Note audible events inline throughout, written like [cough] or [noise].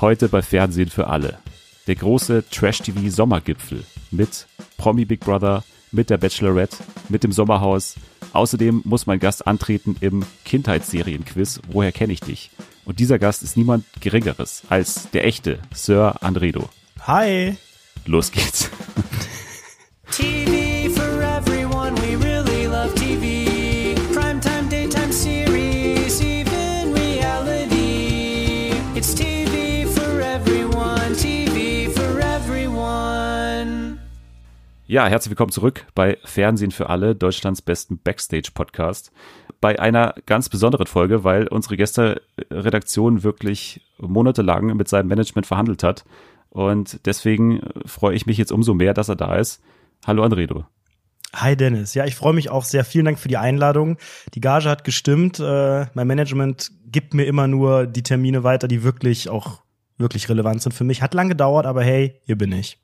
Heute bei Fernsehen für alle. Der große Trash-TV-Sommergipfel mit Promi Big Brother, mit der Bachelorette, mit dem Sommerhaus. Außerdem muss mein Gast antreten im Kindheitsserienquiz Woher kenne ich dich? Und dieser Gast ist niemand Geringeres als der echte Sir Andredo. Hi. Los geht's. TV Ja, herzlich willkommen zurück bei Fernsehen für alle, Deutschlands besten Backstage-Podcast. Bei einer ganz besonderen Folge, weil unsere Gäste-Redaktion wirklich monatelang mit seinem Management verhandelt hat. Und deswegen freue ich mich jetzt umso mehr, dass er da ist. Hallo Andredo. Hi Dennis. Ja, ich freue mich auch sehr. Vielen Dank für die Einladung. Die Gage hat gestimmt. Äh, mein Management gibt mir immer nur die Termine weiter, die wirklich auch wirklich relevant sind für mich. Hat lang gedauert, aber hey, hier bin ich.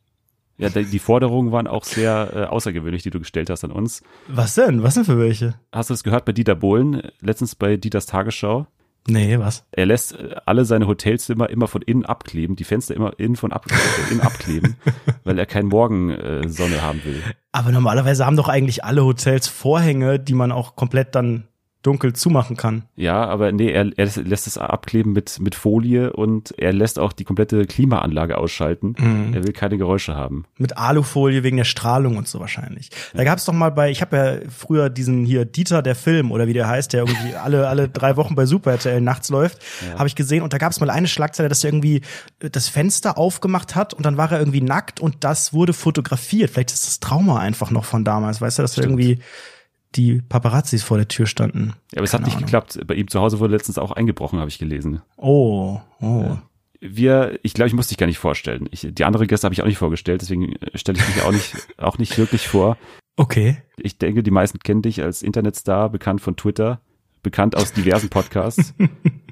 Ja, die Forderungen waren auch sehr äh, außergewöhnlich, die du gestellt hast an uns. Was denn? Was denn für welche? Hast du das gehört bei Dieter Bohlen, letztens bei Dieters Tagesschau? Nee, was? Er lässt äh, alle seine Hotelzimmer immer von innen abkleben, die Fenster immer innen von ab, von innen abkleben, [laughs] weil er kein Morgensonne haben will. Aber normalerweise haben doch eigentlich alle Hotels Vorhänge, die man auch komplett dann dunkel zumachen kann. Ja, aber nee, er, er lässt es abkleben mit, mit Folie und er lässt auch die komplette Klimaanlage ausschalten. Er will keine Geräusche haben. Mit Alufolie wegen der Strahlung und so wahrscheinlich. Da gab es doch mal bei, ich habe ja früher diesen hier Dieter der Film oder wie der heißt, der irgendwie [laughs] alle alle drei Wochen bei Super RTL nachts läuft, habe ich gesehen und da gab es mal eine Schlagzeile, dass er irgendwie äh, das Fenster aufgemacht hat und dann war er irgendwie nackt und das wurde fotografiert. Vielleicht ist das Trauma einfach noch von damals, weißt du, dass da Stimmt. irgendwie die Paparazzis vor der Tür standen. Ja, aber es hat nicht Ahnung. geklappt. Bei ihm zu Hause wurde letztens auch eingebrochen, habe ich gelesen. Oh, oh. Wir, ich glaube, ich muss dich gar nicht vorstellen. Ich, die andere Gäste habe ich auch nicht vorgestellt, deswegen äh, stelle ich mich auch nicht, [laughs] auch nicht wirklich vor. Okay. Ich denke, die meisten kennen dich als Internetstar, bekannt von Twitter, bekannt aus diversen Podcasts.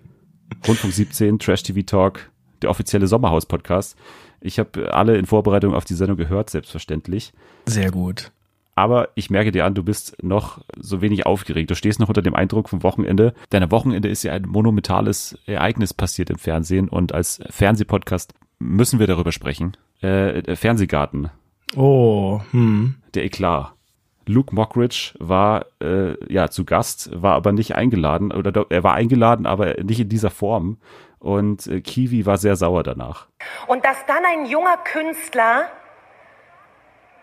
[laughs] Rundfunk 17, Trash TV Talk, der offizielle Sommerhaus-Podcast. Ich habe alle in Vorbereitung auf die Sendung gehört, selbstverständlich. Sehr gut. Aber ich merke dir an, du bist noch so wenig aufgeregt. Du stehst noch unter dem Eindruck vom Wochenende. Dein Wochenende ist ja ein monumentales Ereignis passiert im Fernsehen und als Fernsehpodcast müssen wir darüber sprechen. Äh, Fernsehgarten, Oh, hm. der Eklat. Luke Mockridge war äh, ja zu Gast, war aber nicht eingeladen oder er war eingeladen, aber nicht in dieser Form. Und äh, Kiwi war sehr sauer danach. Und dass dann ein junger Künstler,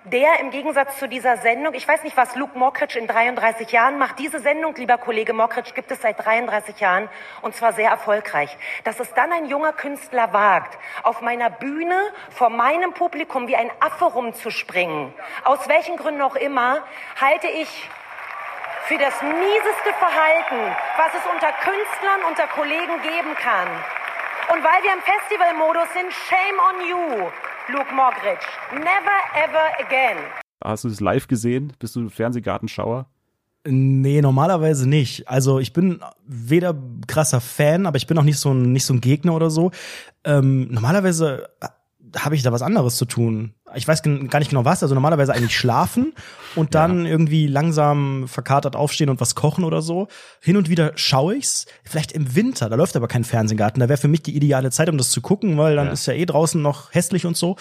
der im Gegensatz zu dieser Sendung, ich weiß nicht, was Luke Mockridge in 33 Jahren macht, diese Sendung, lieber Kollege Mockridge, gibt es seit 33 Jahren und zwar sehr erfolgreich. Dass es dann ein junger Künstler wagt, auf meiner Bühne vor meinem Publikum wie ein Affe rumzuspringen, aus welchen Gründen auch immer, halte ich für das mieseste Verhalten, was es unter Künstlern, unter Kollegen geben kann. Und weil wir im Festivalmodus sind, shame on you, Luke Mogridge. Never ever again. Hast du das live gesehen? Bist du Fernsehgartenschauer? Nee, normalerweise nicht. Also ich bin weder krasser Fan, aber ich bin auch nicht so ein, nicht so ein Gegner oder so. Ähm, normalerweise habe ich da was anderes zu tun. Ich weiß gar nicht genau was. Also normalerweise eigentlich schlafen und dann irgendwie langsam verkatert aufstehen und was kochen oder so. Hin und wieder schaue ich's. Vielleicht im Winter, da läuft aber kein Fernsehgarten. Da wäre für mich die ideale Zeit, um das zu gucken, weil dann Ja. ist ja eh draußen noch hässlich und so.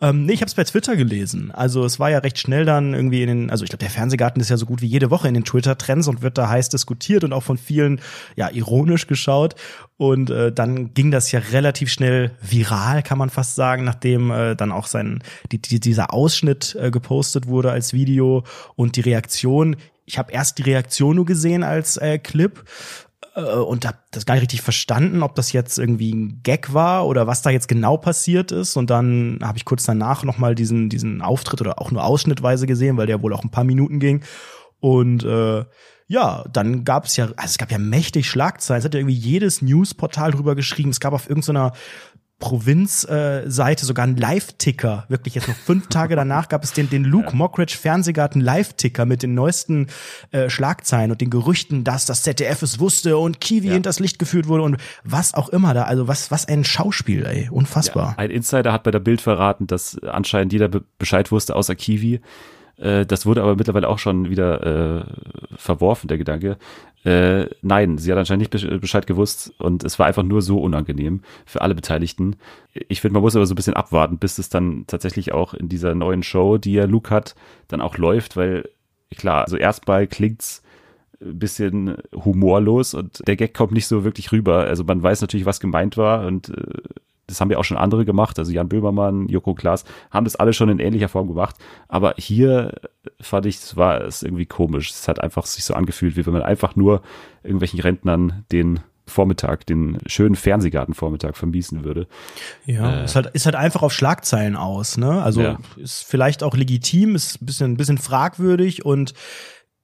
Ähm, nee, ich habe es bei Twitter gelesen. Also es war ja recht schnell dann irgendwie in den, also ich glaube, der Fernsehgarten ist ja so gut wie jede Woche in den Twitter-Trends und wird da heiß diskutiert und auch von vielen ja ironisch geschaut. Und äh, dann ging das ja relativ schnell viral, kann man fast sagen, nachdem äh, dann auch sein die, die, dieser Ausschnitt äh, gepostet wurde als Video und die Reaktion. Ich habe erst die Reaktion nur gesehen als äh, Clip äh, und habe das gar nicht richtig verstanden, ob das jetzt irgendwie ein Gag war oder was da jetzt genau passiert ist. Und dann habe ich kurz danach noch mal diesen diesen Auftritt oder auch nur ausschnittweise gesehen, weil der wohl auch ein paar Minuten ging. Und äh, ja, dann gab es ja, also es gab ja mächtig Schlagzeilen. Es hat ja irgendwie jedes Newsportal drüber geschrieben. Es gab auf irgendeiner Provinzseite äh, sogar einen Live-Ticker. Wirklich jetzt noch fünf Tage danach gab es den, den Luke [laughs] Mockridge Fernsehgarten Live-Ticker mit den neuesten äh, Schlagzeilen und den Gerüchten, dass das ZDF es wusste und Kiwi hinters Licht geführt wurde und was auch immer da. Also was, was ein Schauspiel, ey. Unfassbar. Ein Insider hat bei der Bild verraten, dass anscheinend jeder be Bescheid wusste, außer Kiwi. Äh, das wurde aber mittlerweile auch schon wieder äh, verworfen, der Gedanke. Äh, nein, sie hat anscheinend nicht besch- Bescheid gewusst und es war einfach nur so unangenehm für alle Beteiligten. Ich finde, man muss aber so ein bisschen abwarten, bis es dann tatsächlich auch in dieser neuen Show, die ja Luke hat, dann auch läuft, weil klar, also erstmal klingt's ein bisschen humorlos und der Gag kommt nicht so wirklich rüber. Also man weiß natürlich, was gemeint war und äh, das haben ja auch schon andere gemacht, also Jan Böhmermann, Joko Klaas, haben das alle schon in ähnlicher Form gemacht. Aber hier fand ich, es war es irgendwie komisch. Es hat einfach sich so angefühlt, wie wenn man einfach nur irgendwelchen Rentnern den Vormittag, den schönen Fernsehgartenvormittag vermiesen würde. Ja, ist halt, ist halt einfach auf Schlagzeilen aus, ne? Also Ja. ist vielleicht auch legitim, ist ein bisschen, ein bisschen fragwürdig und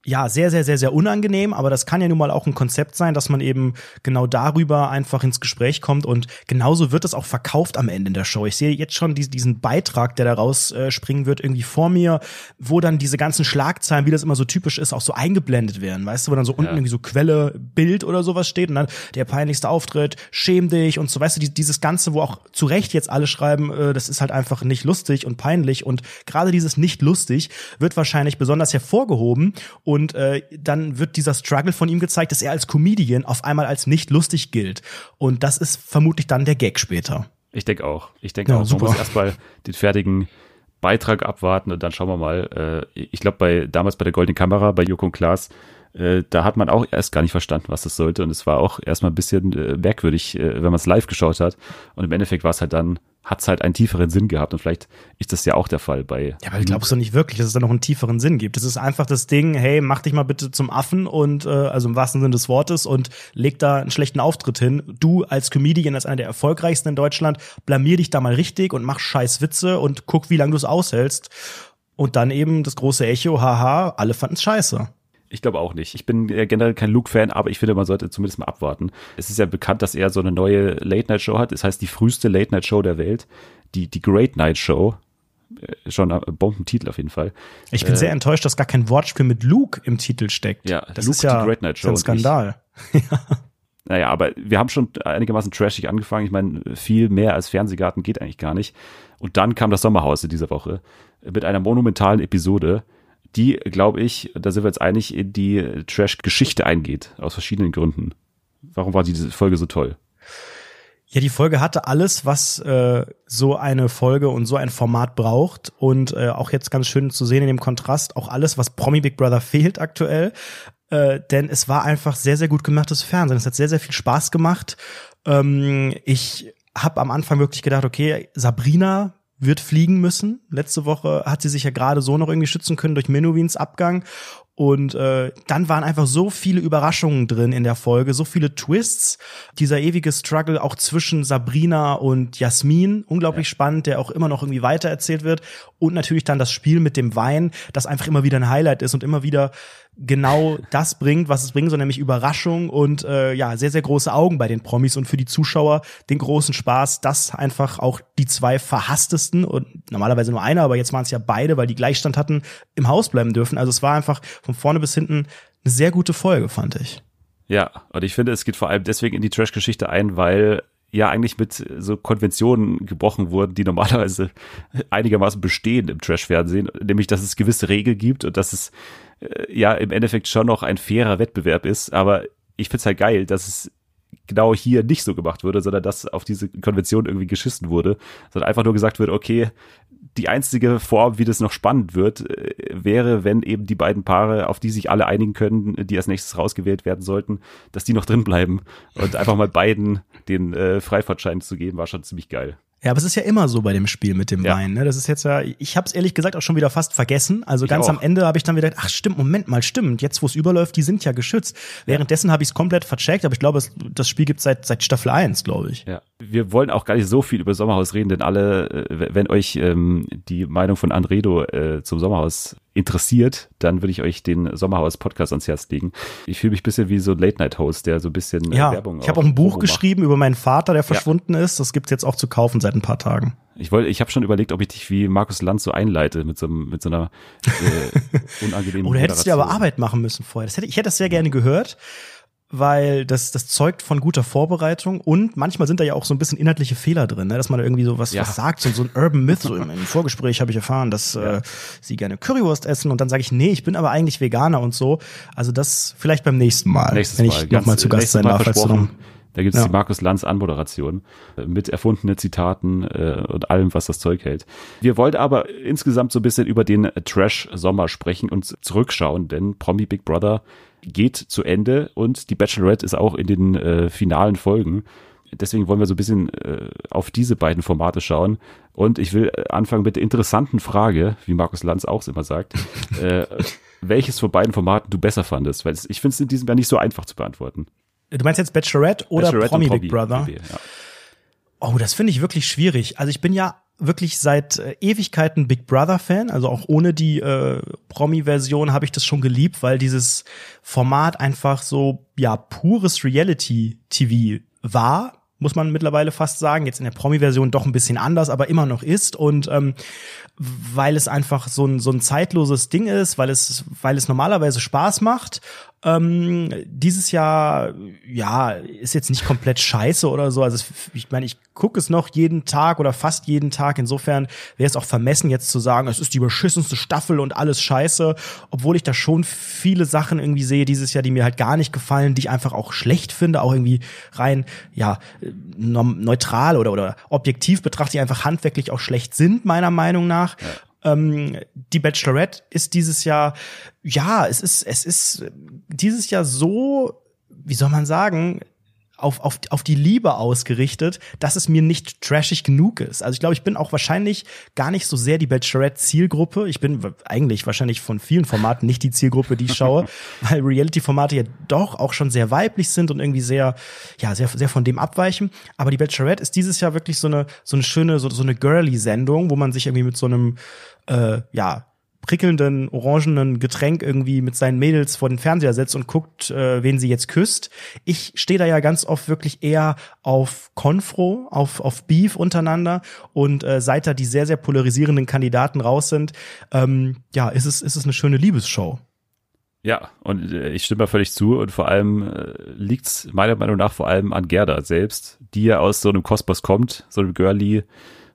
ja, sehr, sehr, sehr, sehr unangenehm, aber das kann ja nun mal auch ein Konzept sein, dass man eben genau darüber einfach ins Gespräch kommt und genauso wird es auch verkauft am Ende in der Show. Ich sehe jetzt schon dies- diesen Beitrag, der da rausspringen springen wird, irgendwie vor mir, wo dann diese ganzen Schlagzeilen, wie das immer so typisch ist, auch so eingeblendet werden, weißt du, wo dann so unten irgendwie so Quelle, Bild oder sowas steht und dann der peinlichste Auftritt, schäm dich und so, weißt du, die- dieses Ganze, wo auch zu Recht jetzt alle schreiben, äh, das ist halt einfach nicht lustig und peinlich und gerade dieses nicht lustig wird wahrscheinlich besonders hervorgehoben und äh, dann wird dieser Struggle von ihm gezeigt, dass er als Comedian auf einmal als nicht lustig gilt und das ist vermutlich dann der Gag später. Ich denke auch. Ich denke Ja, auch, super. man muss erstmal den fertigen Beitrag abwarten und dann schauen wir mal. Äh, ich glaube, bei damals bei der Goldenen Kamera, bei Joko und Klaas, äh, da hat man auch erst gar nicht verstanden, was das sollte. Und es war auch erstmal ein bisschen äh, merkwürdig, äh, wenn man es live geschaut hat. Und im Endeffekt war es halt dann, hat es halt einen tieferen Sinn gehabt. Und vielleicht ist das ja auch der Fall bei. Ja, aber ich glaubst doch nicht wirklich, dass es da noch einen tieferen Sinn gibt. Es ist einfach das Ding, hey, mach dich mal bitte zum Affen und äh, also im wahrsten Sinne des Wortes und leg da einen schlechten Auftritt hin. Du als Comedian, als einer der erfolgreichsten in Deutschland, blamier dich da mal richtig und mach scheiß Witze und guck, wie lange du es aushältst. Und dann eben das große Echo, haha, alle fanden's scheiße. Ich glaube auch nicht. Ich bin generell kein Luke-Fan, aber ich finde, man sollte zumindest mal abwarten. Es ist ja bekannt, dass er so eine neue Late-Night-Show hat. Das heißt, die früheste Late-Night-Show der Welt. Die, die Great Night Show. Äh, Schon ein Bombentitel auf jeden Fall. Ich bin sehr enttäuscht, dass gar kein Wortspiel mit Luke im Titel steckt. Ja, das Luke, ist ja die Great Night Show ein Skandal. [laughs] Naja, aber wir haben schon einigermaßen trashig angefangen. Ich meine, viel mehr als Fernsehgarten geht eigentlich gar nicht. Und dann kam das Sommerhaus in dieser Woche mit einer monumentalen Episode, die, glaube ich, da sind wir jetzt einig, in die Trash-Geschichte eingeht, aus verschiedenen Gründen. Warum war diese Folge so toll? Ja, die Folge hatte alles, was äh, so eine Folge und so ein Format braucht. Und äh, auch jetzt ganz schön zu sehen in dem Kontrast, auch alles, was Promi Big Brother fehlt aktuell. Äh, denn es war einfach sehr, sehr gut gemachtes Fernsehen. Es hat sehr, sehr viel Spaß gemacht. Ähm, ich habe am Anfang wirklich gedacht, okay, Sabrina wird fliegen müssen. Letzte Woche hat sie sich ja gerade so noch irgendwie schützen können durch Menowins Abgang. Und äh, dann waren einfach so viele Überraschungen drin in der Folge, so viele Twists. Dieser ewige Struggle auch zwischen Sabrina und Jasmin, unglaublich spannend, der auch immer noch irgendwie weitererzählt wird. Und natürlich dann das Spiel mit dem Wein, das einfach immer wieder ein Highlight ist und immer wieder genau das bringt, was es bringt, so nämlich Überraschung und äh, ja, sehr, sehr große Augen bei den Promis und für die Zuschauer den großen Spaß, dass einfach auch die zwei verhasstesten und normalerweise nur einer, aber jetzt waren es ja beide, weil die Gleichstand hatten, im Haus bleiben dürfen. Also es war einfach von vorne bis hinten eine sehr gute Folge, fand ich. Ja, und ich finde, es geht vor allem deswegen in die Trash-Geschichte ein, weil ja eigentlich mit so Konventionen gebrochen wurden, die normalerweise einigermaßen bestehen im Trash-Fernsehen, nämlich dass es gewisse Regeln gibt und dass es äh, ja im Endeffekt schon noch ein fairer Wettbewerb ist. Aber ich find's halt geil, dass es genau hier nicht so gemacht wurde, sondern dass auf diese Konvention irgendwie geschissen wurde, sondern einfach nur gesagt wird, okay, die einzige Form, wie das noch spannend wird, äh, wäre, wenn eben die beiden Paare, auf die sich alle einigen können, die als nächstes rausgewählt werden sollten, dass die noch drin bleiben und einfach mal beiden den äh, Freifahrtschein zu geben, war schon ziemlich geil. Ja, aber es ist ja immer so bei dem Spiel mit dem Ja. Wein. Ne? Das ist jetzt ja, ich habe es ehrlich gesagt auch schon wieder fast vergessen. Also ganz auch. am Ende habe ich dann wieder gedacht, ach stimmt, Moment mal, stimmt. Jetzt, wo es überläuft, die sind ja geschützt. Währenddessen habe ich es komplett vercheckt, aber ich glaube, das Spiel gibt seit seit Staffel 1, glaube ich. Ja, wir wollen auch gar nicht so viel über Sommerhaus reden, denn alle, äh, wenn euch ähm, die Meinung von Anredo äh, zum Sommerhaus interessiert, dann würde ich euch den Sommerhaus-Podcast ans Herz legen. Ich fühle mich ein bisschen wie so ein Late-Night-Host, der so ein bisschen äh, Ja, Werbung ich habe auch ein Buch geschrieben über meinen Vater, der verschwunden ist. Das gibt's jetzt auch zu kaufen seit ein paar Tagen. Ich wollte, ich habe schon überlegt, ob ich dich wie Markus Land so einleite mit so, mit so einer äh, [laughs] unangenehmen Oder hättest du dir aber. Arbeit machen müssen vorher. Das hätte, ich hätte das sehr gerne gehört, weil das, das zeugt von guter Vorbereitung und manchmal sind da ja auch so ein bisschen inhaltliche Fehler drin, ne? dass man da irgendwie so was, Ja. was sagt, so, so ein Urban Myth. So im, im Vorgespräch habe ich erfahren, dass äh, sie gerne Currywurst essen und dann sage ich, nee, ich bin aber eigentlich Veganer und so. Also das vielleicht beim nächsten Mal, Nächstes wenn ich nochmal zu Gast sein darf. Da gibt es Ja. die Markus Lanz Anmoderation äh, mit erfundenen Zitaten äh, und allem, was das Zeug hält. Wir wollten aber insgesamt so ein bisschen über den Trash-Sommer sprechen und zurückschauen, denn Promi Big Brother geht zu Ende und die Bachelorette ist auch in den äh, finalen Folgen. Deswegen wollen wir so ein bisschen äh, auf diese beiden Formate schauen. Und ich will äh, anfangen mit der interessanten Frage, wie Markus Lanz auch immer sagt, [laughs] äh, welches von beiden Formaten du besser fandest. Weil ich finde es in diesem Jahr nicht so einfach zu beantworten. Du meinst jetzt Bachelorette oder Bachelorette Promi und Big Brother? BB, ja. Oh, das finde ich wirklich schwierig. Also ich bin ja wirklich seit äh, Ewigkeiten Big Brother Fan, also auch ohne die äh, Promi-Version habe ich das schon geliebt, weil dieses Format einfach so ja pures Reality-TV war, muss man mittlerweile fast sagen. Jetzt in der Promi-Version doch ein bisschen anders, aber immer noch ist und ähm, weil es einfach so ein, so ein zeitloses Ding ist, weil es, weil es normalerweise Spaß macht. Ähm, dieses Jahr, ja, ist jetzt nicht komplett scheiße oder so. Also ich meine, ich gucke es noch jeden Tag oder fast jeden Tag. Insofern wäre es auch vermessen, jetzt zu sagen, es ist die beschissenste Staffel und alles scheiße, obwohl ich da schon viele Sachen irgendwie sehe dieses Jahr, die mir halt gar nicht gefallen, die ich einfach auch schlecht finde, auch irgendwie rein, ja, neutral oder, oder objektiv betrachtet, die einfach handwerklich auch schlecht sind, meiner Meinung nach. Ähm, die Bachelorette ist dieses Jahr, ja, es ist, es ist dieses Jahr so, wie soll man sagen, auf, auf, auf die Liebe ausgerichtet, dass es mir nicht trashig genug ist. Also ich glaube, ich bin auch wahrscheinlich gar nicht so sehr die Bachelorette-Zielgruppe. Ich bin eigentlich wahrscheinlich von vielen Formaten nicht die Zielgruppe, die ich schaue, [laughs] weil Reality-Formate ja doch auch schon sehr weiblich sind und irgendwie sehr, ja, sehr, sehr von dem abweichen. Aber die Bachelorette ist dieses Jahr wirklich so eine, so eine schöne, so, so eine girly-Sendung, wo man sich irgendwie mit so einem, äh, ja, prickelnden, orangenen Getränk irgendwie mit seinen Mädels vor den Fernseher setzt und guckt, äh, wen sie jetzt küsst. Ich stehe da ja ganz oft wirklich eher auf Konfro, auf, auf Beef untereinander und äh, seit da die sehr, sehr polarisierenden Kandidaten raus sind, ähm, ja, ist es, ist es eine schöne Liebesshow. Ja, und äh, ich stimme da völlig zu und vor allem äh, liegt's meiner Meinung nach vor allem an Gerda selbst, die ja aus so einem Kosmos kommt, so einem girly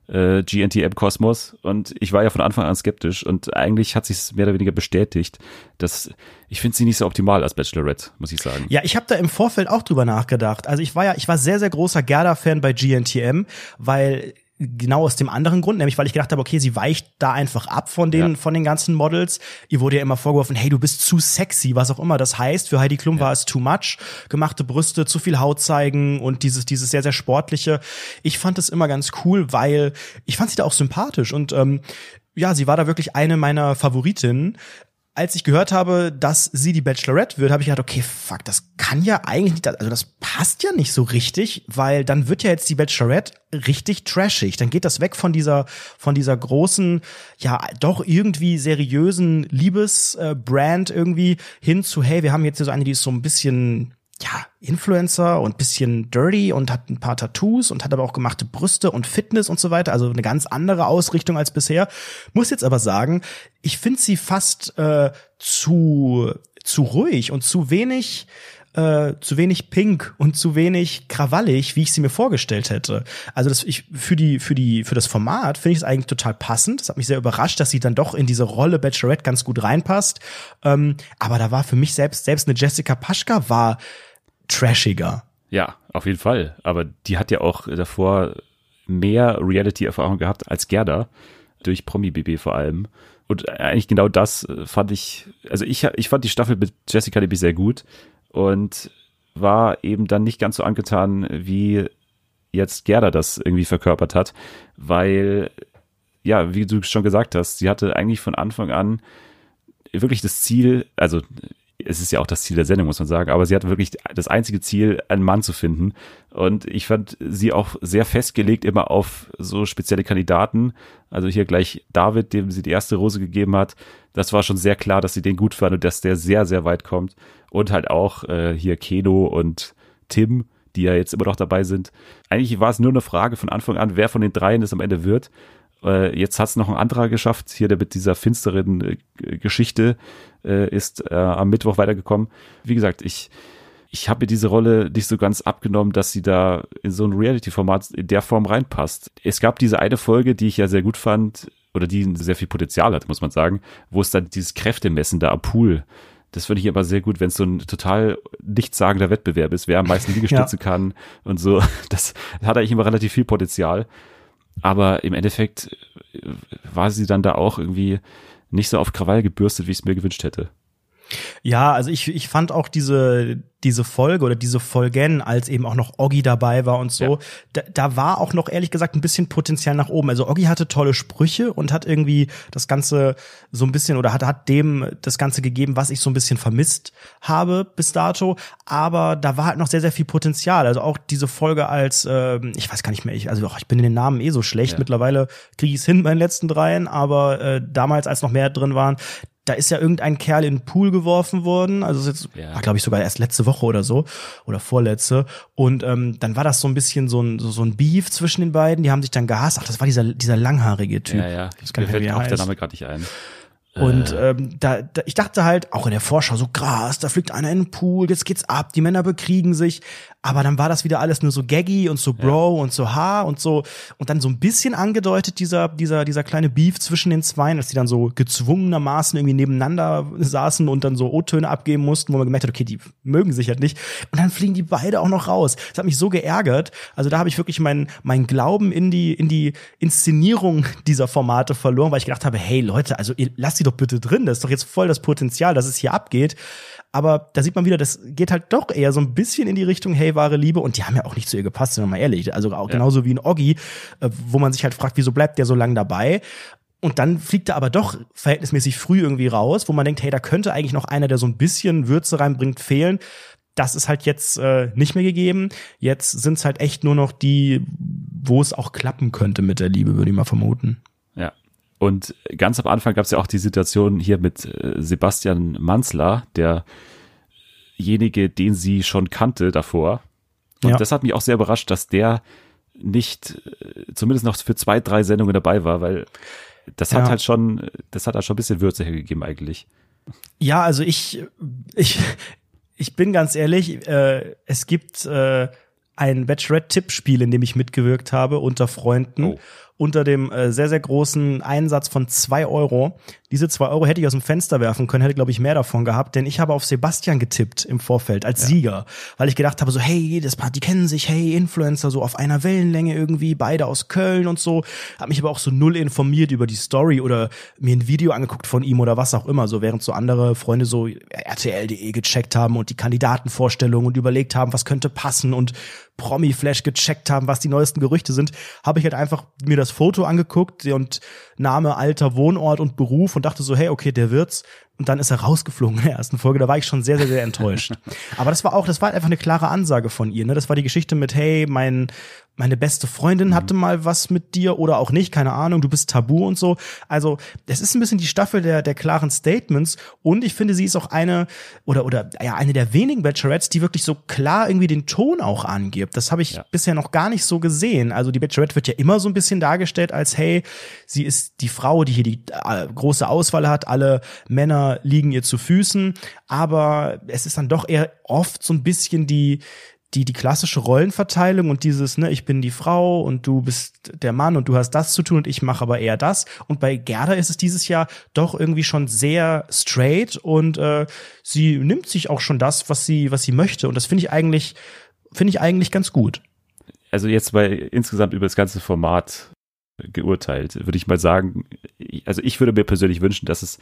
äh, GNTM-Kosmos und ich war ja von Anfang an skeptisch und eigentlich hat sich mehr oder weniger bestätigt, dass ich finde sie nicht so optimal als Bachelorette, muss ich sagen. Ja, ich habe da im Vorfeld auch drüber nachgedacht. Also ich war ja, ich war sehr, sehr großer Gerda-Fan bei GNTM, weil genau aus dem anderen Grund, nämlich weil ich gedacht habe, okay, sie weicht da einfach ab von den Ja. von den ganzen Models. Ihr wurde ja immer vorgeworfen, hey, du bist zu sexy, was auch immer das heißt. Für Heidi Klum war es too much, gemachte Brüste, zu viel Haut zeigen und dieses dieses sehr sehr sportliche. Ich fand es immer ganz cool, weil ich fand sie da auch sympathisch und ähm, ja, sie war da wirklich eine meiner Favoritinnen als ich gehört habe, dass sie die Bachelorette wird, habe ich gedacht, okay, fuck, das kann ja eigentlich nicht, also das passt ja nicht so richtig, weil dann wird ja jetzt die Bachelorette richtig trashig. Dann geht das weg von dieser, von dieser großen, ja, doch irgendwie seriösen Liebesbrand irgendwie hin zu, hey, wir haben jetzt hier so eine, die ist so ein bisschen, ja, Influencer und bisschen dirty und hat ein paar Tattoos und hat aber auch gemachte Brüste und Fitness und so weiter. Also eine ganz andere Ausrichtung als bisher. Muss jetzt aber sagen, ich finde sie fast äh, zu, zu ruhig und zu wenig äh, zu wenig pink und zu wenig krawallig, wie ich sie mir vorgestellt hätte. Also das ich für die für die für das Format finde ich es eigentlich total passend. Das hat mich sehr überrascht, dass sie dann doch in diese Rolle Bachelorette ganz gut reinpasst. Ähm, aber da war für mich selbst selbst eine Jessica Paschka war trashiger. Ja, auf jeden Fall. Aber die hat ja auch davor mehr Reality-Erfahrung gehabt als Gerda, durch Promi-BB vor allem. Und eigentlich genau das fand ich, also ich, ich fand die Staffel mit Jessica Libby sehr gut und war eben dann nicht ganz so angetan, wie jetzt Gerda das irgendwie verkörpert hat, weil, ja, wie du schon gesagt hast, sie hatte eigentlich von Anfang an wirklich das Ziel, also es ist ja auch das Ziel der Sendung, muss man sagen, aber sie hatte wirklich das einzige Ziel, einen Mann zu finden. Und ich fand sie auch sehr festgelegt immer auf so spezielle Kandidaten. Also hier gleich David, dem sie die erste Rose gegeben hat. Das war schon sehr klar, dass sie den gut fand und dass der sehr, sehr weit kommt. Und halt auch äh, hier Keno und Tim, die ja jetzt immer noch dabei sind. Eigentlich war es nur eine Frage von Anfang an, wer von den dreien es am Ende wird. Äh, jetzt hat es noch ein anderer geschafft, hier der mit dieser finsteren äh, Geschichte äh, ist äh, am Mittwoch weitergekommen. Wie gesagt, ich ich habe diese Rolle nicht so ganz abgenommen, dass sie da in so ein Reality-Format in der Form reinpasst. Es gab diese eine Folge, die ich ja sehr gut fand, oder die sehr viel Potenzial hat, muss man sagen, wo es dann dieses Kräftemessen da am Pool das finde ich aber sehr gut, wenn es so ein total nichtssagender Wettbewerb ist, wer am meisten [laughs] Liegestütze ja. kann und so. Das hat eigentlich immer relativ viel Potenzial. Aber im Endeffekt war sie dann da auch irgendwie nicht so auf Krawall gebürstet, wie ich es mir gewünscht hätte. Ja, also ich, ich fand auch diese, diese Folge oder diese Folgen, als eben auch noch Oggi dabei war und so, ja. da, da war auch noch ehrlich gesagt ein bisschen Potenzial nach oben. Also Oggi hatte tolle Sprüche und hat irgendwie das Ganze so ein bisschen oder hat, hat dem das Ganze gegeben, was ich so ein bisschen vermisst habe bis dato. Aber da war halt noch sehr, sehr viel Potenzial. Also auch diese Folge als, äh, ich weiß gar nicht mehr, ich, also ich bin in den Namen eh so schlecht. Ja. Mittlerweile kriege ich es hin bei den letzten dreien, aber äh, damals, als noch mehr drin waren, da ist ja irgendein Kerl in den Pool geworfen worden. Also jetzt ja. war, glaube ich, sogar erst letzte Woche oder so oder vorletzte. Und ähm, dann war das so ein bisschen so ein, so, so ein Beef zwischen den beiden. Die haben sich dann gehasst. Ach, das war dieser, dieser langhaarige Typ. Ja, ja. Das Mir fällt auch der Name gerade nicht ein. Und äh. ähm, da, da, ich dachte halt, auch in der Vorschau, so krass, da fliegt einer in den Pool, jetzt geht's ab, die Männer bekriegen sich. Aber dann war das wieder alles nur so gaggy und so Bro ja. und so Ha und so. Und dann so ein bisschen angedeutet, dieser, dieser, dieser kleine Beef zwischen den Zweien, dass die dann so gezwungenermaßen irgendwie nebeneinander saßen und dann so O-Töne abgeben mussten, wo man gemerkt hat, okay, die mögen sich halt nicht. Und dann fliegen die beide auch noch raus. Das hat mich so geärgert. Also da habe ich wirklich meinen mein Glauben in die, in die Inszenierung dieser Formate verloren, weil ich gedacht habe, hey Leute, also ihr lasst die doch bitte drin. Das ist doch jetzt voll das Potenzial, dass es hier abgeht. Aber da sieht man wieder, das geht halt doch eher so ein bisschen in die Richtung, hey, wahre Liebe. Und die haben ja auch nicht zu ihr gepasst, sind wir mal ehrlich. Also auch ja. genauso wie ein Oggi, äh, wo man sich halt fragt, wieso bleibt der so lange dabei? Und dann fliegt er aber doch verhältnismäßig früh irgendwie raus, wo man denkt, hey, da könnte eigentlich noch einer, der so ein bisschen Würze reinbringt, fehlen. Das ist halt jetzt äh, nicht mehr gegeben. Jetzt sind es halt echt nur noch die, wo es auch klappen könnte mit der Liebe, würde ich mal vermuten. Und ganz am Anfang gab es ja auch die Situation hier mit äh, Sebastian Manzler, derjenige, den sie schon kannte davor. Und ja. das hat mich auch sehr überrascht, dass der nicht äh, zumindest noch für zwei, drei Sendungen dabei war, weil das hat ja. halt schon, das hat halt schon ein bisschen Würze hergegeben eigentlich. Ja, also ich, ich, ich bin ganz ehrlich, äh, es gibt äh, ein Bachelorette-Tippspiel, in dem ich mitgewirkt habe unter Freunden. Oh unter dem äh, sehr, sehr großen Einsatz von zwei Euro. Diese zwei Euro hätte ich aus dem Fenster werfen können, hätte, glaube ich, mehr davon gehabt, denn ich habe auf Sebastian getippt im Vorfeld als ja. Sieger, weil ich gedacht habe, so, hey, das Paar, die kennen sich, hey, Influencer, so auf einer Wellenlänge irgendwie, beide aus Köln und so. Hab mich aber auch so null informiert über die Story oder mir ein Video angeguckt von ihm oder was auch immer, so während so andere Freunde so RTL.de gecheckt haben und die Kandidatenvorstellungen und überlegt haben, was könnte passen und Promi-Flash gecheckt haben, was die neuesten Gerüchte sind, habe ich halt einfach mir das Foto angeguckt und Name, Alter, Wohnort und Beruf und dachte so, hey, okay, der wird's. Und dann ist er rausgeflogen in der ersten Folge. Da war ich schon sehr, sehr, sehr enttäuscht. [laughs] Aber das war auch, das war einfach eine klare Ansage von ihr. Ne? Das war die Geschichte mit, hey, mein, meine beste Freundin hatte mhm. mal was mit dir oder auch nicht, keine Ahnung, du bist tabu und so. Also, das ist ein bisschen die Staffel der, der klaren Statements und ich finde, sie ist auch eine oder, oder, ja, eine der wenigen Bachelorettes, die wirklich so klar irgendwie den Ton auch angibt. Das habe ich ja. bisher noch gar nicht so gesehen. Also, die Bachelorette wird ja immer so ein bisschen dargestellt als, hey, sie ist die Frau, die hier die äh, große Auswahl hat, alle Männer liegen ihr zu Füßen, aber es ist dann doch eher oft so ein bisschen die, die, die klassische Rollenverteilung und dieses, ne, ich bin die Frau und du bist der Mann und du hast das zu tun und ich mache aber eher das. Und bei Gerda ist es dieses Jahr doch irgendwie schon sehr straight und äh, sie nimmt sich auch schon das, was sie, was sie möchte. Und das finde ich eigentlich, finde ich eigentlich ganz gut. Also jetzt bei insgesamt über das ganze Format geurteilt, würde ich mal sagen, also ich würde mir persönlich wünschen, dass es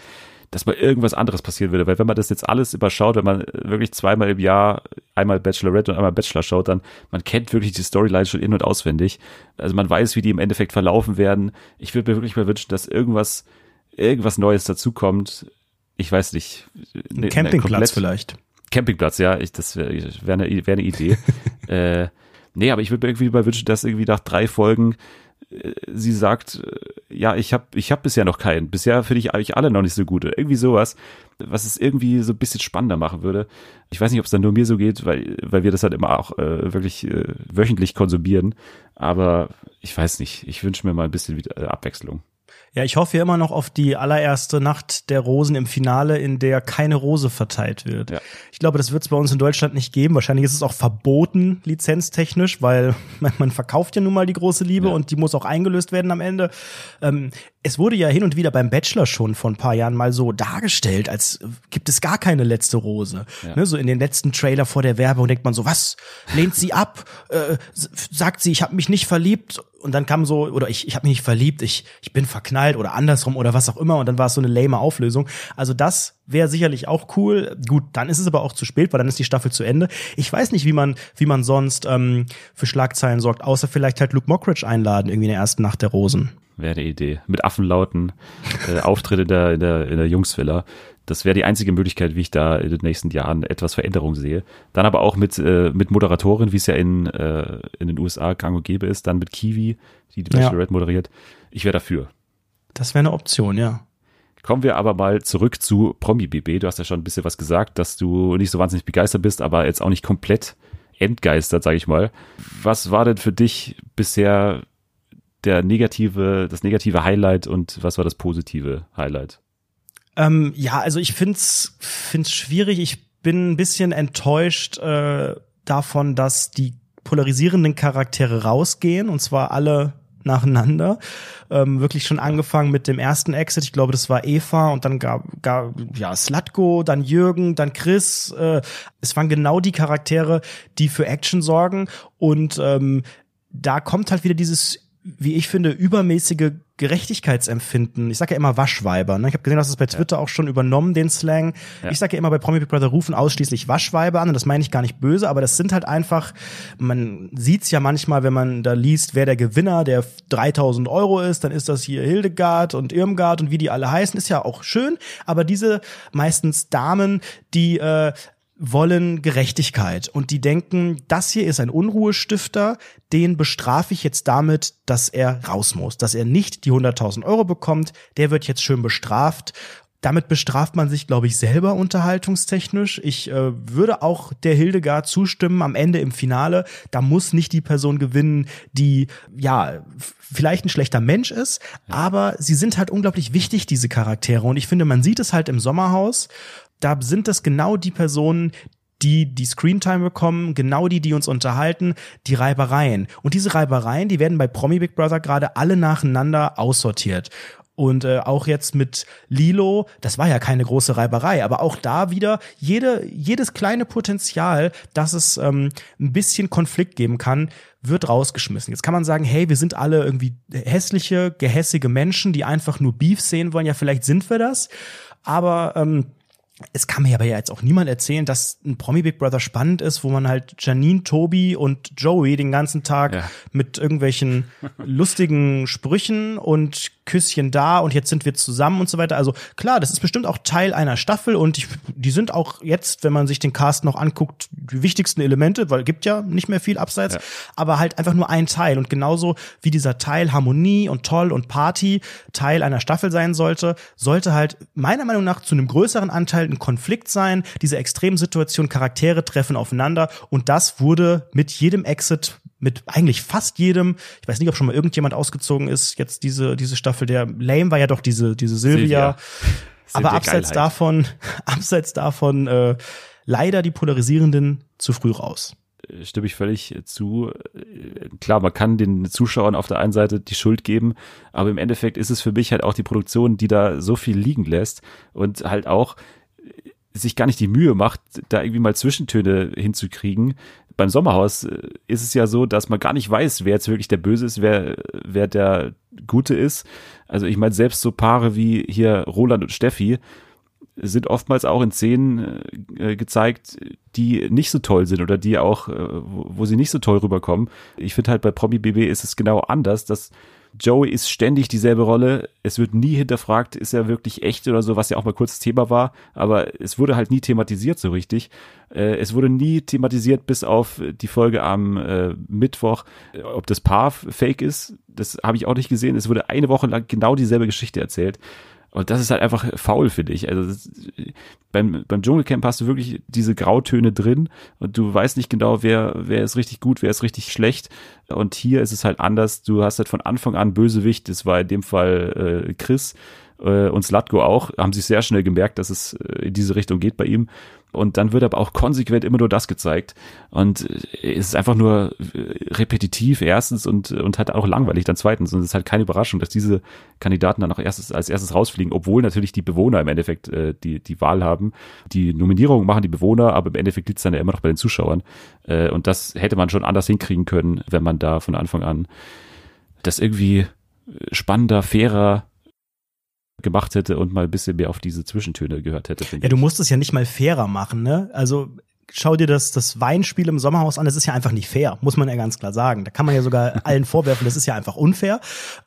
dass mal irgendwas anderes passieren würde. Weil wenn man das jetzt alles überschaut, wenn man wirklich zweimal im Jahr einmal Bachelorette und einmal Bachelor schaut, dann man kennt wirklich die Storyline schon in- und auswendig. Also man weiß, wie die im Endeffekt verlaufen werden. Ich würde mir wirklich mal wünschen, dass irgendwas, irgendwas Neues dazukommt. Ich weiß nicht. Ein ne, Campingplatz vielleicht. Campingplatz, ja, ich, das wäre wär eine, wär eine Idee. [laughs] äh, nee, aber ich würde mir irgendwie mal wünschen, dass irgendwie nach drei Folgen sie sagt, äh, ja, ich habe ich hab bisher noch keinen. Bisher finde ich eigentlich alle noch nicht so gut. irgendwie sowas, was es irgendwie so ein bisschen spannender machen würde. Ich weiß nicht, ob es dann nur mir so geht, weil, weil wir das halt immer auch äh, wirklich äh, wöchentlich konsumieren. Aber ich weiß nicht. Ich wünsche mir mal ein bisschen wieder, äh, Abwechslung. Ja, ich hoffe ja immer noch auf die allererste Nacht der Rosen im Finale, in der keine Rose verteilt wird. Ja. Ich glaube, das wird es bei uns in Deutschland nicht geben. Wahrscheinlich ist es auch verboten, lizenztechnisch, weil [laughs] man, verkauft ja nun mal die große Liebe Ja. und die muss auch eingelöst werden am Ende. Ähm, es wurde ja hin und wieder beim Bachelor schon vor ein paar Jahren mal so dargestellt, als gibt es gar keine letzte Rose. Ja. Ne, so in den letzten Trailer vor der Werbung denkt man so, was? Lehnt sie ab? Äh, sagt sie, ich habe mich nicht verliebt? Und dann kam so, oder ich, ich habe mich nicht verliebt, ich, ich bin verknallt oder andersrum oder was auch immer. Und dann war es so eine lame Auflösung. Also das wäre sicherlich auch cool. Gut, dann ist es aber auch zu spät, weil dann ist die Staffel zu Ende. Ich weiß nicht, wie man, wie man sonst ähm, für Schlagzeilen sorgt, außer vielleicht halt Luke Mockridge einladen, irgendwie in der ersten Nacht der Rosen. Wäre eine Idee. Mit Affenlauten, äh, Auftritt in der, in der, in der Jungsvilla. Das wäre die einzige Möglichkeit, wie ich da in den nächsten Jahren etwas Veränderung sehe. Dann aber auch mit, äh, mit Moderatorin, wie es ja in, äh, in den USA gang und gäbe ist, dann mit Kiwi, die die Ja. Bachelorette moderiert. Ich wäre dafür. Das wäre eine Option, ja. Kommen wir aber mal zurück zu Promi BB. Du hast ja schon ein bisschen was gesagt, dass du nicht so wahnsinnig begeistert bist, aber jetzt auch nicht komplett entgeistert, sage ich mal. Was war denn für dich bisher der negative, das negative Highlight und was war das positive Highlight? Ähm, ja, also ich find's find's schwierig. Ich bin ein bisschen enttäuscht äh, davon, dass die polarisierenden Charaktere rausgehen und zwar alle nacheinander. Ähm, wirklich schon angefangen mit dem ersten Exit. Ich glaube, das war Eva und dann gab, gab ja Slatko, dann Jürgen, dann Chris. Äh, es waren genau die Charaktere, die für Action sorgen und ähm, da kommt halt wieder dieses wie ich finde, übermäßige Gerechtigkeitsempfinden. Ich sage ja immer Waschweiber. Ne? Ich habe gesehen, dass es bei Twitter auch schon übernommen, den Slang. Ja. Ich sage ja immer, bei Promi Big Brother rufen ausschließlich Waschweiber an. Und das meine ich gar nicht böse, aber das sind halt einfach, man sieht's ja manchmal, wenn man da liest, wer der Gewinner der 3000 Euro ist, dann ist das hier Hildegard und Irmgard und wie die alle heißen, ist ja auch schön. Aber diese meistens Damen, die äh, wollen Gerechtigkeit und die denken, das hier ist ein Unruhestifter, den bestrafe ich jetzt damit, dass er raus muss, dass er nicht die 100.000 Euro bekommt, der wird jetzt schön bestraft. Damit bestraft man sich, glaube ich, selber unterhaltungstechnisch. Ich äh, würde auch der Hildegard zustimmen am Ende im Finale. Da muss nicht die Person gewinnen, die ja vielleicht ein schlechter Mensch ist, aber sie sind halt unglaublich wichtig, diese Charaktere. Und ich finde, man sieht es halt im Sommerhaus da sind das genau die Personen, die die Screentime bekommen, genau die, die uns unterhalten, die Reibereien. Und diese Reibereien, die werden bei Promi Big Brother gerade alle nacheinander aussortiert. Und äh, auch jetzt mit Lilo, das war ja keine große Reiberei, aber auch da wieder jede, jedes kleine Potenzial, dass es ähm, ein bisschen Konflikt geben kann, wird rausgeschmissen. Jetzt kann man sagen, hey, wir sind alle irgendwie hässliche, gehässige Menschen, die einfach nur Beef sehen wollen. Ja, vielleicht sind wir das. Aber ähm, es kann mir aber ja jetzt auch niemand erzählen, dass ein Promi Big Brother spannend ist, wo man halt Janine, Tobi und Joey den ganzen Tag Ja. mit irgendwelchen lustigen Sprüchen und Küsschen da und jetzt sind wir zusammen und so weiter. Also klar, das ist bestimmt auch Teil einer Staffel und ich, die sind auch jetzt, wenn man sich den Cast noch anguckt, die wichtigsten Elemente, weil gibt ja nicht mehr viel abseits, Ja. aber halt einfach nur ein Teil und genauso wie dieser Teil Harmonie und Toll und Party Teil einer Staffel sein sollte, sollte halt meiner Meinung nach zu einem größeren Anteil ein Konflikt sein, diese Extremsituation, Charaktere treffen aufeinander und das wurde mit jedem Exit mit eigentlich fast jedem, ich weiß nicht, ob schon mal irgendjemand ausgezogen ist, jetzt diese, diese Staffel, der Lame war ja doch diese, diese Silvia. Silvia. Aber abseits Geilheit. davon, [laughs] abseits davon, äh, leider die Polarisierenden zu früh raus. stimme ich völlig zu. Klar, man kann den Zuschauern auf der einen Seite die Schuld geben, aber im Endeffekt ist es für mich halt auch die Produktion, die da so viel liegen lässt und halt auch sich gar nicht die Mühe macht, da irgendwie mal Zwischentöne hinzukriegen. Beim Sommerhaus äh, ist es ja so, dass man gar nicht weiß, wer jetzt wirklich der Böse ist, wer, wer der Gute ist. Also ich meine, selbst so Paare wie hier Roland und Steffi, sind oftmals auch in Szenen äh, gezeigt, die nicht so toll sind oder die auch, äh, wo, wo sie nicht so toll rüberkommen. Ich finde halt bei Promi BB ist es genau anders, dass Joey ist ständig dieselbe Rolle. Es wird nie hinterfragt, ist er wirklich echt oder so, was ja auch mal kurz Thema war. Aber es wurde halt nie thematisiert so richtig. Äh, es wurde nie thematisiert bis auf die Folge am äh, Mittwoch, äh, ob das Paar fake ist. Das habe ich auch nicht gesehen. Es wurde eine Woche lang genau dieselbe Geschichte erzählt. Und das ist halt einfach faul für dich. Also das, beim, beim Dschungelcamp hast du wirklich diese Grautöne drin und du weißt nicht genau, wer, wer ist richtig gut, wer ist richtig schlecht. Und hier ist es halt anders. Du hast halt von Anfang an Bösewicht. Das war in dem Fall äh, Chris äh, und Slatko auch. Haben sich sehr schnell gemerkt, dass es äh, in diese Richtung geht bei ihm. Und dann wird aber auch konsequent immer nur das gezeigt. Und äh, es ist einfach nur äh, repetitiv erstens und, und halt auch langweilig dann zweitens. Und es ist halt keine Überraschung, dass diese Kandidaten dann auch erstes, als erstes rausfliegen, obwohl natürlich die Bewohner im Endeffekt äh, die, die Wahl haben. Die Nominierung machen die Bewohner, aber im Endeffekt liegt es dann ja immer noch bei den Zuschauern. Äh, und das hätte man schon anders hinkriegen können, wenn man da von Anfang an das irgendwie spannender, fairer gemacht hätte und mal ein bisschen mehr auf diese Zwischentöne gehört hätte. Ja, du musst es ja nicht mal fairer machen, ne? Also schau dir das, das Weinspiel im Sommerhaus an, das ist ja einfach nicht fair, muss man ja ganz klar sagen. Da kann man ja sogar [laughs] allen vorwerfen, das ist ja einfach unfair.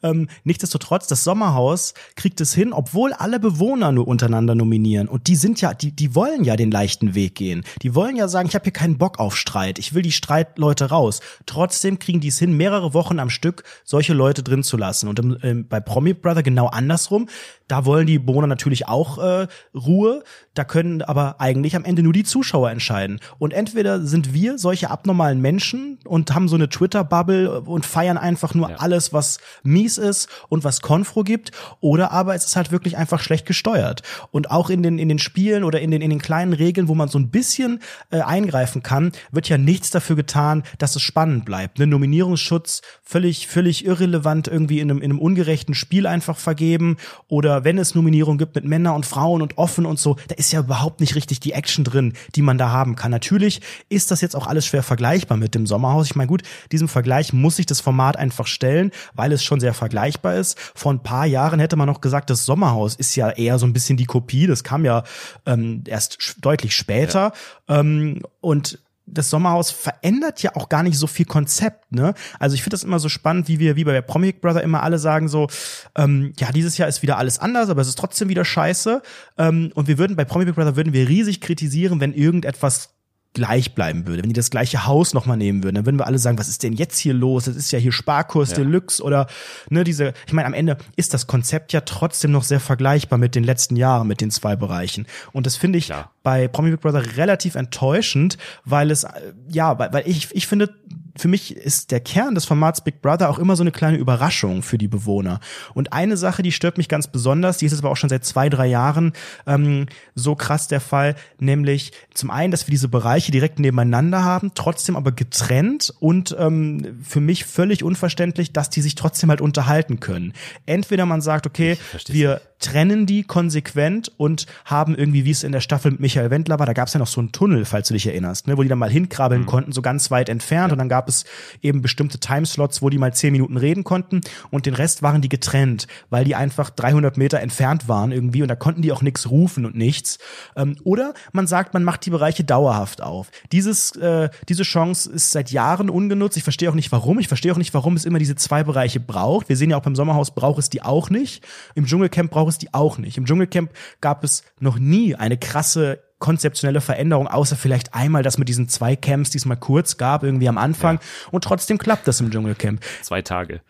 Ähm, nichtsdestotrotz, das Sommerhaus kriegt es hin, obwohl alle Bewohner nur untereinander nominieren. Und die sind ja, die, die wollen ja den leichten Weg gehen. Die wollen ja sagen, ich habe hier keinen Bock auf Streit, ich will die Streitleute raus. Trotzdem kriegen die es hin, mehrere Wochen am Stück solche Leute drin zu lassen. Und im, ähm, bei Promi Brother genau andersrum. Da wollen die Bewohner natürlich auch äh, Ruhe. Da können aber eigentlich am Ende nur die Zuschauer entscheiden. Und entweder sind wir solche abnormalen Menschen und haben so eine Twitter-Bubble und feiern einfach nur Ja. alles, was mies ist und was Konfro gibt, oder aber es ist halt wirklich einfach schlecht gesteuert. Und auch in den, in den Spielen oder in den, in den kleinen Regeln, wo man so ein bisschen äh, eingreifen kann, wird ja nichts dafür getan, dass es spannend bleibt. Ne? Nominierungsschutz völlig, völlig irrelevant irgendwie in einem, in einem ungerechten Spiel einfach vergeben oder wenn es Nominierungen gibt mit Männern und Frauen und offen und so, da ist ja überhaupt nicht richtig die Action drin, die man da haben kann. Natürlich ist das jetzt auch alles schwer vergleichbar mit dem Sommerhaus. Ich meine, gut, diesem Vergleich muss sich das Format einfach stellen, weil es schon sehr vergleichbar ist. Vor ein paar Jahren hätte man noch gesagt, das Sommerhaus ist ja eher so ein bisschen die Kopie. Das kam ja ähm, erst deutlich später. Ähm, und das Sommerhaus verändert ja auch gar nicht so viel Konzept, ne? Also ich finde das immer so spannend, wie wir, wie bei Promi Big Brother immer alle sagen so, ähm, ja, dieses Jahr ist wieder alles anders, aber es ist trotzdem wieder scheiße. Ähm, und wir würden bei Promi Brother würden wir riesig kritisieren, wenn irgendetwas gleich bleiben würde, wenn die das gleiche Haus nochmal nehmen würden, dann würden wir alle sagen, was ist denn jetzt hier los? Das ist ja hier Sparkurs Ja. Deluxe oder ne, diese, ich meine, am Ende ist das Konzept ja trotzdem noch sehr vergleichbar mit den letzten Jahren, mit den zwei Bereichen. Und das finde ich Klar. bei Promi Big Brother relativ enttäuschend, weil es, äh, ja, weil, weil ich, ich finde, für mich ist der Kern des Formats Big Brother auch immer so eine kleine Überraschung für die Bewohner. Und eine Sache, die stört mich ganz besonders, die ist jetzt aber auch schon seit zwei, drei Jahren ähm, so krass der Fall, nämlich zum einen, dass wir diese Bereiche direkt nebeneinander haben, trotzdem aber getrennt und ähm, für mich völlig unverständlich, dass die sich trotzdem halt unterhalten können. Entweder man sagt, okay, wir trennen die konsequent und haben irgendwie, wie es in der Staffel mit Michael Wendler war, da gab es ja noch so einen Tunnel, falls du dich erinnerst, ne, wo die dann mal hinkrabbeln konnten, so ganz weit entfernt. Und dann gab es eben bestimmte Timeslots, wo die mal zehn Minuten reden konnten und den Rest waren die getrennt, weil die einfach 300 Meter entfernt waren irgendwie und da konnten die auch nichts rufen und nichts. Ähm, oder man sagt, man macht die Bereiche dauerhaft auf. Dieses, äh, diese Chance ist seit Jahren ungenutzt. Ich verstehe auch nicht warum. Ich verstehe auch nicht, warum es immer diese zwei Bereiche braucht. Wir sehen ja auch beim Sommerhaus braucht es die auch nicht. Im Dschungelcamp braucht es die auch nicht. Im Dschungelcamp gab es noch nie eine krasse konzeptionelle Veränderung, außer vielleicht einmal das mit diesen zwei Camps, die es mal kurz gab, irgendwie am Anfang. Und trotzdem klappt das im Dschungelcamp. Zwei Tage.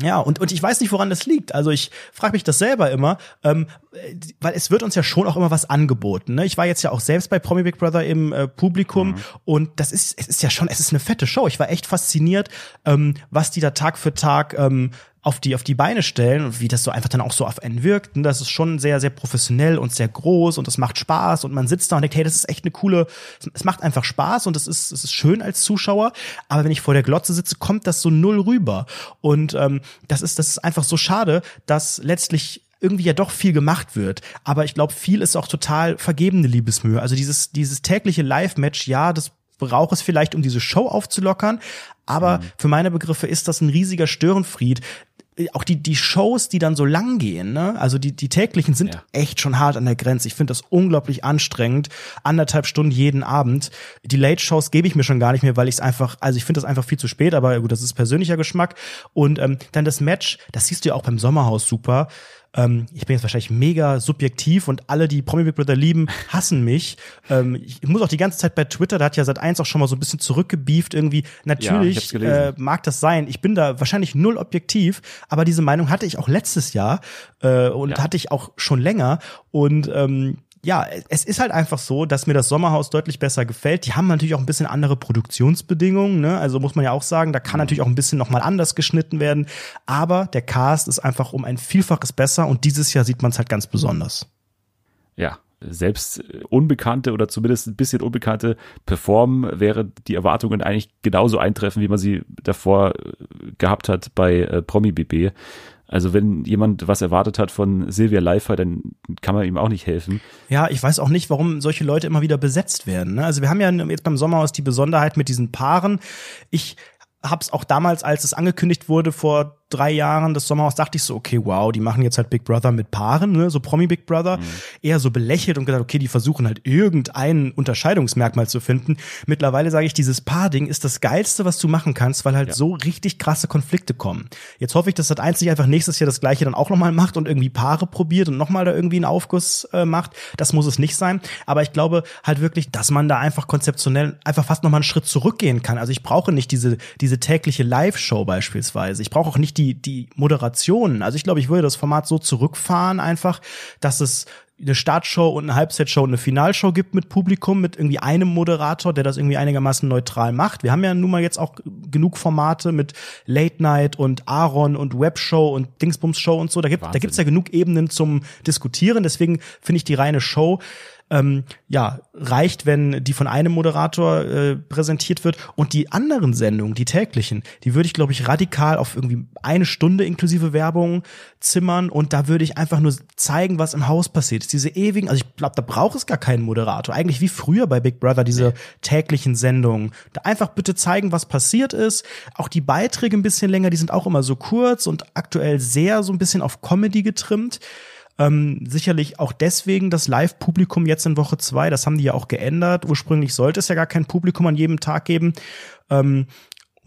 Ja, und, und ich weiß nicht, woran das liegt. Also ich frage mich das selber immer, ähm, äh, weil es wird uns ja schon auch immer was angeboten. Ne? Ich war jetzt ja auch selbst bei Promi Big Brother im äh, Publikum und das ist, es ist ja schon, es ist eine fette Show. Ich war echt fasziniert, ähm, was die da Tag für Tag ähm, auf die auf die Beine stellen und wie das so einfach dann auch so auf einen wirkt. Und das ist schon sehr sehr professionell und sehr groß und das macht Spaß und man sitzt da und denkt, hey, das ist echt eine coole. Es macht einfach Spaß und es ist es ist schön als Zuschauer. Aber wenn ich vor der Glotze sitze, kommt das so null rüber. Und ähm, das ist das ist einfach so schade, dass letztlich irgendwie ja doch viel gemacht wird. Aber ich glaube, viel ist auch total vergebene Liebesmühe. Also dieses, dieses tägliche Live-Match, ja, das braucht es vielleicht, um diese Show aufzulockern. Aber für meine Begriffe ist das ein riesiger Störenfried. Auch die, die Shows, die dann so lang gehen, ne? also die, die täglichen sind Ja. echt schon hart an der Grenze. Ich finde das unglaublich anstrengend. Anderthalb Stunden jeden Abend. Die Late-Shows gebe ich mir schon gar nicht mehr, weil ich es einfach, also ich finde das einfach viel zu spät, aber gut, das ist persönlicher Geschmack. Und ähm, dann das Match, das siehst du ja auch beim Sommerhaus super. Ähm, ich bin jetzt wahrscheinlich mega subjektiv und alle, die Promi Big Brother lieben, hassen mich. Ähm, ich muss auch die ganze Zeit bei Twitter, da hat ja seit eins auch schon mal so ein bisschen zurückgebieft irgendwie. Natürlich gelesen. äh, mag das sein. Ich bin da wahrscheinlich null objektiv, aber diese Meinung hatte ich auch letztes Jahr äh, und Ja. hatte ich auch schon länger. Und ähm, ja, es ist halt einfach so, dass mir das Sommerhaus deutlich besser gefällt. Die haben natürlich auch ein bisschen andere Produktionsbedingungen, ne? Also muss man ja auch sagen, da kann natürlich auch ein bisschen nochmal anders geschnitten werden. Aber der Cast ist einfach um ein Vielfaches besser und dieses Jahr sieht man es halt ganz besonders. ja, selbst äh, Unbekannte oder zumindest ein bisschen Unbekannte performen, während die Erwartungen eigentlich genauso eintreffen, wie man sie davor äh, gehabt hat bei äh, Promi BB. Also wenn jemand was erwartet hat von Silvia Leifer, dann kann man ihm auch nicht helfen. Ja, ich weiß auch nicht, warum solche Leute immer wieder besetzt werden. Ne? Also wir haben ja jetzt beim Sommerhaus die Besonderheit mit diesen Paaren. Ich hab's auch damals, als es angekündigt wurde vor drei Jahren, das Sommerhaus, dachte ich so, okay, wow, die machen jetzt halt Big Brother mit Paaren, ne? so Promi Big Brother. Eher so belächelt und gesagt, okay, die versuchen halt irgendein Unterscheidungsmerkmal zu finden. Mittlerweile sage ich, dieses Paar-Ding ist das Geilste, was du machen kannst, weil halt Ja. so richtig krasse Konflikte kommen. Jetzt hoffe ich, dass das nicht einfach nächstes Jahr das gleiche dann auch nochmal macht und irgendwie Paare probiert und nochmal da irgendwie einen Aufguss äh, macht. Das muss es nicht sein. Aber ich glaube halt wirklich, dass man da einfach konzeptionell einfach fast nochmal einen Schritt zurückgehen kann. Also ich brauche nicht diese, diese tägliche Live-Show beispielsweise. Ich brauche auch nicht die, die Moderationen. Also ich glaube, ich würde das Format so zurückfahren einfach, dass es eine Startshow und eine Halbzeitshow und eine Finalshow gibt mit Publikum, mit irgendwie einem Moderator, der das irgendwie einigermaßen neutral macht. Wir haben ja nun mal jetzt auch genug Formate mit Late Night und Aaron und Webshow und Dingsbums Show und so. Da gibt da Wahnsinn. gibt's ja genug Ebenen zum Diskutieren. Deswegen finde ich die reine Show ähm, ja, reicht, wenn die von einem Moderator äh, präsentiert wird. Und die anderen Sendungen, die täglichen, die würde ich, glaube ich, radikal auf irgendwie eine Stunde inklusive Werbung zimmern. Und da würde ich einfach nur zeigen, was im Haus passiert. Diese ewigen, also ich glaube, da braucht es gar keinen Moderator. Eigentlich wie früher bei Big Brother, diese täglichen Sendungen. Da einfach bitte zeigen, was passiert ist. Auch die Beiträge ein bisschen länger, die sind auch immer so kurz und aktuell sehr so ein bisschen auf Comedy getrimmt. Ähm, sicherlich auch deswegen das Live-Publikum jetzt in Woche zwei, das haben die ja auch geändert. Ursprünglich sollte es ja gar kein Publikum an jedem Tag geben. Ähm,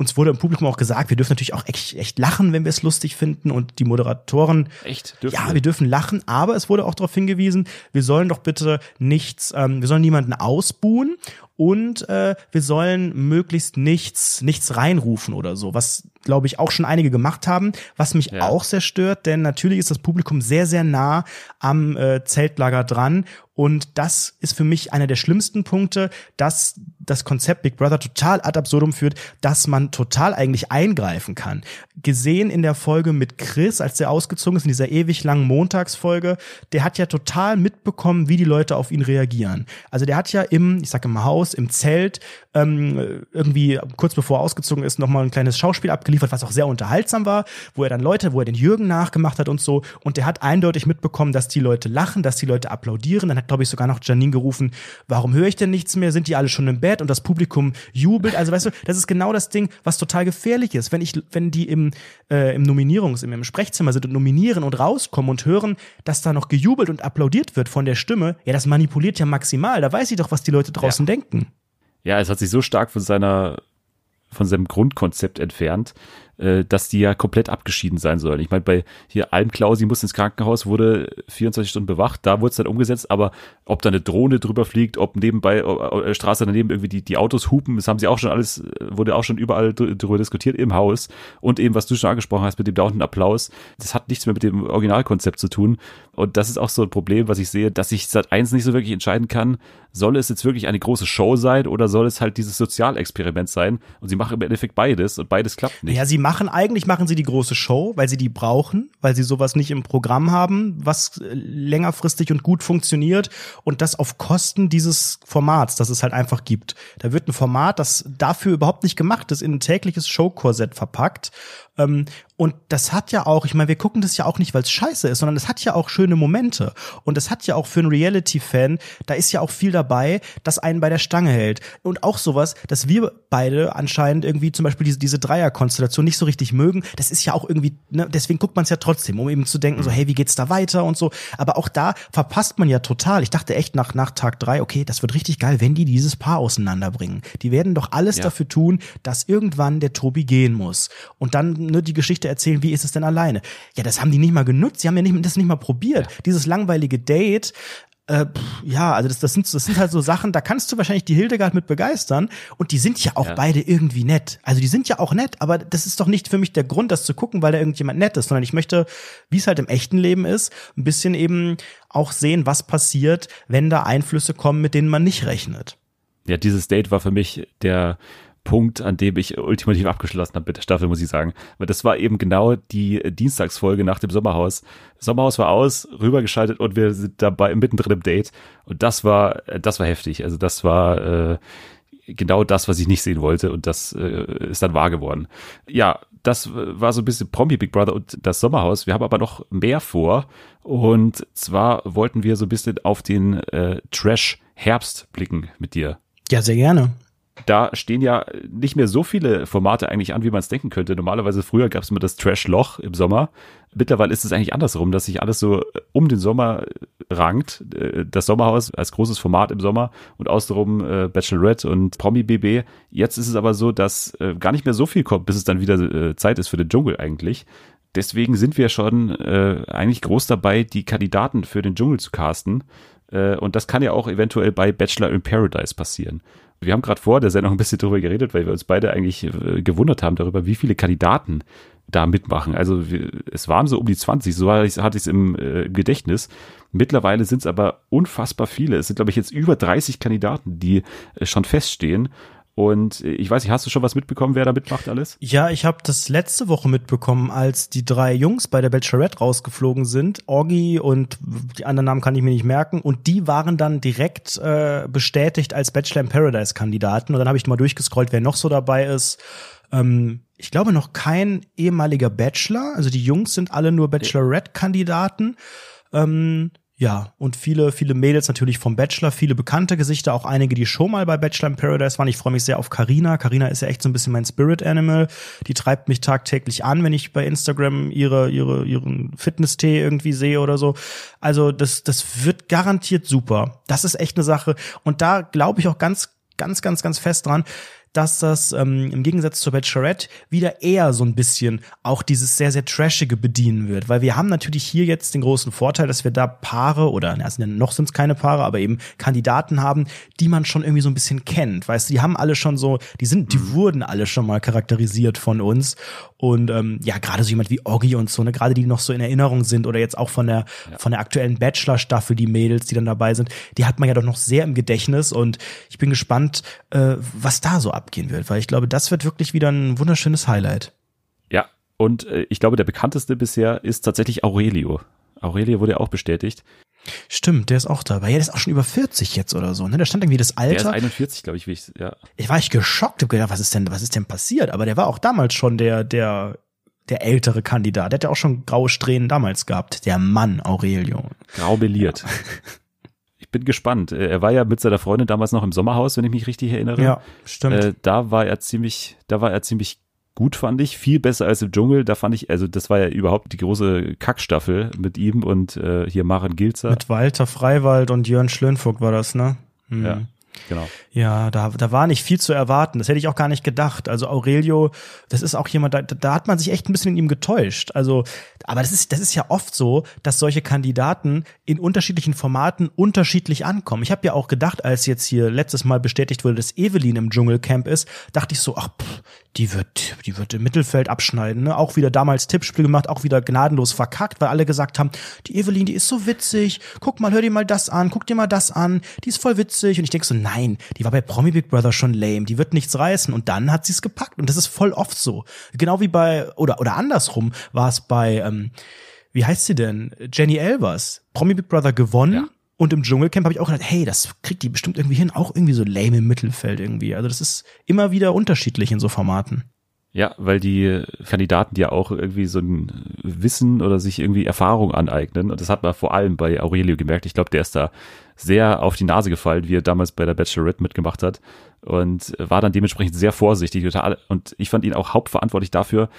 uns wurde im Publikum auch gesagt, wir dürfen natürlich auch echt, echt lachen, wenn wir es lustig finden. Und die Moderatoren Echt? Dürfen ja, wir? wir dürfen lachen, aber es wurde auch darauf hingewiesen, wir sollen doch bitte nichts, ähm, wir sollen niemanden ausbuhen und äh, wir sollen möglichst nichts, nichts reinrufen oder so, was glaube ich auch schon einige gemacht haben, was mich Ja. auch sehr stört, denn natürlich ist das Publikum sehr, sehr nah am äh, Zeltlager dran und das ist für mich einer der schlimmsten Punkte, dass das Konzept Big Brother total ad absurdum führt, dass man total eigentlich eingreifen kann. Gesehen in der Folge mit Chris, als der ausgezogen ist, in dieser ewig langen Montagsfolge, der hat ja total mitbekommen, wie die Leute auf ihn reagieren. Also der hat ja im, ich sag im Haus, im Zelt, ähm, irgendwie kurz bevor er ausgezogen ist, nochmal ein kleines Schauspiel abgeliefert, was auch sehr unterhaltsam war, wo er dann Leute, wo er den Jürgen nachgemacht hat und so. Und der hat eindeutig mitbekommen, dass die Leute lachen, dass die Leute applaudieren. Dann hat, glaube ich, sogar noch Janine gerufen, warum höre ich denn nichts mehr? Sind die alle schon im Bett? Und das Publikum jubelt. Also weißt du, das ist genau das Ding, was total gefährlich ist. Wenn ich, wenn die im, äh, im Nominierungs-, im, im Sprechzimmer sind und nominieren und rauskommen und hören, dass da noch gejubelt und applaudiert wird von der Stimme, ja, das manipuliert ja maximal. Da weiß ich doch, was die Leute draußen denken. Ja, es hat sich so stark von seiner, von seinem Grundkonzept entfernt, äh, dass die ja komplett abgeschieden sein sollen. Ich meine, bei hier Almklausi muss ins Krankenhaus, wurde 24 Stunden bewacht, da wurde es dann umgesetzt, aber ob da eine Drohne drüber fliegt, ob nebenbei, äh, Straße daneben irgendwie die, die Autos hupen, das haben sie auch schon alles, äh, wurde auch schon überall dr- drüber diskutiert im Haus. Und eben, was du schon angesprochen hast mit dem dauernden Applaus, das hat nichts mehr mit dem Originalkonzept zu tun. Und das ist auch so ein Problem, was ich sehe, dass sich Sat 1 nicht so wirklich entscheiden kann, soll es jetzt wirklich eine große Show sein oder soll es halt dieses Sozialexperiment sein? Und sie machen im Endeffekt beides und beides klappt nicht. Ja, sie machen, eigentlich machen sie die große Show, weil sie die brauchen, weil sie sowas nicht im Programm haben, was äh, längerfristig und gut funktioniert und das auf Kosten dieses Formats, das es halt einfach gibt. Da wird ein Format, das dafür überhaupt nicht gemacht ist, in ein tägliches Showkorsett verpackt. Ähm, und das hat ja auch, ich meine, wir gucken das ja auch nicht, weil es scheiße ist, sondern es hat ja auch schöne Momente. Und es hat ja auch für einen Reality-Fan, da ist ja auch viel dabei, das einen bei der Stange hält. Und auch sowas, dass wir beide anscheinend irgendwie zum Beispiel diese, diese Dreierkonstellation nicht so richtig mögen, das ist ja auch irgendwie, ne, deswegen guckt man es ja trotzdem, um eben zu denken, so, hey, wie geht's da weiter und so. Aber auch da verpasst man ja total. Ich dachte echt nach, nach Tag drei, okay, das wird richtig geil, wenn die dieses Paar auseinanderbringen. Die werden doch alles Ja. dafür tun, dass irgendwann der Tobi gehen muss. Und dann ne, die Geschichte erzählen, wie ist es denn alleine? Ja, das haben die nicht mal genutzt, die haben ja nicht, das nicht mal probiert. Dieses langweilige Date, äh, pff, ja, also das, das, sind, das sind halt so Sachen, da kannst du wahrscheinlich die Hildegard mit begeistern und die sind ja auch Ja. beide irgendwie nett. Also die sind ja auch nett, aber das ist doch nicht für mich der Grund, das zu gucken, weil da irgendjemand nett ist, sondern ich möchte, wie es halt im echten Leben ist, ein bisschen eben auch sehen, was passiert, wenn da Einflüsse kommen, mit denen man nicht rechnet. Ja, dieses Date war für mich der Punkt, an dem ich ultimativ abgeschlossen habe mit der Staffel, muss ich sagen. Weil das war eben genau die Dienstagsfolge nach dem Sommerhaus. Sommerhaus war aus, rübergeschaltet und wir sind dabei mittendrin im Date. Und das war, das war heftig. Also das war äh, genau das, was ich nicht sehen wollte. Und das äh, ist dann wahr geworden. Ja, das war so ein bisschen Promi Big Brother und das Sommerhaus. Wir haben aber noch mehr vor. Und zwar wollten wir so ein bisschen auf den äh, Trash Herbst blicken mit dir Ja, sehr gerne. Da stehen ja nicht mehr so viele Formate eigentlich an, wie man es denken könnte. Normalerweise früher gab es immer das Trash-Loch im Sommer. Mittlerweile ist es eigentlich andersrum, dass sich alles so um den Sommer rankt. Äh, Das Sommerhaus als großes Format im Sommer und außenrum äh, Bachelorette und Promi-BB. Jetzt ist es aber so, dass äh, gar nicht mehr so viel kommt, bis es dann wieder äh, Zeit ist für den Dschungel eigentlich. Deswegen sind wir schon äh, eigentlich groß dabei, die Kandidaten für den Dschungel zu casten. Äh, und das kann ja auch eventuell bei Bachelor in Paradise passieren. Wir haben gerade vor der Sendung ein bisschen drüber geredet, weil wir uns beide eigentlich äh, gewundert haben darüber, wie viele Kandidaten da mitmachen. Also es waren so um die 20, so hatte ich es im äh, Gedächtnis. Mittlerweile sind es aber unfassbar viele. Es sind, glaube ich, jetzt über 30 Kandidaten, die äh, schon feststehen. Und äh, ich weiß nicht, hast du schon was mitbekommen, wer da mitmacht alles? Ja, ich habe das letzte Woche mitbekommen, als die drei Jungs bei der Bachelorette rausgeflogen sind. Orgi und die anderen Namen kann ich mir nicht merken. Und die waren dann direkt äh, bestätigt als Bachelor in Paradise Kandidaten. Und dann habe ich mal durchgescrollt, wer noch so dabei ist. Ähm, ich glaube noch kein ehemaliger Bachelor. Also die Jungs sind alle nur Bachelorette-Kandidaten. Ähm, ja, und viele, viele Mädels natürlich vom Bachelor, viele bekannte Gesichter, auch einige, die schon mal bei Bachelor in Paradise waren. Ich freue mich sehr auf Karina. Karina ist ja echt so ein bisschen mein Spirit Animal. Die treibt mich tagtäglich an, wenn ich bei Instagram ihre, ihre, ihren Fitness-Tee irgendwie sehe oder so. Also das, das wird garantiert super. Das ist echt eine Sache. Und da glaube ich auch ganz, ganz, ganz, ganz fest dran, dass das ähm, im Gegensatz zur Bachelorette wieder eher so ein bisschen auch dieses sehr, sehr Trashige bedienen wird. Weil wir haben natürlich hier jetzt den großen Vorteil, dass wir da Paare oder ja noch sind es keine Paare, aber eben Kandidaten haben, die man schon irgendwie so ein bisschen kennt. Weißt du, die haben alle schon so, die sind, die wurden alle schon mal charakterisiert von uns. Und ähm, ja, gerade so jemand wie Oggi und so, ne, gerade die noch so in Erinnerung sind oder jetzt auch von der von der aktuellen Bachelor-Staffel, die Mädels, die dann dabei sind, die hat man ja doch noch sehr im Gedächtnis und ich bin gespannt, äh, was da so abgehen wird, weil ich glaube, das wird wirklich wieder ein wunderschönes Highlight. Ja, und äh, ich glaube, der bekannteste bisher ist tatsächlich Aurelio. Aurelio wurde ja auch bestätigt. Stimmt, der ist auch dabei. Ja, der ist auch schon über 40 jetzt oder so, ne? Da stand irgendwie das Der ist Alter. 41, glaube ich, wie ich, ja. ich war echt geschockt, hab gedacht, was ist denn, was ist denn passiert? Aber der war auch damals schon der, der, der ältere Kandidat. Der hat ja auch schon graue Strähnen damals gehabt. Der Mann Aurelio. Grau beliert. Ich bin gespannt. Äh, Er war ja mit seiner Freundin damals noch im Sommerhaus, wenn ich mich richtig erinnere. Ja, stimmt. Äh, da war er ziemlich, da war er ziemlich gut, fand ich. Viel besser als im Dschungel. Da fand ich, also das war ja überhaupt die große Kackstaffel mit ihm und äh, hier Maren Gilzer. Mit Walter Freiwald und Jörn Schlönvogt war das, ne? Mhm. Ja, genau. Ja, da, da war nicht viel zu erwarten. Das hätte ich auch gar nicht gedacht. Also Aurelio, das ist auch jemand, da, da hat man sich echt ein bisschen in ihm getäuscht. Also, aber das ist, das ist ja oft so, dass solche Kandidaten in unterschiedlichen Formaten unterschiedlich ankommen. Ich habe ja auch gedacht, als jetzt hier letztes Mal bestätigt wurde, dass Evelyn im Dschungelcamp ist, dachte ich so, ach, pff, die wird, die wird im Mittelfeld abschneiden. Ne? Auch wieder damals Tippspiel gemacht, auch wieder gnadenlos verkackt, weil alle gesagt haben, die Evelyn, die ist so witzig. Guck mal, hör dir mal das an, guck dir mal das an. Die ist voll witzig. Und ich denk so, nein, die war bei Promi Big Brother schon lame. Die wird nichts reißen. Und dann hat sie es gepackt. Und das ist voll oft so. Genau wie bei, oder, oder andersrum war es bei, ähm, wie heißt sie denn? Jenny Elvers. Promi Big Brother gewonnen. Ja. Und im Dschungelcamp habe ich auch gedacht, hey, das kriegt die bestimmt irgendwie hin, auch irgendwie so lame im Mittelfeld irgendwie. Also das ist immer wieder unterschiedlich in so Formaten. Ja, weil die Kandidaten ja auch irgendwie so ein Wissen oder sich irgendwie Erfahrung aneignen. Und das hat man vor allem bei Aurelio gemerkt. Ich glaube, der ist da sehr auf die Nase gefallen, wie er damals bei der Bachelorette mitgemacht hat. Und war dann dementsprechend sehr vorsichtig. Und ich fand ihn auch hauptverantwortlich dafür,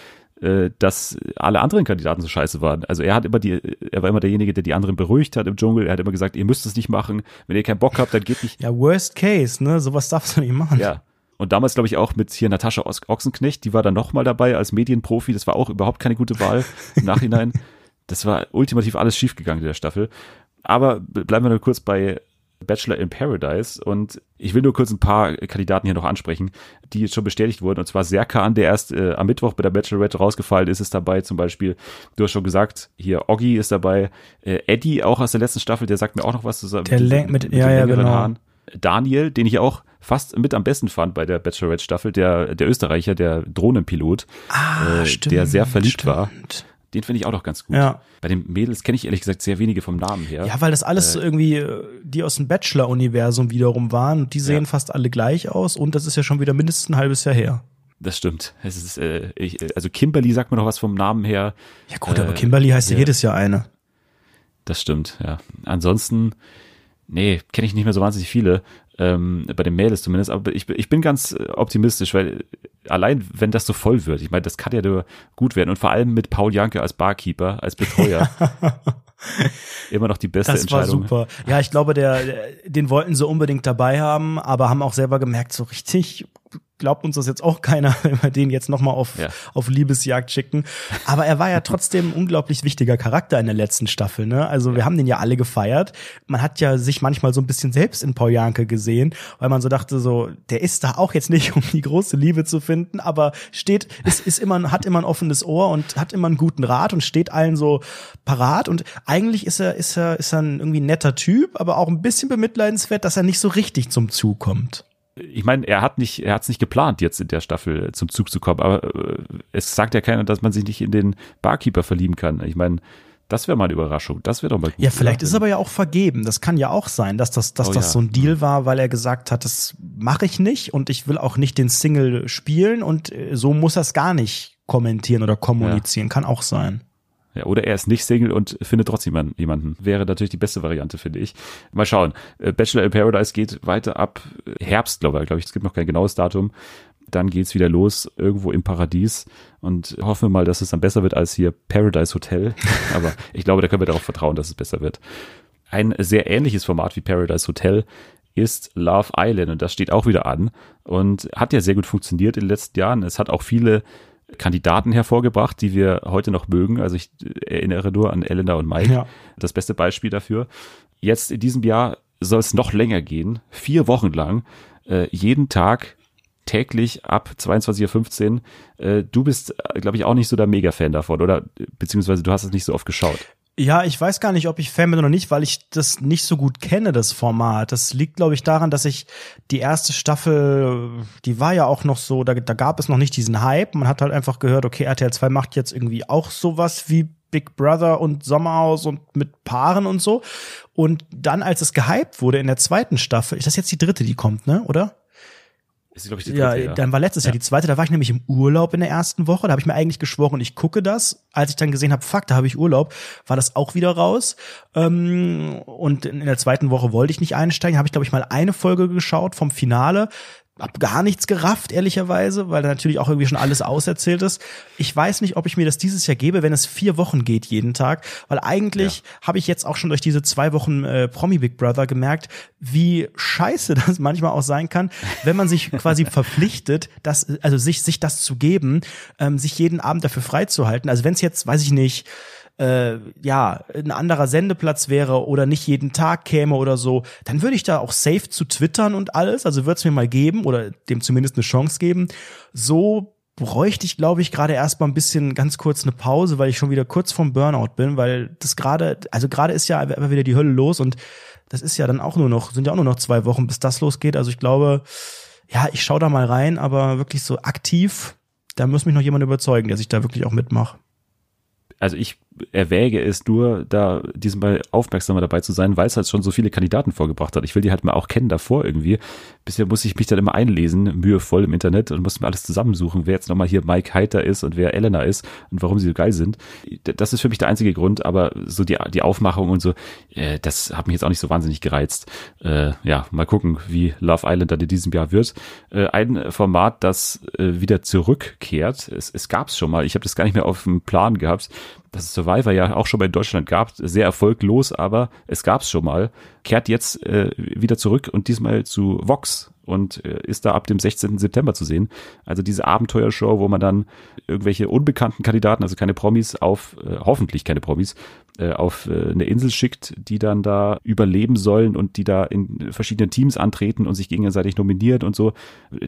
äh, dass alle anderen Kandidaten so scheiße waren. Also er hat immer die, er war immer derjenige, der die anderen beruhigt hat im Dschungel. Er hat immer gesagt, ihr müsst es nicht machen. Wenn ihr keinen Bock habt, dann geht nicht. Ja, worst case, ne? Sowas darfst du nicht machen. Ja. Und damals, glaube ich, auch mit hier Natascha Ochsenknecht, die war dann nochmal dabei als Medienprofi. Das war auch überhaupt keine gute Wahl [laughs] im Nachhinein. Das war ultimativ alles schiefgegangen in der Staffel. Aber bleiben wir nur kurz bei Bachelor in Paradise und ich will nur kurz ein paar Kandidaten hier noch ansprechen, die jetzt schon bestätigt wurden. Und zwar Serkan, der erst äh, am Mittwoch bei der Bachelorette rausgefallen ist, ist dabei zum Beispiel. Du hast schon gesagt, hier Oggi ist dabei. Äh, Eddie, auch aus der letzten Staffel, der sagt mir auch noch was. zusammen Der Lenk- mit- ja, den ja, genau. Daniel, den ich auch fast mit am besten fand bei der Bachelorette-Staffel, der, der Österreicher, der Drohnenpilot, Ah, äh, der sehr verliebt war. stimmt. Den finde ich auch noch ganz gut. Ja. Bei den Mädels kenne ich ehrlich gesagt sehr wenige vom Namen her. Ja, weil das alles irgendwie äh, die aus dem Bachelor-Universum wiederum waren. Und die sehen Ja. fast alle gleich aus. Und das ist ja schon wieder mindestens ein halbes Jahr her. Das stimmt. Es ist, äh, ich, also Kimberly sagt mir noch was vom Namen her. Ja gut, Äh, aber Kimberly heißt ja ja. jedes Jahr eine. Das stimmt, ja. Ansonsten, nee, kenne ich nicht mehr so wahnsinnig viele. Ähm, bei den Mädels zumindest, aber ich, bin- ich bin ganz optimistisch, weil allein wenn das so voll wird, ich meine, das kann ja nur gut werden und vor allem mit Paul Janke als Barkeeper, als Betreuer. [laughs] Immer noch die beste Das war Entscheidung. super. Ja, ich glaube, der- den wollten sie unbedingt dabei haben, aber haben auch selber gemerkt, so richtig glaubt uns das jetzt auch keiner, [laughs] wenn wir den jetzt nochmal auf, Ja. auf Liebesjagd schicken. Aber er war ja trotzdem ein unglaublich wichtiger Charakter in der letzten Staffel. Ne? Also wir haben den ja alle gefeiert. Man hat ja sich manchmal so ein bisschen selbst in Paul Janke gesehen, weil man so dachte, so, der ist da auch jetzt nicht, [laughs] um die große Liebe zu finden, aber steht, ist, ist immer, hat immer ein offenes Ohr und hat immer einen guten Rat und steht allen so parat. Und eigentlich ist er, ist er, ist er ein irgendwie netter Typ, aber auch ein bisschen bemitleidenswert, dass er nicht so richtig zum Zug kommt. Ich meine, er hat nicht, er hat es nicht geplant, jetzt in der Staffel zum Zug zu kommen, aber äh, es sagt ja keiner, dass man sich nicht in den Barkeeper verlieben kann. Ich meine, das wäre mal eine Überraschung. Das wäre doch mal gut. Ja, vielleicht ist er aber ja auch vergeben. Das kann ja auch sein, dass das, dass Oh das ja. so ein Deal war, weil er gesagt hat, das mache ich nicht und ich will auch nicht den Single spielen und äh, so muss er es gar nicht kommentieren oder kommunizieren. Kann auch sein. Ja, oder er ist nicht Single und findet trotzdem jemanden-. Wäre natürlich die beste Variante, finde ich. Mal schauen. Äh, Bachelor in Paradise geht weiter ab Herbst, glaube ich. Glaube ich, es gibt noch kein genaues Datum. Dann geht's wieder los irgendwo im Paradies und hoffen wir mal, dass es dann besser wird als hier Paradise Hotel. [laughs] Aber ich glaube, da können wir darauf vertrauen, dass es besser wird. Ein sehr ähnliches Format wie Paradise Hotel ist Love Island und das steht auch wieder an und hat ja sehr gut funktioniert in den letzten Jahren. Es hat auch viele Kandidaten hervorgebracht, die wir heute noch mögen. Also ich erinnere nur an Elena und Mike, Ja. das beste Beispiel dafür. Jetzt in diesem Jahr soll es noch länger gehen, vier Wochen lang, äh, jeden Tag täglich ab 22.15 Uhr. Äh, du bist, glaube ich, auch nicht so der Mega-Fan davon, oder? Beziehungsweise du hast es nicht so oft geschaut. Ja, ich weiß gar nicht, ob ich Fan bin oder nicht, weil ich das nicht so gut kenne, das Format. Das liegt, glaube ich, daran, dass ich die erste Staffel, die war ja auch noch so, da, da gab es noch nicht diesen Hype. Man hat halt einfach gehört, okay, RTL 2 macht jetzt irgendwie auch sowas wie Big Brother und Sommerhaus und mit Paaren und so. Und dann, als es gehypt wurde in der zweiten Staffel, ist das jetzt die dritte, die kommt, ne, oder? Ist, glaube ich, die Ja, dritte, ja. dann war letztes Jahr die zweite, da war ich nämlich im Urlaub in der ersten Woche, da habe ich mir eigentlich geschworen, ich gucke das. Als ich dann gesehen habe, fuck, da habe ich Urlaub, war das auch wieder raus. Ähm, und in der zweiten Woche wollte ich nicht einsteigen, habe ich glaube ich mal eine Folge geschaut vom Finale. Hab gar nichts gerafft, ehrlicherweise, weil da natürlich auch irgendwie schon alles auserzählt ist. Ich weiß nicht, ob ich mir das dieses Jahr gebe, wenn es vier Wochen geht jeden Tag, weil eigentlich habe ich jetzt auch schon durch diese zwei Wochen äh, Promi Big Brother gemerkt, wie scheiße [laughs] das manchmal auch sein kann, wenn man sich quasi verpflichtet, das, also sich, sich das zu geben, ähm, sich jeden Abend dafür freizuhalten. Also wenn es jetzt, weiß ich nicht, äh, ja, ein anderer Sendeplatz wäre oder nicht jeden Tag käme oder so, dann würde ich da auch safe zu twittern und alles, also würde es mir mal geben oder dem zumindest eine Chance geben. So bräuchte ich, glaube ich, gerade erstmal ein bisschen ganz kurz eine Pause, weil ich schon wieder kurz vorm Burnout bin, weil das gerade, also gerade ist ja immer wieder die Hölle los und das ist ja dann auch nur noch, sind ja auch nur noch zwei Wochen, bis das losgeht. Also ich glaube, ja, ich schaue da mal rein, aber wirklich so aktiv, da muss mich noch jemand überzeugen, der sich da wirklich auch mitmacht. also ich erwäge es nur, da diesmal aufmerksamer dabei zu sein, weil es halt schon so viele Kandidaten vorgebracht hat. Ich will die halt mal auch kennen davor irgendwie. Bisher muss ich mich dann immer einlesen, mühevoll im Internet und muss mir alles zusammensuchen, wer jetzt nochmal hier Mike Heiter ist und wer Elena ist und warum sie so geil sind. Das ist für mich der einzige Grund, aber so die, die Aufmachung und so, äh, das hat mich jetzt auch nicht so wahnsinnig gereizt. Äh, ja, mal gucken, wie Love Island dann in diesem Jahr wird. Äh, ein Format, das äh, wieder zurückkehrt, es, es gab es schon mal, ich habe das gar nicht mehr auf dem Plan gehabt, was es Survivor ja auch schon mal in Deutschland gab, sehr erfolglos, aber es gab es schon mal, kehrt jetzt äh, wieder zurück und diesmal zu Vox und äh, ist da ab dem 16. September zu sehen. Also diese Abenteuershow, wo man dann irgendwelche unbekannten Kandidaten, also keine Promis, auf, äh, hoffentlich keine Promis, äh, auf äh, eine Insel schickt, die dann da überleben sollen und die da in verschiedenen Teams antreten und sich gegenseitig nominiert und so.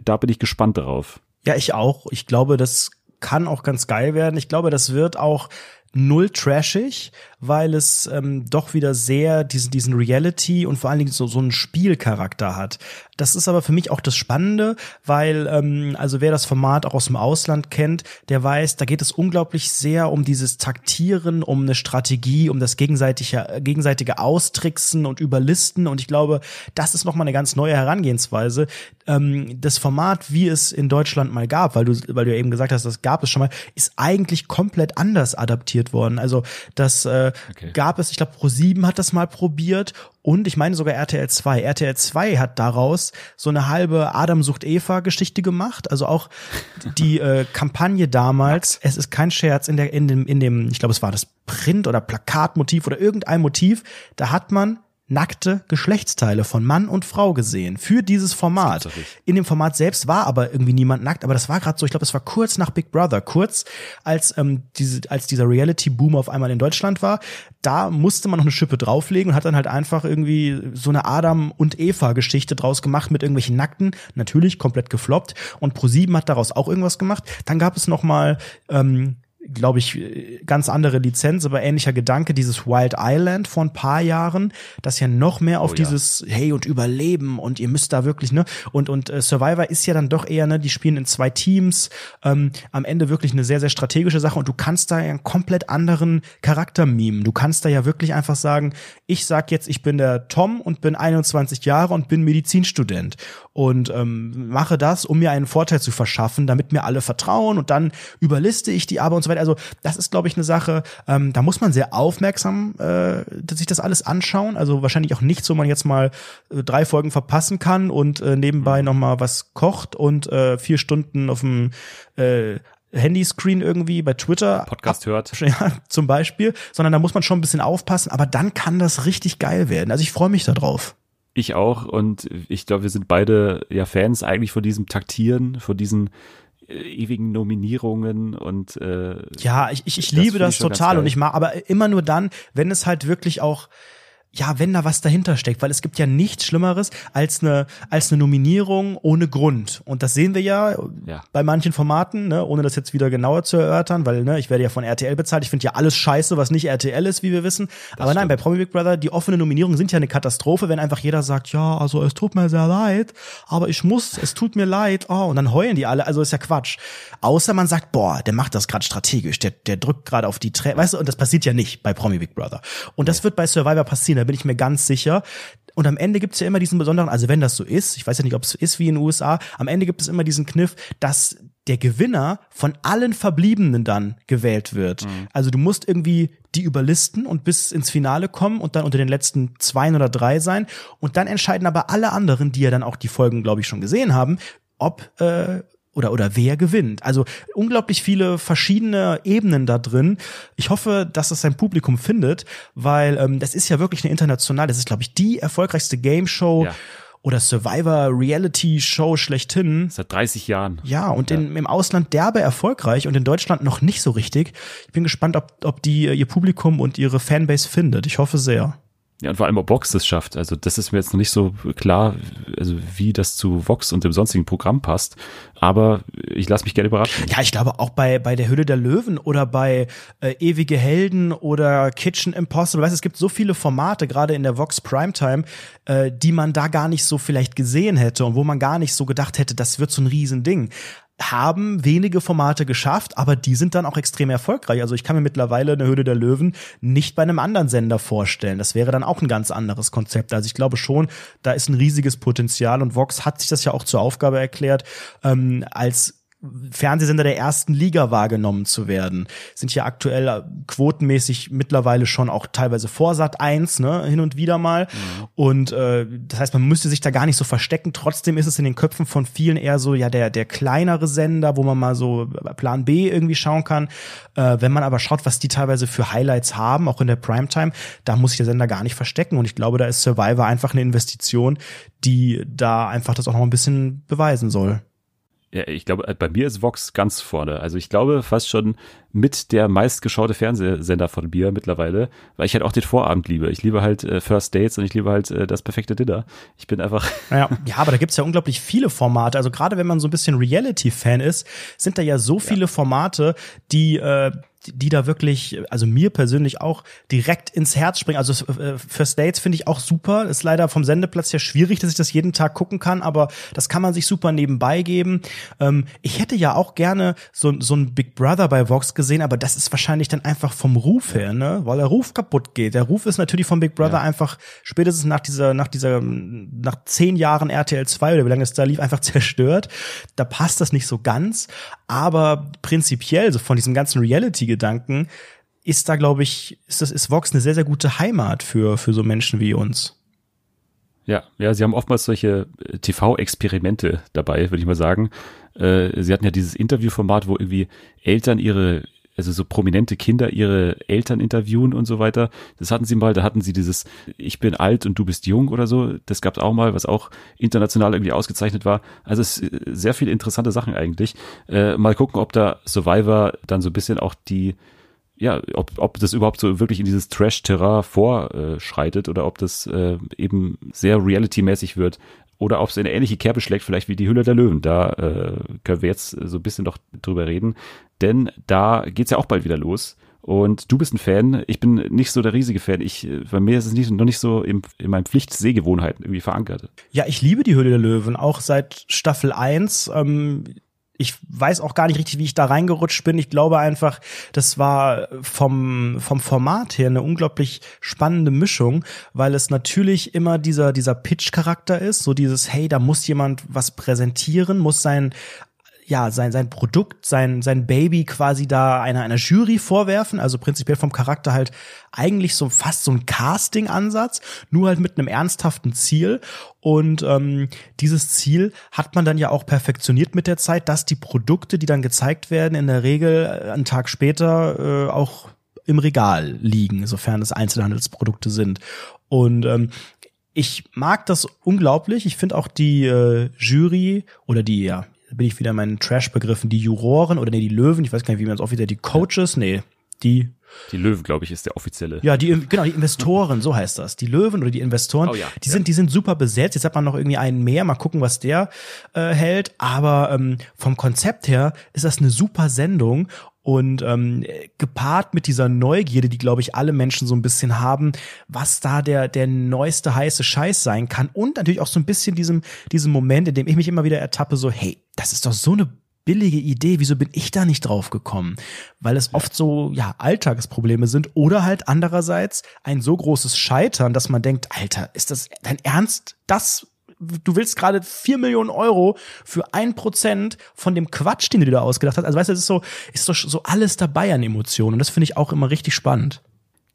Da bin ich gespannt darauf. Ja, ich auch. Ich glaube, das kann auch ganz geil werden. Ich glaube, das wird auch null trashig, weil es ähm, doch wieder sehr diesen, diesen Reality und vor allen Dingen so, so einen Spielcharakter hat. Das ist aber für mich auch das Spannende, weil, ähm, also wer das Format auch aus dem Ausland kennt, der weiß, da geht es unglaublich sehr um dieses Taktieren, um eine Strategie, um das gegenseitige, gegenseitige Austricksen und Überlisten. Und ich glaube, das ist nochmal eine ganz neue Herangehensweise. Ähm, das Format, wie es in Deutschland mal gab, weil du, weil du eben gesagt hast, das gab es schon mal, ist eigentlich komplett anders adaptiert worden. Also das äh, Okay. gab es, ich glaube, Pro7 hat das mal probiert und ich meine sogar RTL 2. RTL 2 hat daraus so eine halbe Adam sucht Eva Geschichte gemacht. Also auch die äh, Kampagne damals, es ist kein Scherz, in der, in dem, in dem, ich glaube, es war das Print- oder Plakatmotiv oder irgendein Motiv, da hat man nackte Geschlechtsteile von Mann und Frau gesehen für dieses Format. Das. In dem Format selbst war aber irgendwie niemand nackt, aber das war gerade so, ich glaube, es war kurz nach Big Brother, kurz als ähm, diese, als dieser Reality-Boom auf einmal in Deutschland war, da musste man noch eine Schippe drauflegen und hat dann halt einfach irgendwie so eine Adam und Eva-Geschichte draus gemacht mit irgendwelchen Nackten, natürlich komplett gefloppt. Und ProSieben hat daraus auch irgendwas gemacht. Dann gab es noch mal ähm, glaube ich, ganz andere Lizenz, aber ähnlicher Gedanke, dieses Wild Island vor ein paar Jahren, das ja noch mehr auf Oh ja. dieses Hey und Überleben und ihr müsst da wirklich, ne? Und, und äh, Survivor ist ja dann doch eher, ne, die spielen in zwei Teams, ähm, am Ende wirklich eine sehr, sehr strategische Sache und du kannst da ja einen komplett anderen Charakter mimen. Du kannst da ja wirklich einfach sagen, ich sag jetzt, ich bin der Tom und bin 21 Jahre und bin Medizinstudent und ähm, mache das, um mir einen Vorteil zu verschaffen, damit mir alle vertrauen und dann überliste ich die aber und so weiter. Also das ist, glaube ich, eine Sache, ähm, da muss man sehr aufmerksam äh, sich das alles anschauen. Also wahrscheinlich auch nichts, wo man jetzt mal äh, drei Folgen verpassen kann und äh, nebenbei noch mal was kocht und äh, vier Stunden auf dem äh, Handyscreen irgendwie bei Twitter Podcast hört. [laughs] ja, zum Beispiel, sondern da muss man schon ein bisschen aufpassen, aber dann kann das richtig geil werden. Also ich freue mich da drauf. Ich auch und ich glaube, wir sind beide ja Fans eigentlich von diesem Taktieren, von diesen ewigen Nominierungen und äh, Ja, ich, ich, ich liebe das total und ich mag, aber immer nur dann, wenn es halt wirklich auch ja, wenn da was dahinter steckt, weil es gibt ja nichts Schlimmeres als eine als eine Nominierung ohne Grund und das sehen wir ja, Ja. bei manchen Formaten, ne, ohne das jetzt wieder genauer zu erörtern, weil ne, ich werde ja von RTL bezahlt. Ich finde ja alles Scheiße, was nicht RTL ist, wie wir wissen. Aber nein, stimmt. bei Promi Big Brother die offenen Nominierungen sind ja eine Katastrophe, wenn einfach jeder sagt, ja, also es tut mir sehr leid, aber ich muss, es tut mir leid, oh, und dann heulen die alle, also ist ja Quatsch. Außer man sagt, boah, der macht das gerade strategisch, der, der drückt gerade auf die Trä weißt du, und das passiert ja nicht bei Promi Big Brother. Und das wird bei Survivor passieren, da bin ich mir ganz sicher. Und am Ende gibt's ja immer diesen besonderen, also wenn das so ist, ich weiß ja nicht, ob es so ist wie in den USA, am Ende gibt es immer diesen Kniff, dass der Gewinner von allen Verbliebenen dann gewählt wird. Also du musst irgendwie die überlisten und bis ins Finale kommen und dann unter den letzten zwei oder drei sein. Und dann entscheiden aber alle anderen, die ja dann auch die Folgen, glaube ich, schon gesehen haben, ob äh, oder oder wer gewinnt. Also unglaublich viele verschiedene Ebenen da drin. Ich hoffe, dass es sein Publikum findet, weil ähm, das ist ja wirklich eine international. Das ist, glaube ich, die erfolgreichste Game Show Ja. oder Survivor Reality Show schlechthin. seit 30 Jahren. Ja, und In, im Ausland derbe erfolgreich und in Deutschland noch nicht so richtig. Ich bin gespannt, ob, ob die ihr Publikum und ihre Fanbase findet. Ich hoffe sehr. Ja, und vor allem, ob Vox das schafft. Also, das ist mir jetzt noch nicht so klar, also wie das zu Vox und dem sonstigen Programm passt. Aber ich lasse mich gerne überraschen. Ja, ich glaube auch bei, bei der Hülle der Löwen oder bei äh, Ewige Helden oder Kitchen Impossible, weißt, es gibt so viele Formate, gerade in der Vox Primetime, äh, die man da gar nicht so vielleicht gesehen hätte und wo man gar nicht so gedacht hätte, das wird so ein Riesending. Haben wenige Formate geschafft, aber die sind dann auch extrem erfolgreich. Also ich kann mir mittlerweile eine Höhle der Löwen nicht bei einem anderen Sender vorstellen. Das wäre dann auch ein ganz anderes Konzept. Also ich glaube schon, da ist ein riesiges Potenzial und Vox hat sich das ja auch zur Aufgabe erklärt, ähm, als Fernsehsender der ersten Liga wahrgenommen zu werden. Sind ja aktuell äh, quotenmäßig mittlerweile schon auch teilweise Vorsat 1, ne, hin und wieder mal. Mhm. Und äh, das heißt, man müsste sich da gar nicht so verstecken. Trotzdem ist es in den Köpfen von vielen eher so, ja, der, der kleinere Sender, wo man mal so Plan B irgendwie schauen kann. Äh, wenn man aber schaut, was die teilweise für Highlights haben, auch in der Primetime, da muss sich der Sender gar nicht verstecken. Und ich glaube, da ist Survivor einfach eine Investition, die da einfach das auch noch ein bisschen beweisen soll. Ja, ich glaube, bei mir ist Vox ganz vorne. Also ich glaube fast schon mit der meistgeschaute Fernsehsender von mir mittlerweile, weil ich halt auch den Vorabend liebe. Ich liebe halt äh, First Dates und ich liebe halt äh, das perfekte Dinner. Ich bin einfach. [laughs] Ja, ja aber da gibt's ja unglaublich viele Formate. Also gerade wenn man so ein bisschen Reality-Fan ist, sind da ja so viele Formate, die äh, die da wirklich, also mir persönlich auch direkt ins Herz springen. Also äh, First Dates finde ich auch super. Ist leider vom Sendeplatz her schwierig, dass ich das jeden Tag gucken kann, aber das kann man sich super nebenbei geben. Ähm, ich hätte ja auch gerne so, so ein Big Brother bei Vox gesehen, aber das ist wahrscheinlich dann einfach vom Ruf her, ne? Weil der Ruf kaputt geht. Der Ruf ist natürlich vom Big Brother Ja. einfach spätestens nach dieser, nach dieser, nach zehn Jahren RTL 2 oder wie lange es da lief, einfach [laughs] zerstört. Da passt das nicht so ganz. Aber prinzipiell, so von diesem ganzen Reality-Gedanken, ist da, glaube ich, ist das, ist Vox eine sehr, sehr gute Heimat für, für so Menschen wie uns. Ja, ja, sie haben oftmals solche äh, TV-Experimente dabei, würde ich mal sagen. Äh, sie hatten ja dieses Interviewformat, wo irgendwie Eltern ihre, also so prominente Kinder ihre Eltern interviewen und so weiter. Das hatten sie mal, da hatten sie dieses Ich bin alt und du bist jung oder so. Das gab es auch mal, was auch international irgendwie ausgezeichnet war. Also es ist äh, sehr viele interessante Sachen eigentlich. Äh, mal gucken, ob da Survivor dann so ein bisschen auch die ja, ob, ob das überhaupt so wirklich in dieses Trash-Terrain vorschreitet oder ob das äh, eben sehr reality-mäßig wird oder ob es in eine ähnliche Kerbe schlägt, vielleicht wie die Hülle der Löwen. Da äh, können wir jetzt so ein bisschen noch drüber reden, denn da geht's ja auch bald wieder los. Und du bist ein Fan, ich bin nicht so der riesige Fan. Ich, äh, bei mir ist es nicht, noch nicht so im, in meinen Pflichtsehgewohnheiten irgendwie verankert. Ja, ich liebe die Höhle der Löwen, auch seit Staffel 1. Ähm, ich weiß auch gar nicht richtig, wie ich da reingerutscht bin. Ich glaube einfach, das war vom, vom Format her eine unglaublich spannende Mischung, weil es natürlich immer dieser, dieser Pitch-Charakter ist, so dieses, hey, da muss jemand was präsentieren, muss sein ja, sein, sein Produkt, sein, sein Baby quasi da einer, einer Jury vorwerfen, also prinzipiell vom Charakter halt eigentlich so fast so ein Casting-Ansatz, nur halt mit einem ernsthaften Ziel. Und ähm, dieses Ziel hat man dann ja auch perfektioniert mit der Zeit, dass die Produkte, die dann gezeigt werden, in der Regel äh, einen Tag später äh, auch im Regal liegen, sofern es Einzelhandelsprodukte sind. Und ähm, ich mag das unglaublich. Ich finde auch die äh, Jury oder die, ja, da bin ich wieder in meinen Trash-Begriffen, die Juroren oder nee, die Löwen, ich weiß gar nicht, wie man es wieder, die Coaches, nee, die, Die Löwen, glaube ich, ist der offizielle. ja, die, genau, die Investoren, so heißt das. Die Löwen oder die Investoren, Oh ja, die ja. sind, die sind super besetzt. Jetzt hat man noch irgendwie einen mehr, mal gucken, was der äh, hält. Aber ähm, vom Konzept her ist das eine super Sendung und ähm, gepaart mit dieser Neugierde, die glaube ich alle Menschen so ein bisschen haben, was da der der neueste heiße Scheiß sein kann und natürlich auch so ein bisschen diesem diesem Moment, in dem ich mich immer wieder ertappe, so hey, das ist doch so eine billige Idee, wieso bin ich da nicht drauf gekommen? Weil es oft so, ja, Alltagsprobleme sind oder halt andererseits ein so großes Scheitern, dass man denkt, Alter, ist das dein Ernst? Das, du willst gerade vier Millionen Euro für ein Prozent von dem Quatsch, den du dir da ausgedacht hast. Also weißt du, es ist so, ist doch so alles dabei an Emotionen und das finde ich auch immer richtig spannend.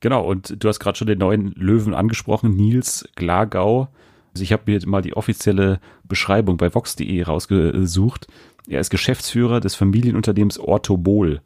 Genau, und du hast gerade schon den neuen Löwen angesprochen, Nils Glagau. Also ich habe mir mal die offizielle Beschreibung bei vox.de rausgesucht. Er ist Geschäftsführer des Familienunternehmens Orthobol,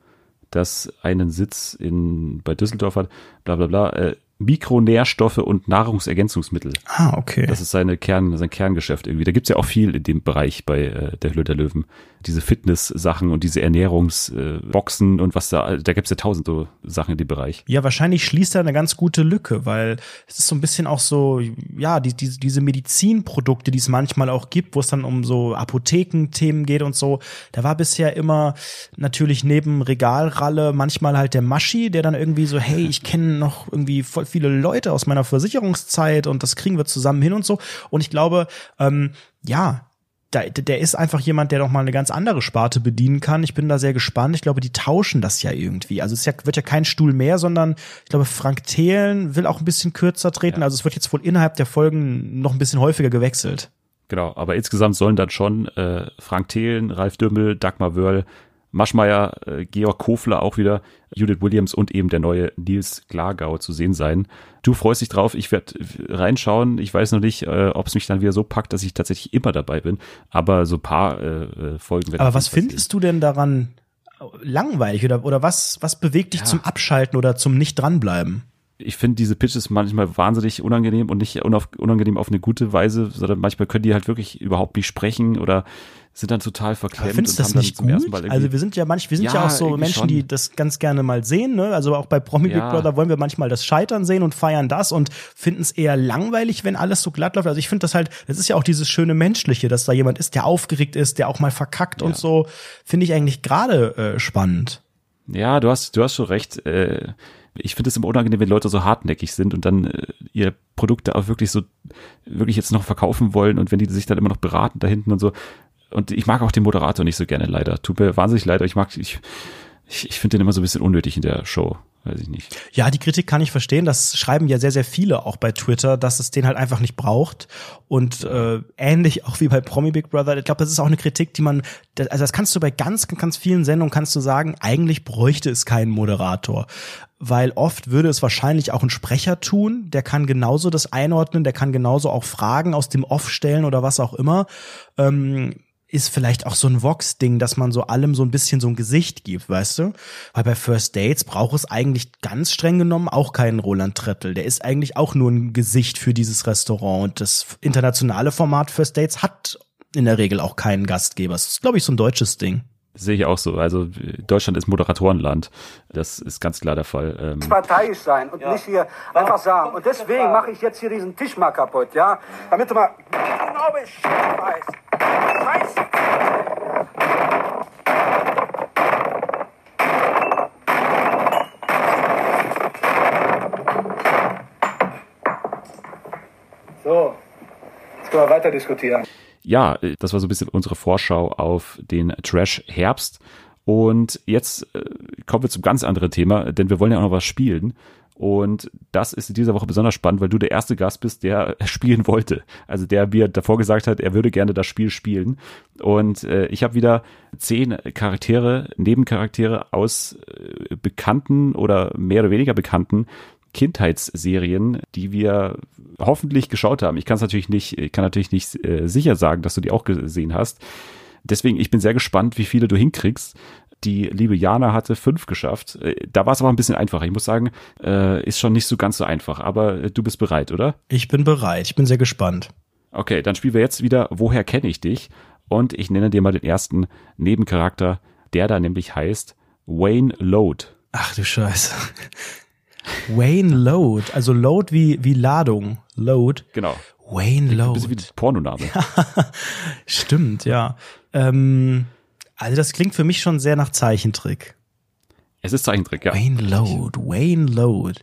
das einen Sitz in, bei Düsseldorf hat, bla bla bla. Äh, Mikronährstoffe und Nahrungsergänzungsmittel. Ah, okay. Das ist seine Kern, sein Kerngeschäft irgendwie. Da gibt's ja auch viel in dem Bereich bei äh, der Höhle der Löwen. Diese Fitness-Sachen und diese Ernährungsboxen äh, und was da, da gibt's ja tausend so Sachen in dem Bereich. Ja, wahrscheinlich schließt er eine ganz gute Lücke, weil es ist so ein bisschen auch so, ja, die, die, diese Medizinprodukte, die es manchmal auch gibt, wo es dann um so Apothekenthemen geht und so. Da war bisher immer natürlich neben Regalralle manchmal halt der Maschi, der dann irgendwie so, hey, ich kenne noch irgendwie voll viele Leute aus meiner Versicherungszeit und das kriegen wir zusammen hin und so. Und ich glaube, ähm, ja, da, der ist einfach jemand, der doch mal eine ganz andere Sparte bedienen kann. Ich bin da sehr gespannt. Ich glaube, die tauschen das ja irgendwie. Also es ja, wird ja kein Stuhl mehr, sondern ich glaube, Frank Thelen will auch ein bisschen kürzer treten. Also es wird jetzt wohl innerhalb der Folgen noch ein bisschen häufiger gewechselt. Genau, aber insgesamt sollen dann schon äh, Frank Thelen, Ralf Dümmel, Dagmar Wörl, Maschmeyer, äh, Georg Kofler auch wieder, Judith Williams und eben der neue Nils Glagau zu sehen sein. Du freust dich drauf, ich werde reinschauen. Ich weiß noch nicht, äh, ob es mich dann wieder so packt, dass ich tatsächlich immer dabei bin, aber so ein paar äh, äh, Folgen werden. Aber was findest du denn daran langweilig oder, oder was, was bewegt dich Ja. zum Abschalten oder zum nicht dranbleiben? ich finde diese Pitches manchmal wahnsinnig unangenehm und nicht unauf, unangenehm auf eine gute Weise, sondern manchmal können die halt wirklich überhaupt nicht sprechen oder sind dann total verklemmt. Und das haben dann nicht zum gut? Also wir sind ja manch, wir sind ja, Ja, auch so Menschen, schon. die das ganz gerne mal sehen, ne? Also auch bei Promi Big Ja. Brother wollen wir manchmal das Scheitern sehen und feiern das und finden es eher langweilig, wenn alles so glatt läuft. Also ich finde das halt, das ist ja auch dieses schöne Menschliche, dass da jemand ist, der aufgeregt ist, der auch mal verkackt und so, finde ich eigentlich gerade äh, spannend. Ja, du hast, du hast schon recht. Äh, ich finde es immer unangenehm, wenn Leute so hartnäckig sind und dann äh, ihre Produkte auch wirklich so, wirklich jetzt noch verkaufen wollen und wenn die sich dann immer noch beraten da hinten und so. Und ich mag auch den Moderator nicht so gerne, leider. Tut mir wahnsinnig leid, ich mag, ich, ich, ich finde den immer so ein bisschen unnötig in der Show. Weiß ich nicht. Ja, die Kritik kann ich verstehen. Das schreiben ja sehr, sehr viele auch bei Twitter, dass es den halt einfach nicht braucht. Und äh, ähnlich auch wie bei Promi Big Brother. Ich glaube, das ist auch eine Kritik, die man, das- also das kannst du bei ganz, ganz vielen Sendungen kannst du sagen, eigentlich bräuchte es keinen Moderator. Weil oft würde es wahrscheinlich auch ein Sprecher tun, der kann genauso das einordnen, der kann genauso auch Fragen aus dem Off stellen oder was auch immer. Ähm, ist vielleicht auch so ein Vox-Ding, dass man so allem so ein bisschen so ein Gesicht gibt, weißt du? Weil bei First Dates braucht es eigentlich ganz streng genommen auch keinen Roland Trettel. Der ist eigentlich auch nur ein Gesicht für dieses Restaurant. Und das internationale Format First Dates hat in der Regel auch keinen Gastgeber. Das ist, glaube ich, so ein deutsches Ding. Das sehe ich auch so. Also Deutschland ist Moderatorenland. Das ist ganz klar der Fall. Ähm, parteiisch sein und nicht hier einfach sagen. Und deswegen mache ich jetzt hier diesen Tisch mal kaputt, ja? Damit du mal genau Bescheid weißt. Scheiße! Können wir weiter diskutieren. ja, äh, das war so ein bisschen unsere Vorschau auf den Trash-Herbst. Und jetzt äh, kommen wir zum ganz anderen Thema, denn wir wollen ja auch noch was spielen. Und das ist in dieser Woche besonders spannend, weil du der erste Gast bist, der [laughs] spielen wollte. Also der mir davor gesagt hat, er würde gerne das Spiel spielen. Und äh, ich habe wieder zehn Charaktere, Nebencharaktere aus äh, bekannten oder mehr oder weniger bekannten Kindheitsserien, die wir hoffentlich geschaut haben. Ich kann es natürlich nicht, ich kann natürlich nicht äh, sicher sagen, dass du die auch gesehen hast. Deswegen, ich bin sehr gespannt, wie viele du hinkriegst. Die liebe Jana hatte fünf geschafft. Äh, Da war es aber ein bisschen einfacher. Ich muss sagen, äh, ist schon nicht so ganz so einfach. Aber äh, du bist bereit, oder? Ich bin bereit. Ich bin sehr gespannt. Okay, dann spielen wir jetzt wieder Woher kenne ich dich? Und ich nenne dir mal den ersten Nebencharakter, der da nämlich heißt Wayne Load. Ach du Scheiße. Wayne Load, also Load wie, wie Ladung. Load. Genau. Wayne Ein Load. bisschen wie ein Pornoname. [laughs] Stimmt, ja. Ähm, also das klingt für mich schon sehr nach Zeichentrick. Es ist Zeichentrick, ja. Wayne Load, Wayne Load.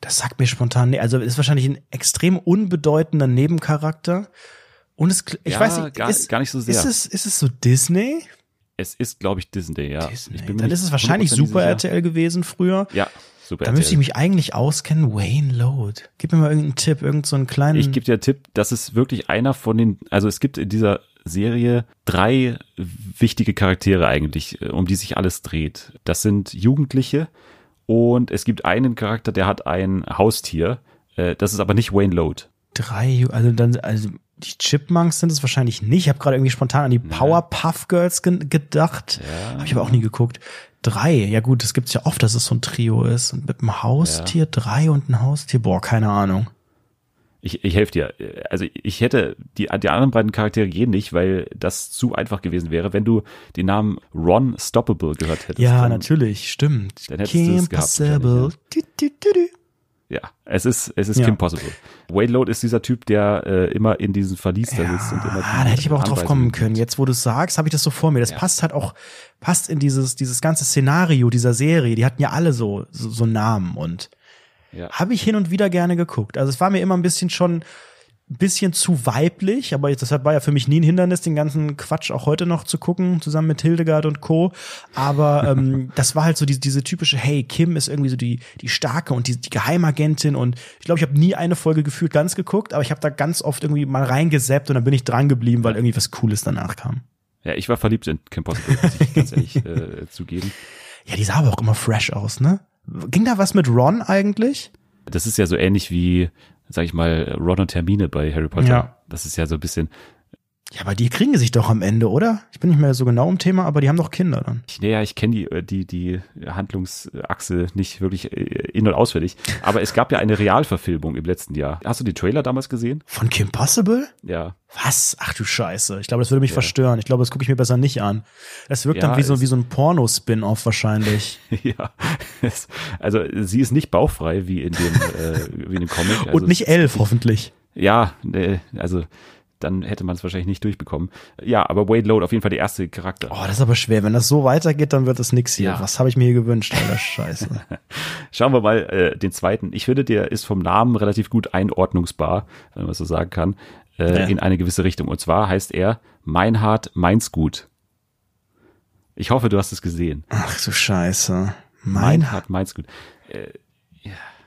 Das sagt mir spontan, nee, also ist wahrscheinlich ein extrem unbedeutender Nebencharakter. Und es, ich Ja, weiß nicht, gar- ist, gar nicht so sehr. Ist es, ist es so Disney? Es ist, glaube ich, Disney, ja. Disney. Ich bin Dann ist es wahrscheinlich 100% Super sicher. RTL gewesen früher. Ja, Super Da müsste ich mich eigentlich auskennen. Wayne Load. Gib mir mal irgendeinen Tipp, irgend so einen kleinen. Ich gebe dir einen Tipp, das ist wirklich einer von den, also es gibt in dieser Serie drei wichtige Charaktere eigentlich, äh, um die sich alles dreht. Das sind Jugendliche und es gibt einen Charakter, der hat ein Haustier. Äh, Das ist aber nicht Wayne Load. drei, also dann, also die Chipmunks sind es wahrscheinlich nicht. Ich habe gerade irgendwie spontan an die Powerpuff Girls ge gedacht. Habe ich aber auch nie geguckt. Drei, ja gut, das gibt's ja oft, dass es so ein Trio ist. Und mit einem Haustier, drei und ein Haustier, boah, keine Ahnung. Ich, ich helfe dir. Also ich hätte die, die anderen beiden Charaktere gehen nicht, weil das zu einfach gewesen wäre, wenn du den Namen Ron Stoppable gehört hättest. Ja, Dann- natürlich, stimmt. Dann hättest du es gehabt Ja, es ist, es ist Ja. Kim Possible. Wade Load ist dieser Typ, der äh, immer in diesem Verlies da sitzt und immer Ah, da hätte ich aber auch drauf kommen können. Jetzt, wo du es sagst, habe ich das so vor mir. Das passt halt auch, passt in dieses, dieses ganze Szenario dieser Serie. Die hatten ja alle so, so, so Namen und Ja. habe ich hin und wieder gerne geguckt. Also es war mir immer ein bisschen schon bisschen zu weiblich, aber deshalb war ja für mich nie ein Hindernis, den ganzen Quatsch auch heute noch zu gucken, zusammen mit Hildegard und Co. Aber ähm, [laughs] das war halt so diese, diese typische, hey, Kim ist irgendwie so die, die starke und die, die Geheimagentin und ich glaube, ich habe nie eine Folge gefühlt ganz geguckt, aber ich habe da ganz oft irgendwie mal reingeseppt und dann bin ich dran geblieben, weil irgendwie was Cooles danach kam. Ja, ich war verliebt in Kim Possible, muss ich ganz ehrlich [laughs] äh, zugeben. Ja, die sah aber auch immer fresh aus, ne? Ging da was mit Ron eigentlich? Das ist ja so ähnlich wie, sag ich mal, Ron und Hermine bei Harry Potter. Ja. Das ist ja so ein bisschen, Ja, aber die kriegen sich doch am Ende, oder? Ich bin nicht mehr so genau im Thema, aber die haben doch Kinder dann. ich, naja, ich kenne die, äh, die, die Handlungsachse nicht wirklich äh, in- und auswendig. Aber es gab ja eine Realverfilmung im letzten Jahr. Hast du den Trailer damals gesehen? Von Kim Possible? Ja. Was? Ach du Scheiße. Ich glaube, das würde mich verstören. Ich glaube, das gucke ich mir besser nicht an. Das wirkt Ja, dann wie so, wie so ein Porno-Spin-Off wahrscheinlich. [laughs] ja. Also sie ist nicht bauchfrei wie in dem, äh, wie in dem Comic. Also Und nicht elf, hoffentlich. Ja, nee, also dann hätte man es wahrscheinlich nicht durchbekommen. Ja, aber Wade Load auf jeden Fall der erste Charakter. Oh, das ist aber schwer. Wenn das so weitergeht, dann wird das nix hier. Ja. Was habe ich mir hier gewünscht, Alter? Scheiße. [laughs] Schauen wir mal äh, den zweiten. Ich finde, der ist vom Namen relativ gut einordnungsbar, wenn man so sagen kann, äh, Ja. in eine gewisse Richtung. Und zwar heißt er Meinhard Mainzgut. Ich hoffe, du hast es gesehen. Ach du Scheiße. Mein, Meinhard Mainzgut.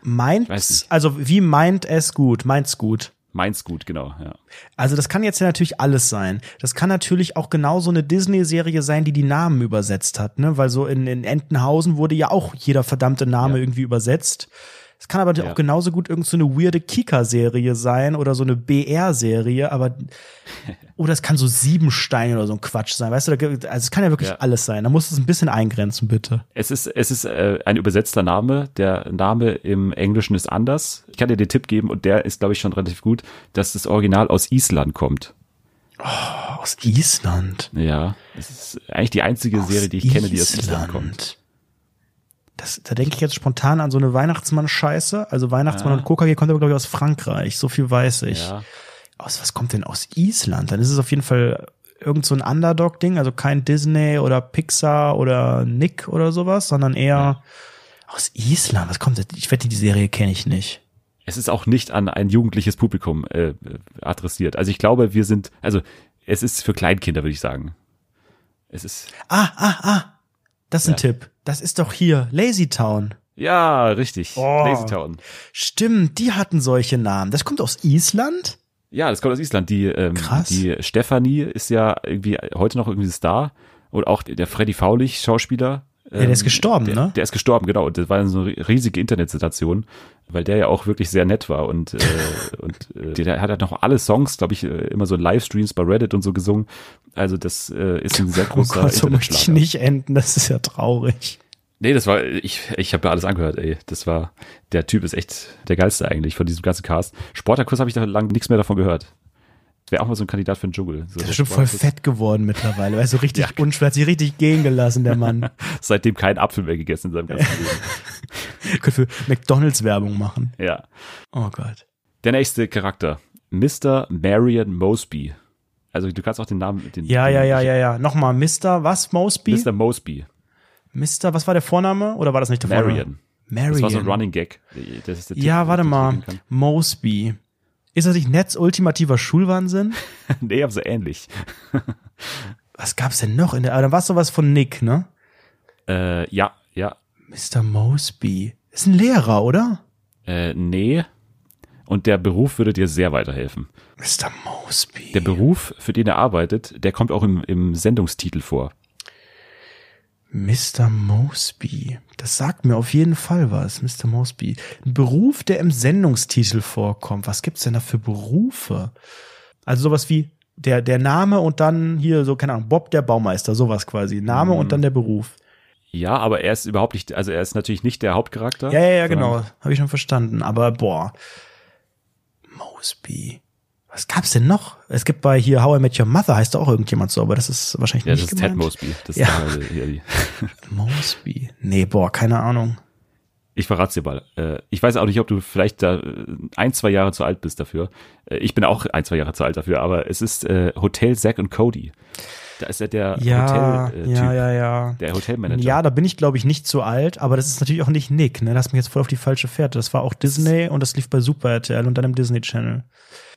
meint, weiß nicht. also wie meint es gut? Meint's gut? Mainzgut, genau, ja. Also das kann jetzt ja natürlich alles sein. Das kann natürlich auch genauso eine Disney-Serie sein, die die Namen übersetzt hat, ne? Weil so in, in Entenhausen wurde ja auch jeder verdammte Name Ja. irgendwie übersetzt. Es kann aber Ja. auch genauso gut irgend so eine weirde Kika-Serie sein oder so eine BR-Serie, aber [laughs] oder es kann so Siebenstein oder so ein Quatsch sein, weißt du? da Also es kann ja wirklich Ja. alles sein. Da musst du es ein bisschen eingrenzen, bitte. Es ist, es ist äh, ein übersetzter Name. Der Name im Englischen ist anders. Ich kann dir den Tipp geben und der ist, glaube ich, schon relativ gut, dass das Original aus Island kommt. Aus Island. Ja, es ist eigentlich die einzige Serie, die ich kenne, die aus Island kommt. Das, da denke ich jetzt spontan an so eine Weihnachtsmann-Scheiße. Also Weihnachtsmann Ja. und Coca-Cola kommt aber, glaube ich, aus Frankreich. So viel weiß ich. Ja. Aus, was kommt denn aus Island? Dann ist es auf jeden Fall irgend so ein Underdog-Ding, also kein Disney oder Pixar oder Nick oder sowas, sondern eher aus Island. Was kommt denn? Ich wette, die Serie kenne ich nicht. Es ist auch nicht an ein jugendliches Publikum äh, adressiert. Also ich glaube, wir sind, also es ist für Kleinkinder, würde ich sagen. Es ist, Ah, ah, ah. Das ist ein Ja. Tipp. Das ist doch hier Lazy Town. ja, richtig. Oh. Lazy Town. Stimmt, die hatten solche Namen. Das kommt aus Island? Ja, das kommt aus Island. Die, ähm, Krass. die Stefanie ist ja irgendwie heute noch irgendwie Star. Und auch der Freddy Faulich, Schauspieler. Ja, der ist gestorben, der, ne? Der ist gestorben, genau. Und das war so eine riesige Internetsensation, weil der ja auch wirklich sehr nett war. Und, äh, [laughs] und äh, der hat halt noch alle Songs, glaube ich, äh, immer so Livestreams bei Reddit und so gesungen. Also das äh, ist ein sehr [laughs] Oh großer Gott, so möchte ich nicht enden. Das ist ja traurig. Nee, das war, ich, ich habe mir alles angehört, ey. Das war, der Typ ist echt der geilste eigentlich von diesem ganzen Cast. Sportakus habe ich da lang nichts mehr davon gehört. Wäre auch mal so ein Kandidat für den Dschungel. So Der ist schon voll fett geworden mittlerweile. Weißt du, [laughs] richtig unschwer, hat sich richtig gehen gelassen, der Mann. [laughs] Seitdem kein Apfel mehr gegessen in seinem ganzen [laughs] Leben. Könnte für McDonalds Werbung machen. Ja. Oh Gott. Der nächste Charakter. Mr. Marion Mosby. Also du kannst auch den Namen. Den, Ja, den, ja, ja, ja, ja. Nochmal, Mr. was, Mosby? Mr. Mosby. Mr. was war der Vorname? Oder war das nicht der Vorname? Marion. Marion. Das war so ein Running Gag. Das ja, warte mal. Mosby. Ist das nicht Netz ultimativer Schulwahnsinn? [laughs] nee, aber so ähnlich. [laughs] Was gab's denn noch in der, aber dann war es sowas von Nick, ne? Äh, ja, ja. Mr. Mosby. Ist ein Lehrer, oder? Äh, nee. Und der Beruf würde dir sehr weiterhelfen. Mr. Mosby. Der Beruf, für den er arbeitet, der kommt auch im, im Sendungstitel vor. Mr. Mosby. Das sagt mir auf jeden Fall was. Mr. Mosby. Ein Beruf, der im Sendungstitel vorkommt. Was gibt's denn da für Berufe? Also sowas wie der, der Name und dann hier so, keine Ahnung, Bob der Baumeister, sowas quasi. Name und dann der Beruf. Ja, aber er ist überhaupt nicht, also er ist natürlich nicht der Hauptcharakter. Ja, ja, ja, genau. Habe ich schon verstanden. Aber boah. Mosby. Was gab's denn noch? Es gibt bei hier How I Met Your Mother heißt da auch irgendjemand so, aber das ist wahrscheinlich Ja, das nicht ist Ted gemeint. Mosby. Das Ja. ist. [laughs] [laughs] Mosby. Nee, boah, keine Ahnung. Ich verrat's dir mal. Äh, Ich weiß auch nicht, ob du vielleicht da äh, ein, zwei Jahre zu alt bist dafür. Äh, Ich bin auch ein, zwei Jahre zu alt dafür, aber es ist Hotel Zack und Cody. Da ist ja der Ja, Hotel, äh, ja, Typ, ja, ja. der Hotelmanager. Ja, da bin ich, glaube ich, nicht zu alt, aber das ist natürlich auch nicht Nick, ne? Das hast mich jetzt voll auf die falsche Fährte. Das war auch Disney und das lief bei Super RTL und dann im Disney Channel.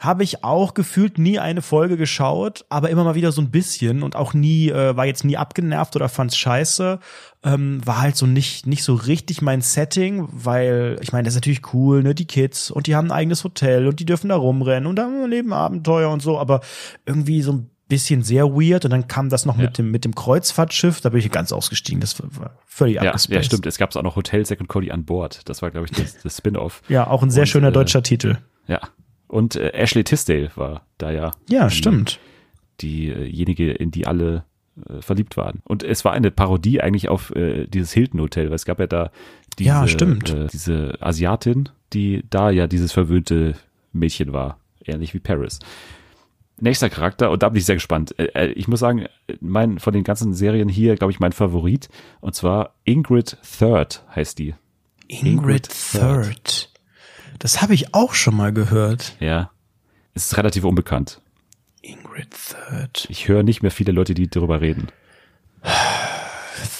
Habe ich auch gefühlt nie eine Folge geschaut, aber immer mal wieder so ein bisschen und auch nie, äh, war jetzt nie abgenervt oder fand's scheiße. Ähm, war halt so nicht, nicht so richtig mein Setting, weil, ich meine, das ist natürlich cool, ne? Die Kids und die haben ein eigenes Hotel und die dürfen da rumrennen und da leben Abenteuer und so, aber irgendwie so ein bisschen sehr weird und dann kam das noch Ja. mit dem mit dem Kreuzfahrtschiff, da bin ich ganz ausgestiegen, das war völlig ja, abgespaced. ja, stimmt. Es gab auch noch Hotel Zack und Cody an Bord. Das war, glaube ich, das, das Spin-off. [laughs] Ja, auch ein sehr Und, schöner äh, deutscher Titel. Ja. Und äh, Ashley Tisdale war da ja Ja, stimmt. diejenige, in die alle äh, verliebt waren. Und es war eine Parodie eigentlich auf äh, dieses Hilton Hotel, weil es gab ja da diese, Ja, stimmt. Äh, diese Asiatin, die da ja dieses verwöhnte Mädchen war, ähnlich wie Paris. Nächster Charakter, und da bin ich sehr gespannt. Äh, äh, ich muss sagen, mein, von den ganzen Serien hier, glaube ich, mein Favorit, und zwar Ingrid Third heißt die. Ingrid Third. Das habe ich auch schon mal gehört. Ja. Es ist relativ unbekannt. Ingrid Third. Ich höre nicht mehr viele Leute, die darüber reden.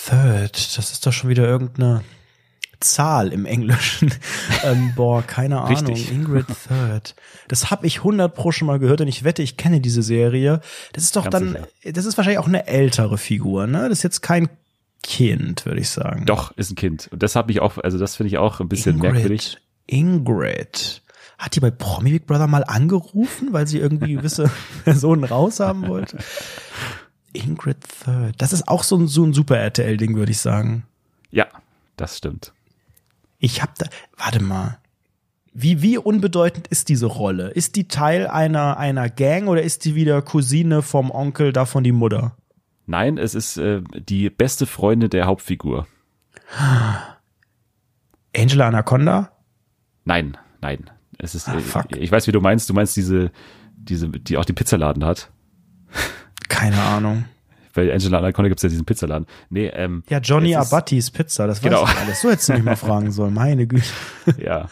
Third. Das ist doch schon wieder irgendeine Zahl im Englischen. [laughs] ähm, boah, keine Ahnung. Richtig. Ingrid Third. Das habe ich 100 pro schon mal gehört und ich wette, ich kenne diese Serie. Das ist doch Ganz dann, sicher. das ist wahrscheinlich auch eine ältere Figur, ne? Das ist jetzt kein Kind, würde ich sagen. Doch, ist ein Kind. Und das hat mich auch, also das finde ich auch ein bisschen merkwürdig. Ingrid. Hat die bei Promi Big Brother mal angerufen, weil sie irgendwie [laughs] gewisse Personen raushaben wollte? Ingrid Third. Das ist auch so ein, so ein super RTL-Ding, würde ich sagen. Ja, das stimmt. Ich hab da, warte mal. Wie, wie unbedeutend ist diese Rolle? Ist die Teil einer, einer Gang oder ist die wieder Cousine vom Onkel, davon die Mutter? Nein, es ist äh, die beste Freundin der Hauptfigur. Angela Anaconda? Nein, nein. Es ist, Ah, äh, fuck. ich weiß, wie du meinst. Du meinst diese, diese, die auch den Pizzaladen hat. Keine Ahnung. Bei Angela Anaconda gibt's ja diesen Pizzaladen. Nee, ähm, Ja, Johnny es Abattis Pizza, das weiß Genau. ich alles. So hättest du mich mal fragen sollen, meine Güte. [laughs] Ja.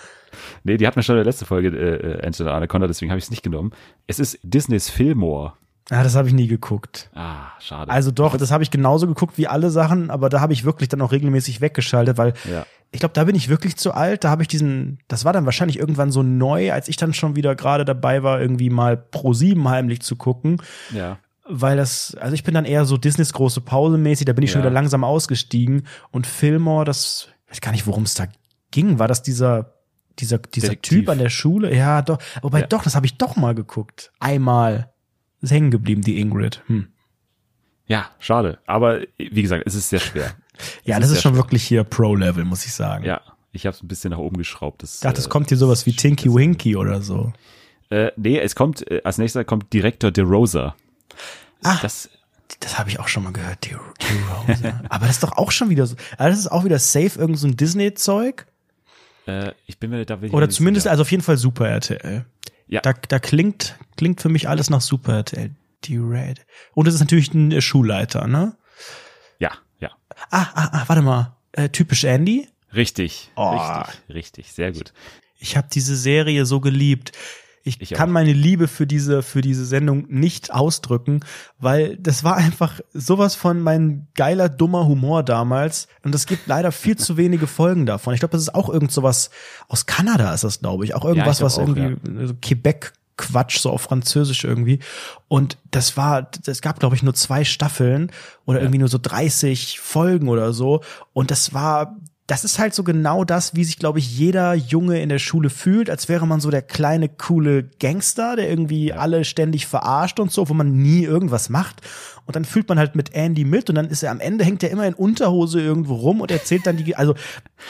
Nee, die hat mir schon in der letzten Folge äh, äh, Angela Anaconda, deswegen habe ich es nicht genommen. Es ist Disneys Fillmore. Ja, das habe ich nie geguckt. Ah, schade. Also doch, das habe ich genauso geguckt wie alle Sachen, aber da habe ich wirklich dann auch regelmäßig weggeschaltet, weil Ja. ich glaube, da bin ich wirklich zu alt. Da habe ich diesen, das war dann wahrscheinlich irgendwann so neu, als ich dann schon wieder gerade dabei war, irgendwie mal pro sieben heimlich zu gucken, ja. Weil das, also ich bin dann eher so Disneys große Pause mäßig, da bin ich schon Ja. wieder langsam ausgestiegen und Fillmore, das, ich weiß gar nicht, worum es da ging. War das dieser, dieser, dieser Detektiv. Typ an der Schule? Ja, doch. Wobei Ja. doch, das habe ich doch mal geguckt. Einmal. Ist hängen geblieben, die Ingrid. Hm. Ja, schade. Aber wie gesagt, es ist sehr schwer. [laughs] Ja, Es das ist sehr schon schwer. wirklich hier Pro-Level, muss ich sagen. Ja, ich habe es ein bisschen nach oben geschraubt. Das, Ich dachte, es äh, kommt hier sowas wie Tinky Winky oder so. Äh, nee, es kommt, äh, als nächster kommt Direktor DeRosa. Ah. Das, Das habe ich auch schon mal gehört, die, die Rose. Aber das ist doch auch schon wieder so. Das ist auch wieder safe, irgend so ein Disney-Zeug. äh, ich bin mir da will Oder zumindest, sicher. also auf jeden Fall Super RTL. Ja. Da, da klingt, klingt für mich alles nach Super RTL. Die Red. Und es ist natürlich ein Schulleiter, ne? ja, ja. Ah, ah, ah, warte mal. Äh, typisch Andy. Richtig, Oh. richtig, richtig, sehr gut. Ich habe diese Serie so geliebt. Ich, Ich kann auch. meine Liebe für diese für diese Sendung nicht ausdrücken, weil das war einfach sowas von mein geiler dummer Humor damals und es gibt leider viel zu wenige Folgen davon. Ich glaube, das ist auch irgend sowas aus Kanada ist das, glaube ich, auch irgendwas glaub was auch, irgendwie so Quebec Quatsch so auf Französisch irgendwie. Und das war es gab glaube ich nur zwei Staffeln oder irgendwie nur so 30 Folgen oder so. Und das war das ist halt so genau das, wie sich, glaube ich, jeder Junge in der Schule fühlt, als wäre man so der kleine, coole Gangster, der irgendwie alle ständig verarscht und so, wo man nie irgendwas macht. Und dann fühlt man halt mit Andy mit und dann ist er am Ende, hängt er immer in Unterhose irgendwo rum und erzählt dann die, also,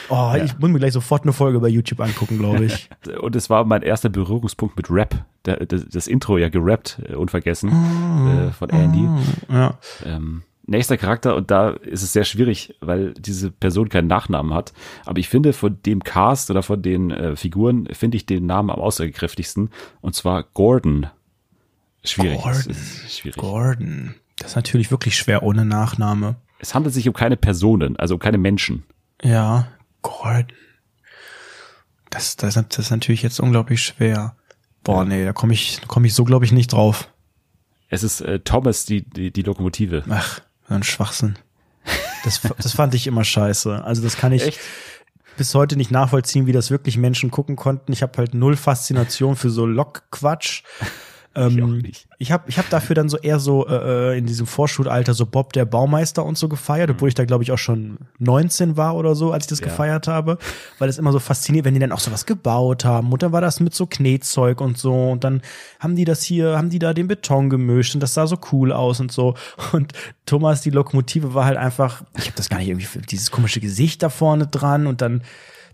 oh, ich muss mir gleich sofort eine Folge bei YouTube angucken, glaube ich. [laughs] Und es war mein erster Berührungspunkt mit Rap. Da- Das, das Intro ja gerappt, äh, unvergessen, Ah. äh, von Andy. ja. Ähm, nächster Charakter, und da ist es sehr schwierig, weil diese Person keinen Nachnamen hat. Aber ich finde, von dem Cast oder von den äh, Figuren finde ich den Namen am aussagekräftigsten. Und zwar Gordon. Schwierig. Gordon. Schwierig. Gordon. Das ist natürlich wirklich schwer ohne Nachname. Es handelt sich um keine Personen, also um keine Menschen. Ja, Gordon. Das, das, das ist natürlich jetzt unglaublich schwer. Boah, nee, da komme ich, komm ich so, glaube ich, nicht drauf. Es ist äh, Thomas, die, die, die Lokomotive. Ach, ein Schwachsinn. [laughs] Das, das fand ich immer scheiße. Also das kann ich Echt? bis heute nicht nachvollziehen, wie das wirklich Menschen gucken konnten. Ich habe halt null Faszination für so Lockquatsch. Ich Ähm, nicht. ich habe ich hab dafür dann so eher so äh, in diesem Vorschulalter so Bob der Baumeister und so gefeiert, obwohl ich da glaube ich auch schon 19 war oder so, als ich das Mhm. Ja. gefeiert habe, weil es immer so fasziniert, wenn die dann auch sowas gebaut haben und dann war das mit so Knetzeug und so und dann haben die das hier, haben die da den Beton gemischt und das sah so cool aus und so und Thomas die Lokomotive war halt einfach, ich habe das gar nicht irgendwie dieses komische Gesicht da vorne dran und dann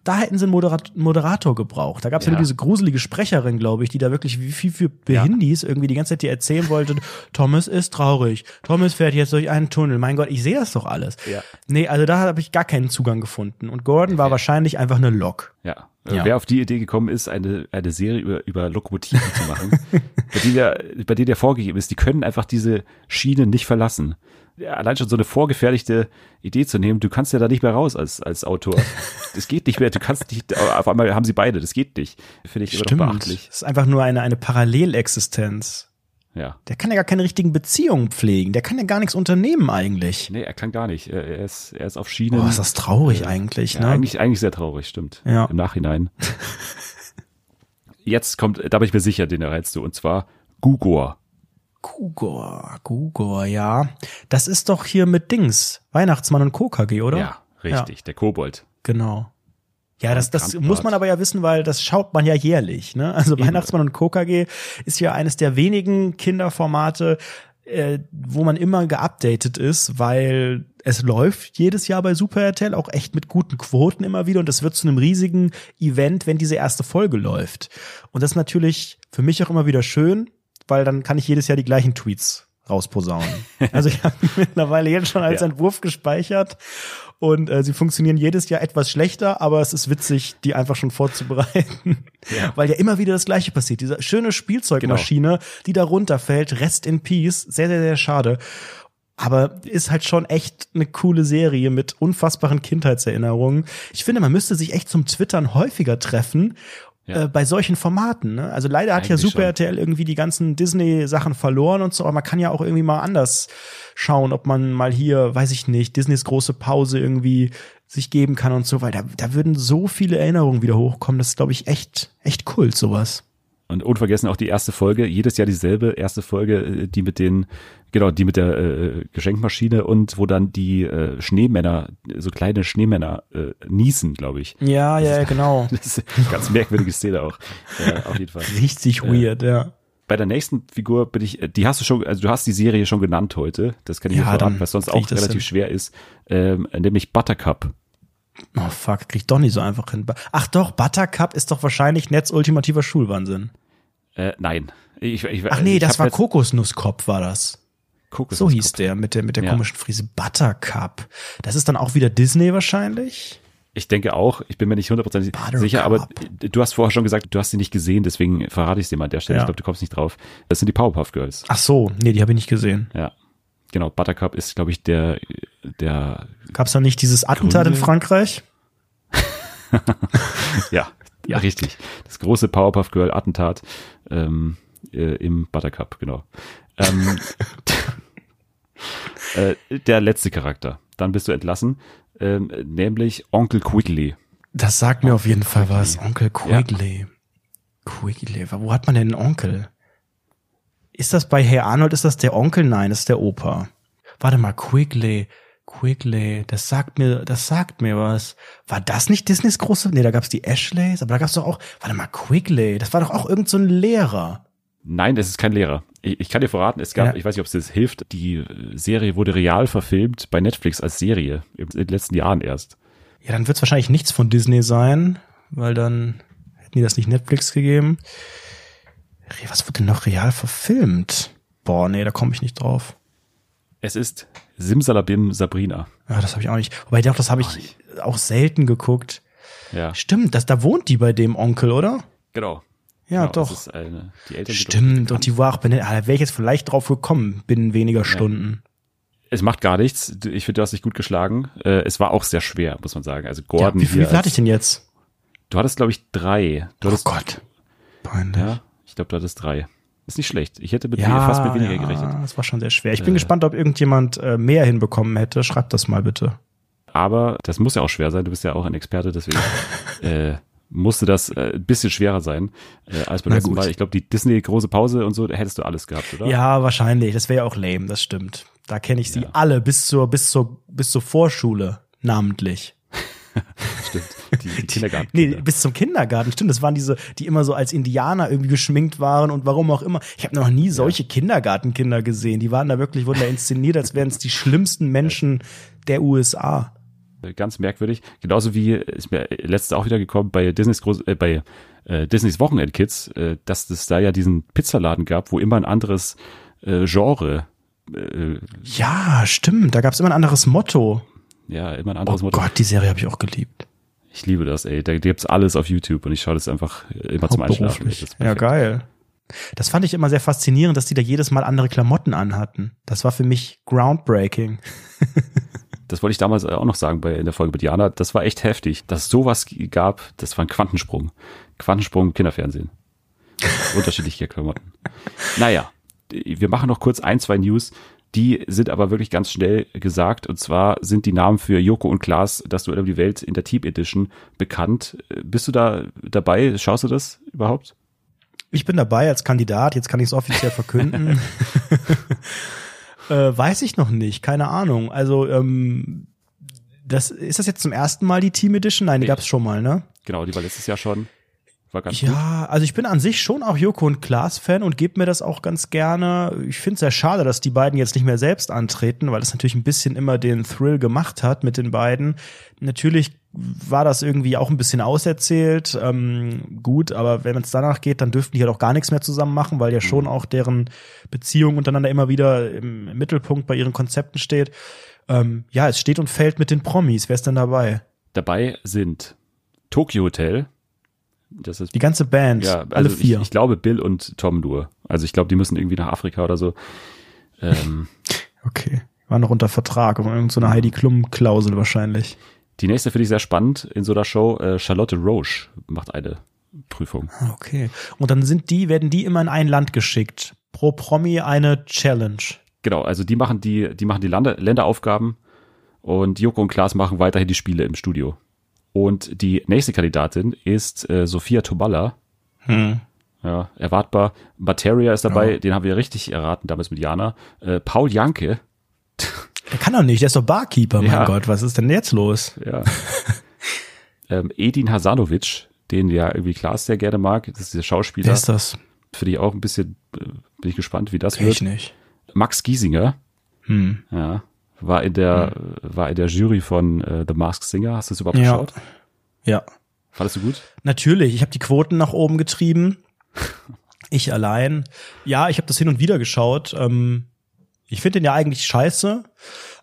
da hätten sie einen Moderat Moderator gebraucht. Da gab es ja. Ja. nur diese gruselige Sprecherin, glaube ich, die da wirklich wie viel für Behindis irgendwie die ganze Zeit dir erzählen wollte, [laughs] Thomas ist traurig, Thomas fährt jetzt durch einen Tunnel. Mein Gott, ich sehe das doch alles. Ja. Nee, also da habe ich gar keinen Zugang gefunden. Und Gordon war wahrscheinlich einfach eine Lok. Ja. Ja. Wer auf die Idee gekommen ist, eine, eine Serie über, über Lokomotiven zu machen, [laughs] bei der, der, bei der der vorgegeben ist, die können einfach diese Schiene nicht verlassen. Ja, allein schon so eine vorgefertigte Idee zu nehmen, du kannst ja da nicht mehr raus als, als Autor. [laughs] Das geht nicht mehr, du kannst nicht, auf einmal haben sie beide, das geht nicht. Finde ich immer noch beachtlich. Das ist einfach nur eine, eine Parallelexistenz. Ja. Der kann ja gar keine richtigen Beziehungen pflegen. Der kann ja gar nichts unternehmen eigentlich. Nee, er kann gar nicht. Er ist, er ist auf Schienen. Boah, ist das traurig eigentlich, ja, ne? eigentlich, eigentlich sehr traurig, stimmt. Ja. Im Nachhinein. [laughs] Jetzt kommt, da bin ich mir sicher, den erreizt du, und zwar Gugor. Gugor, Gugor, ja. Das ist doch hier mit Dings. Weihnachtsmann und KKG, oder? Ja, richtig, der Kobold. Genau. Ja, das, das muss man aber ja wissen, weil das schaut man ja jährlich. Ne? Also Weihnachtsmann und KKG ist ja eines der wenigen Kinderformate, äh, wo man immer geupdatet ist, weil es läuft jedes Jahr bei Super RTL auch echt mit guten Quoten immer wieder und es wird zu einem riesigen Event, wenn diese erste Folge läuft. Und das ist natürlich für mich auch immer wieder schön, weil dann kann ich jedes Jahr die gleichen Tweets rausposaunen. [laughs] Also ich habe mittlerweile jetzt schon als Ja. Entwurf gespeichert und äh, sie funktionieren jedes Jahr etwas schlechter, aber es ist witzig, die einfach schon vorzubereiten, Ja. [laughs] weil ja immer wieder das Gleiche passiert. Diese schöne Spielzeugmaschine, die da runterfällt, Rest in Peace, sehr, sehr, sehr schade. Aber ist halt schon echt eine coole Serie mit unfassbaren Kindheitserinnerungen. Ich finde, man müsste sich echt zum Twittern häufiger treffen Ja. äh, bei solchen Formaten. Ne? Also leider hat ja Eigentlich Super schon. RTL irgendwie die ganzen Disney-Sachen verloren und so, aber man kann ja auch irgendwie mal anders schauen, ob man mal hier, weiß ich nicht, Disneys große Pause irgendwie sich geben kann und so, weil da, da würden so viele Erinnerungen wieder hochkommen. Das ist, glaube ich, echt, echt Kult, sowas. Und unvergessen auch die erste Folge, jedes Jahr dieselbe erste Folge, äh, die mit den, genau, die mit der äh, Geschenkmaschine und wo dann die äh, Schneemänner, so kleine Schneemänner äh, niesen, glaube ich. Ja, ja, ja, genau. [laughs] Das ist eine ganz merkwürdige Szene auch. Äh, auf jeden Fall. Richtig weird, ja. Bei der nächsten Figur bin ich, äh, die hast du schon, also du hast die Serie schon genannt heute. Das kann ich Ja, verraten, was sonst auch das relativ hin. schwer ist, ähm, nämlich Buttercup. Oh fuck, krieg ich doch nicht so einfach hin. Ach doch, Buttercup ist doch wahrscheinlich Netz ultimativer Schulwahnsinn. Äh, nein. Ich, ich, Ach nee, das war jetzt- Kokosnusskopf, war das. Kokos So hieß der mit der mit der Ja. komischen Frise Buttercup. Das ist dann auch wieder Disney wahrscheinlich. Ich denke auch, ich bin mir nicht hundertprozentig sicher, aber du hast vorher schon gesagt, du hast sie nicht gesehen, deswegen verrate ich es dir mal an der Stelle. Ja. Ich glaube, du kommst nicht drauf. Das sind die Powerpuff Girls. Ach so, nee, die habe ich nicht gesehen. Ja. Genau, Buttercup ist, glaube ich, der, der, Gab's da nicht dieses Attentat in Gründe? Frankreich? [laughs] ja, ja, richtig. Das große Powerpuff Girl Attentat ähm, äh, im Buttercup, genau. Ähm, [laughs] [laughs] äh, der letzte Charakter. Dann bist du entlassen, ähm, nämlich Onkel Quigley. Das sagt mir auf jeden Fall was. Onkel Quigley. Quigley. Wo hat man denn einen Onkel? Ist das bei Herr Arnold, ist das der Onkel? Nein, das ist der Opa. Warte mal, Quigley. Quigley, das sagt mir, das sagt mir was. War das nicht Disneys große? Nee, da gab's die Ashleys, aber da gab's doch auch, warte mal, Quigley, das war doch auch irgend so ein Lehrer. Nein, es ist kein Lehrer. Ich, ich kann dir verraten, es gab, Ja. ich weiß nicht, ob es das hilft, die Serie wurde real verfilmt bei Netflix als Serie in den letzten Jahren erst. Ja, dann wird's wahrscheinlich nichts von Disney sein, weil dann hätten die das nicht Netflix gegeben. Was wird denn noch real verfilmt? Boah, nee, da komme ich nicht drauf. Es ist Simsalabim Sabrina. Ja, das habe ich auch nicht. Wobei doch, das habe ich auch selten geguckt. Ja, Stimmt, das, da wohnt die bei dem Onkel, oder? genau. Ja, genau, doch. Das ist eine, Stimmt, und die war auch benannt. Ah, da wäre ich jetzt vielleicht drauf gekommen, binnen weniger Stunden. Es macht gar nichts. Ich finde, du hast dich gut geschlagen. Äh, es war auch sehr schwer, muss man sagen. Also Ja, Gordon wie, wie viel hatte ich denn jetzt? Du hattest, glaube ich, drei. Du Oh hattest, Gott. Peinlich. Ja, ich glaube, du hattest drei. Ist nicht schlecht. Ich hätte mit fast mit weniger gerechnet. Das war schon sehr schwer. Ich bin gespannt, ob irgendjemand äh, mehr hinbekommen hätte. Schreibt das mal bitte. Aber das muss ja auch schwer sein. Du bist ja auch ein Experte, deswegen [laughs] äh, musste das äh, ein bisschen schwerer sein äh, als beim letzten. Mal. Ich glaube, die Disney große Pause und so, da hättest du alles gehabt, oder? Ja, wahrscheinlich. Das wäre ja auch lame, das stimmt. Da kenne ich sie alle bis zur, bis zur, bis zur Vorschule namentlich. [laughs] stimmt. Die, [laughs] die Kindergarten. Nee, bis zum Kindergarten, stimmt. Das waren diese, die immer so als Indianer irgendwie geschminkt waren und warum auch immer. Ich habe noch nie solche Kindergartenkinder gesehen. Die waren da wirklich, wurden da inszeniert, als wären es die schlimmsten Menschen der USA. Ganz merkwürdig. Genauso wie ist mir letztes auch wieder gekommen bei Disneys groß, äh, bei äh, Disneys Wochenendkids, äh, dass es da ja diesen Pizzaladen gab, wo immer ein anderes äh, Genre, äh, Ja, stimmt. Da gab's immer ein anderes Motto. ja, immer ein Oh anderes Motto. Gott, die Serie habe ich auch geliebt. Ich liebe das, ey. Da gibt's alles auf YouTube und ich schaue das einfach immer zum Einschlafen. Ja, geil. Das fand ich immer sehr faszinierend, dass die da jedes Mal andere Klamotten anhatten. Das war für mich groundbreaking. [laughs] Das wollte ich damals auch noch sagen bei in der Folge mit Jana. Das war echt heftig, dass es sowas gab. Das war ein Quantensprung. Quantensprung im Kinderfernsehen. [laughs] Unterschiedliche Klamotten. Naja, wir machen noch kurz ein, zwei News. Die sind aber wirklich ganz schnell gesagt. Und zwar sind die Namen für Joko und Klaas, das Duell um die Welt in der Team Edition bekannt. Bist du da dabei? Schaust du das überhaupt? Ich bin dabei als Kandidat, jetzt kann ich es offiziell verkünden. [laughs] äh, weiß ich noch nicht, keine Ahnung. Also, ähm, das, ist das jetzt zum ersten Mal die Team Edition? Nein, die gab's schon mal, ne? Genau, die war letztes Jahr schon. War ganz gut. Ja, also ich bin an sich schon auch Joko und Klaas Fan und gebe mir das auch ganz gerne. Ich finde es sehr schade, dass die beiden jetzt nicht mehr selbst antreten, weil das natürlich ein bisschen immer den Thrill gemacht hat mit den beiden. Natürlich war das irgendwie auch ein bisschen auserzählt. Ähm, gut, aber wenn es danach geht, dann dürften die halt auch gar nichts mehr zusammen machen, weil ja schon auch deren Beziehung untereinander immer wieder im, im Mittelpunkt bei ihren Konzepten steht. Ähm, ja, es steht und fällt mit den Promis. Wer ist denn dabei? Dabei sind Tokyo Hotel. Das ist Die ganze Band, Ja, also alle vier. Ich, ich glaube Bill und Tom nur. Also ich glaube, die müssen irgendwie nach Afrika oder so. Ähm, [laughs] Okay. War noch unter Vertrag, aber irgendeine so Heidi Klum-Klausel wahrscheinlich. die nächste finde ich sehr spannend in so einer Show. Äh, Charlotte Roche macht eine Prüfung. Ah, Okay. Und dann sind die, werden die immer in ein Land geschickt. Pro Promi eine Challenge. Genau, also die machen die, die machen die Lande, Länderaufgaben und Joko und Klaas machen weiterhin die Spiele im Studio. Und die nächste Kandidatin ist äh, Sophia Toballa. Hm. Ja, erwartbar. Materia ist dabei, Ja. den haben wir richtig erraten damals mit Jana. Äh, Paul Janke, Der [laughs] kann doch nicht, der ist doch Barkeeper, mein Ja. Gott, was ist denn jetzt los? Ja. [laughs] ähm, Edin Hasanovic, den ja irgendwie Klaas sehr gerne mag, das ist der Schauspieler. Wer ist das? Finde ich auch ein bisschen, äh, bin ich gespannt, wie das ich wird. nicht. Max Giesinger, Hm. ja, war in der, war in der Jury von äh, The Masked Singer. Hast du das überhaupt Ja. geschaut? Ja. Fandest du gut? Natürlich, ich habe die Quoten nach oben getrieben. [laughs] Ich allein. Ja, ich habe das hin und wieder geschaut. Ähm, ich finde den ja eigentlich scheiße,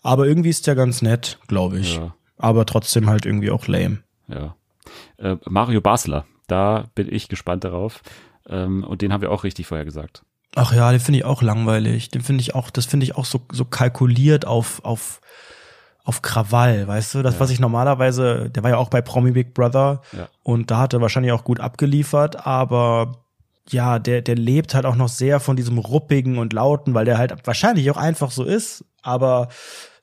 aber irgendwie ist der ganz nett, glaube ich. Ja. Aber trotzdem halt irgendwie auch lame. Ja. Äh, Mario Basler, da bin ich gespannt darauf. Ähm, und den haben wir auch richtig vorher gesagt. Ach ja, den finde ich auch langweilig. Den finde ich auch, das finde ich auch so, so kalkuliert auf, auf, auf Krawall, weißt du? Das, was ich normalerweise, der war ja auch bei Promi Big Brother Ja. und da hat er wahrscheinlich auch gut abgeliefert, aber ja, der, der lebt halt auch noch sehr von diesem ruppigen und lauten, weil der halt wahrscheinlich auch einfach so ist, aber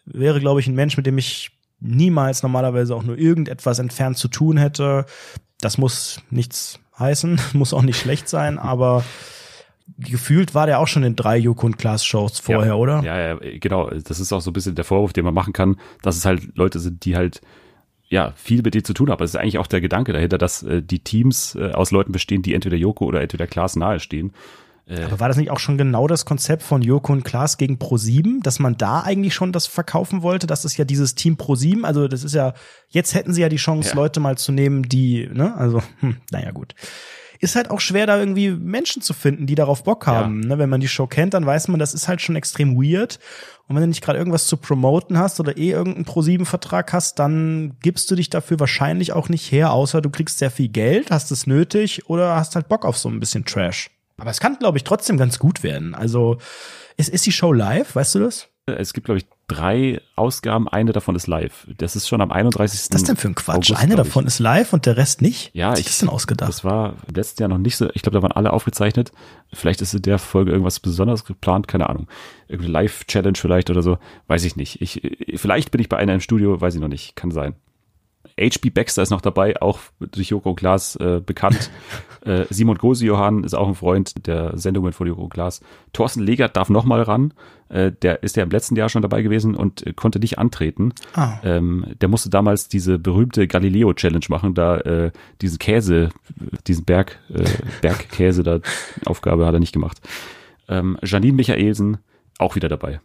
wäre, glaube ich, ein Mensch, mit dem ich niemals normalerweise auch nur irgendetwas entfernt zu tun hätte. Das muss nichts heißen, [laughs] muss auch nicht schlecht sein, aber [laughs] gefühlt war der auch schon in drei Joko und Klaas Shows vorher, ja. oder? Ja, ja, genau. Das ist auch so ein bisschen der Vorwurf, den man machen kann, dass es halt Leute sind, die halt ja viel mit dir zu tun haben. Das ist eigentlich auch der Gedanke dahinter, dass äh, die Teams äh, aus Leuten bestehen, die entweder Joko oder entweder Klaas nahestehen. Aber war das nicht auch schon genau das Konzept von Joko und Klaas gegen Pro7, dass man da eigentlich schon das verkaufen wollte? Das ist ja dieses Team Pro7, also das ist ja, jetzt hätten sie ja die Chance, Ja. Leute mal zu nehmen, die, ne, also, hm, naja, gut. Ist halt auch schwer, da irgendwie Menschen zu finden, die darauf Bock haben. Ne? Wenn man die Show kennt, dann weiß man, das ist halt schon extrem weird. Und wenn du nicht gerade irgendwas zu promoten hast oder eh irgendeinen Pro7-Vertrag hast, dann gibst du dich dafür wahrscheinlich auch nicht her, außer du kriegst sehr viel Geld, hast es nötig oder hast halt Bock auf so ein bisschen Trash. Aber es kann, glaube ich, trotzdem ganz gut werden. Also, ist, ist die Show live? Weißt du das? Es gibt, glaube ich, drei Ausgaben. Eine davon ist live. Das ist schon am 31. Was ist das denn für ein Quatsch? August, Eine davon ist live und der Rest nicht? Ja, Was ich- ist das denn ausgedacht? Das war im letzten Jahr noch nicht so. Ich glaube, da waren alle aufgezeichnet. Vielleicht ist in der Folge irgendwas Besonderes geplant, keine Ahnung. Irgendeine Live-Challenge vielleicht oder so. Weiß ich nicht. Ich, vielleicht bin ich bei einer im Studio, weiß ich noch nicht. Kann sein. HB Baxter ist noch dabei, auch durch Joko Klaas äh, bekannt. [laughs] äh, Simon Gosi-Johann ist auch ein Freund der Sendungen von Joko Klaas. Thorsten Legert darf noch mal ran. Äh, der ist ja im letzten Jahr schon dabei gewesen und äh, konnte nicht antreten. Ah. Ähm, der musste damals diese berühmte Galileo-Challenge machen, da äh, diesen Käse, diesen Berg, äh, [laughs] Bergkäse, da Aufgabe hat er nicht gemacht. Ähm, Janine Michaelsen auch wieder dabei.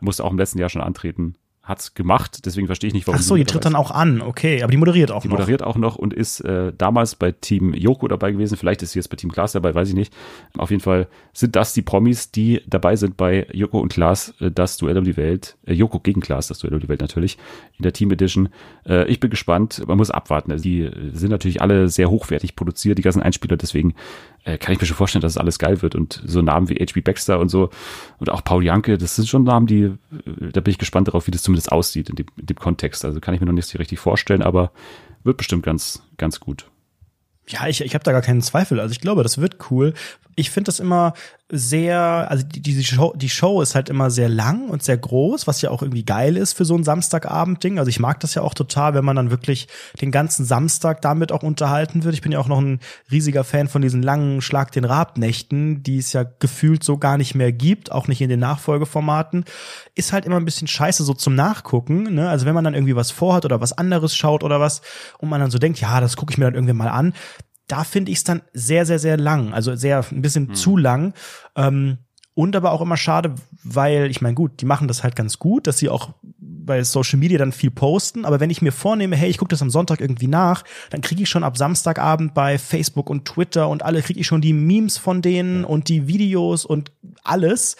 Musste auch im letzten Jahr schon antreten. Hat's gemacht, deswegen verstehe ich nicht, warum Ach so, die tritt dann auch an, okay, aber die moderiert auch die noch. moderiert auch noch und ist äh, damals bei Team Joko dabei gewesen. Vielleicht ist sie jetzt bei Team Klaas dabei, weiß ich nicht. Auf jeden Fall sind das die Promis, die dabei sind bei Joko und Klaas, äh, das Duell um die Welt. Äh, Joko gegen Klaas, das Duell um die Welt natürlich, in der Team Edition. Äh, ich bin gespannt. Man muss abwarten. Also die sind natürlich alle sehr hochwertig produziert, die ganzen Einspieler. Deswegen äh, kann ich mir schon vorstellen, dass es alles geil wird. Und so Namen wie HB Baxter und so und auch Paul Janke, das sind schon Namen, die, äh, da bin ich gespannt darauf, wie das zumindest aussieht in dem, in dem Kontext. Also kann ich mir noch nicht so richtig vorstellen, aber wird bestimmt ganz, ganz gut. Ja, ich, ich habe da gar keinen Zweifel. Also ich glaube, das wird cool. Ich finde das immer sehr, also die, diese Show, die Show ist halt immer sehr lang und sehr groß, was ja auch irgendwie geil ist für so ein Samstagabend-Ding. Also ich mag das ja auch total, wenn man dann wirklich den ganzen Samstag damit auch unterhalten wird. Ich bin ja auch noch ein riesiger Fan von diesen langen Schlag den Rab-Nächten, die es ja gefühlt so gar nicht mehr gibt, auch nicht in den Nachfolgeformaten. Ist halt immer ein bisschen scheiße so zum Nachgucken. Ne? Also wenn man dann irgendwie was vorhat oder was anderes schaut oder was und man dann so denkt, ja, das gucke ich mir dann irgendwie mal an da finde ich es dann sehr, sehr, sehr lang. Also sehr ein bisschen zu lang. Ähm, und aber auch immer schade, weil, ich meine, gut, die machen das halt ganz gut, dass sie auch bei Social Media dann viel posten. Aber wenn ich mir vornehme, hey, ich gucke das am Sonntag irgendwie nach, dann kriege ich schon ab Samstagabend bei Facebook und Twitter und alle kriege ich schon die Memes von denen und die Videos und alles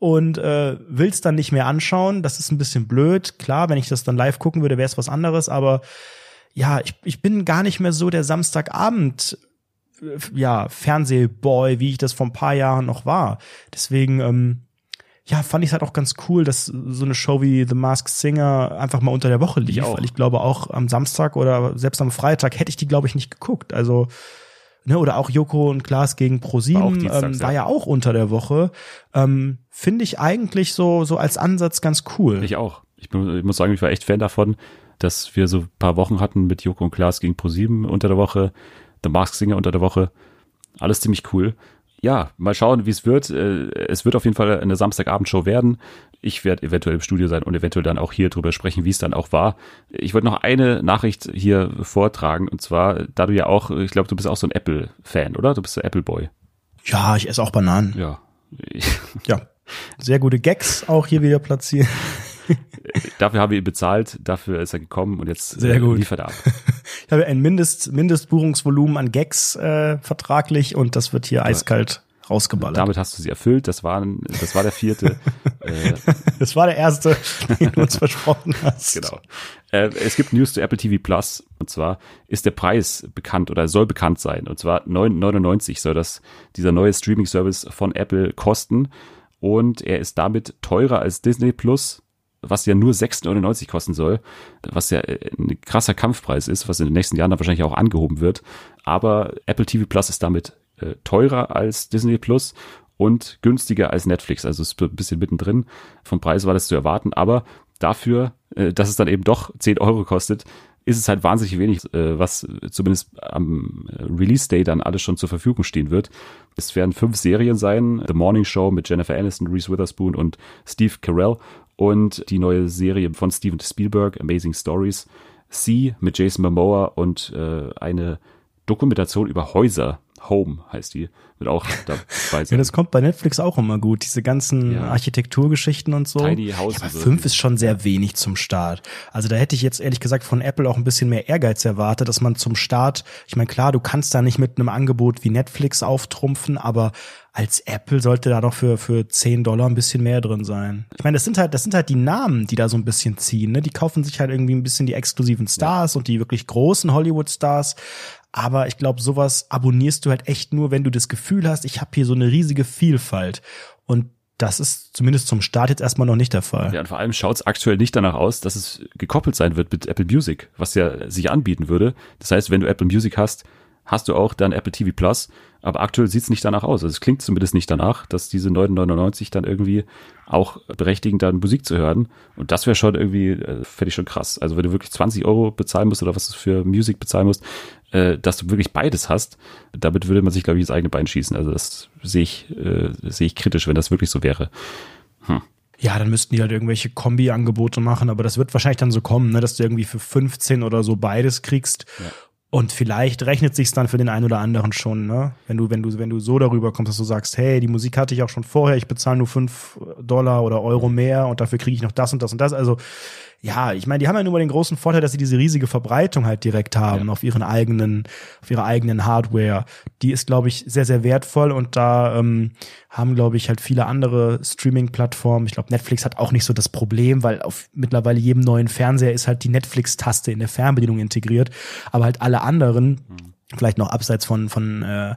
und äh, will's dann nicht mehr anschauen. Das ist ein bisschen blöd. Klar, wenn ich das dann live gucken würde, wäre es was anderes, aber ja, ich, ich bin gar nicht mehr so der Samstagabend äh, ja, Fernsehboy, wie ich das vor ein paar Jahren noch war. Deswegen, ähm, ja, fand ich es halt auch ganz cool, dass so eine Show wie The Masked Singer einfach mal unter der Woche lief. auch. Weil ich glaube, auch am Samstag oder selbst am Freitag hätte ich die, glaube ich, nicht geguckt. Also, ne, oder auch Joko und Klaas gegen War ProSieben dienstags, ähm, ja. war ja auch unter der Woche. Ähm, Finde ich eigentlich so, so als Ansatz ganz cool. Ich auch. Ich, bin, ich muss sagen, ich war echt Fan davon, dass wir so ein paar Wochen hatten mit Joko und Klaas gegen ProSieben unter der Woche, The Mask Singer unter der Woche. Alles ziemlich cool. Ja, mal schauen, wie es wird. Äh, Es wird auf jeden Fall eine Samstagabendshow werden. Ich werde eventuell im Studio sein und eventuell dann auch hier drüber sprechen, wie es dann auch war. Ich wollte noch eine Nachricht hier vortragen und zwar, da du ja auch, ich glaube, du bist auch so ein Apple-Fan, oder? Du bist so Apple-Boy. Ja, ich esse auch Bananen. Ja. Ja. Sehr gute Gags auch hier wieder platziert. [laughs] [laughs] dafür haben wir ihn bezahlt, dafür ist er gekommen und jetzt Sehr äh, gut. liefert er ab. [laughs] Ich habe ein Mindest, Mindestbuchungsvolumen an Gags äh, vertraglich und das wird hier eiskalt rausgeballert. Damit hast du sie erfüllt. Das war, das war der vierte. [laughs] äh, das war der erste, den du uns versprochen hast. genau. Äh, es gibt News zu Apple TV Plus. Und zwar ist der Preis bekannt oder soll bekannt sein. Und zwar 9,99 soll das, dieser neue Streaming-Service von Apple kosten. Und er ist damit teurer als Disney Plus, was ja nur 6,99 kosten soll, was ja äh, ein krasser Kampfpreis ist, was in den nächsten Jahren dann wahrscheinlich auch angehoben wird. Aber Apple TV Plus ist damit äh, teurer als Disney Plus und günstiger als Netflix. Also es ist ein bisschen mittendrin. Vom Preis war das zu erwarten, aber dafür, äh, dass es dann eben doch 10 Euro kostet, ist es halt wahnsinnig wenig, äh, was zumindest am äh, Release Day dann alles schon zur Verfügung stehen wird. Es werden fünf Serien sein. The Morning Show mit Jennifer Aniston, Reese Witherspoon und Steve Carell und die neue Serie von Steven Spielberg, Amazing Stories. Sie mit Jason Momoa und äh, eine Dokumentation über Häuser. Home heißt die, wird auch [laughs] dabei Ja, sein. das kommt bei Netflix auch immer gut, diese ganzen Ja. Architekturgeschichten und so. Tiny House ja, aber fünf ist schon sehr wenig zum Start. Also da hätte ich jetzt ehrlich gesagt von Apple auch ein bisschen mehr Ehrgeiz erwartet, dass man zum Start, ich meine klar, du kannst da nicht mit einem Angebot wie Netflix auftrumpfen, aber als Apple sollte da doch für, für 10 Dollar ein bisschen mehr drin sein. Ich meine, das sind halt, das sind halt die Namen, die da so ein bisschen ziehen, ne? Die kaufen sich halt irgendwie ein bisschen die exklusiven Stars und die wirklich großen Hollywood-Stars. Aber ich glaube, sowas abonnierst du halt echt nur, wenn du das Gefühl hast, ich habe hier so eine riesige Vielfalt. Und Das ist zumindest zum Start jetzt erstmal noch nicht der Fall. Ja, und vor allem schaut es aktuell nicht danach aus, dass es gekoppelt sein wird mit Apple Music, was ja sich anbieten würde. Das heißt, wenn du Apple Music hast, hast du auch dann Apple TV Plus. Aber aktuell sieht es nicht danach aus. Also es klingt zumindest nicht danach, dass diese 9,99 dann irgendwie auch berechtigen, dann Musik zu hören. Und das wäre schon irgendwie, äh, fände ich schon krass. Also wenn du wirklich 20 Euro bezahlen musst oder was du für Musik bezahlen musst, äh, dass du wirklich beides hast, damit würde man sich, glaube ich, ins eigene Bein schießen. Also das sehe ich, äh, sehe ich kritisch, wenn das wirklich so wäre. Ja, dann müssten die halt irgendwelche Kombi-Angebote machen, aber das wird wahrscheinlich dann so kommen, ne, dass du irgendwie für 15 oder so beides kriegst. Und vielleicht rechnet sich's dann für den einen oder anderen schon, ne? Wenn du, wenn du, wenn du so darüber kommst, dass du sagst, hey, die Musik hatte ich auch schon vorher, ich bezahle nur fünf Dollar oder Euro mehr und dafür kriege ich noch das und das und das. Also ja, ich meine, die haben ja nur mal den großen Vorteil, dass sie diese riesige Verbreitung halt direkt haben auf ihren eigenen, auf ihrer eigenen Hardware. Die ist, glaube ich, sehr, sehr wertvoll und da ähm, haben, glaube ich, halt viele andere Streaming-Plattformen. Ich glaube, Netflix hat auch nicht so das Problem, weil auf mittlerweile jedem neuen Fernseher ist halt die Netflix-Taste in der Fernbedienung integriert. Aber halt alle anderen, vielleicht noch abseits von, von äh,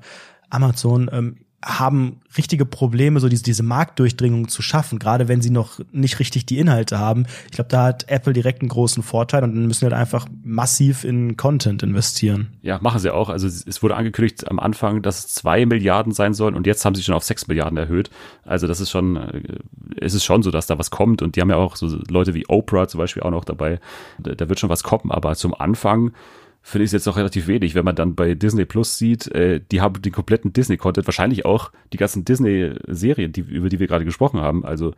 Amazon, ähm, haben richtige Probleme, so diese, diese Marktdurchdringung zu schaffen, gerade wenn sie noch nicht richtig die Inhalte haben. Ich glaube, da hat Apple direkt einen großen Vorteil und dann müssen wir halt einfach massiv in Content investieren. Ja, machen sie auch. Also es wurde angekündigt am Anfang, dass es zwei Milliarden sein sollen und jetzt haben sie schon auf sechs Milliarden erhöht. Also das ist schon, äh, es ist schon so, dass da was kommt und die haben ja auch so Leute wie Oprah zum Beispiel auch noch dabei. Da, da wird schon was kommen, aber zum Anfang finde ich es jetzt noch relativ wenig, wenn man dann bei Disney Plus sieht, äh, die haben den kompletten Disney-Content, wahrscheinlich auch die ganzen Disney-Serien, die, über die wir gerade gesprochen haben. Also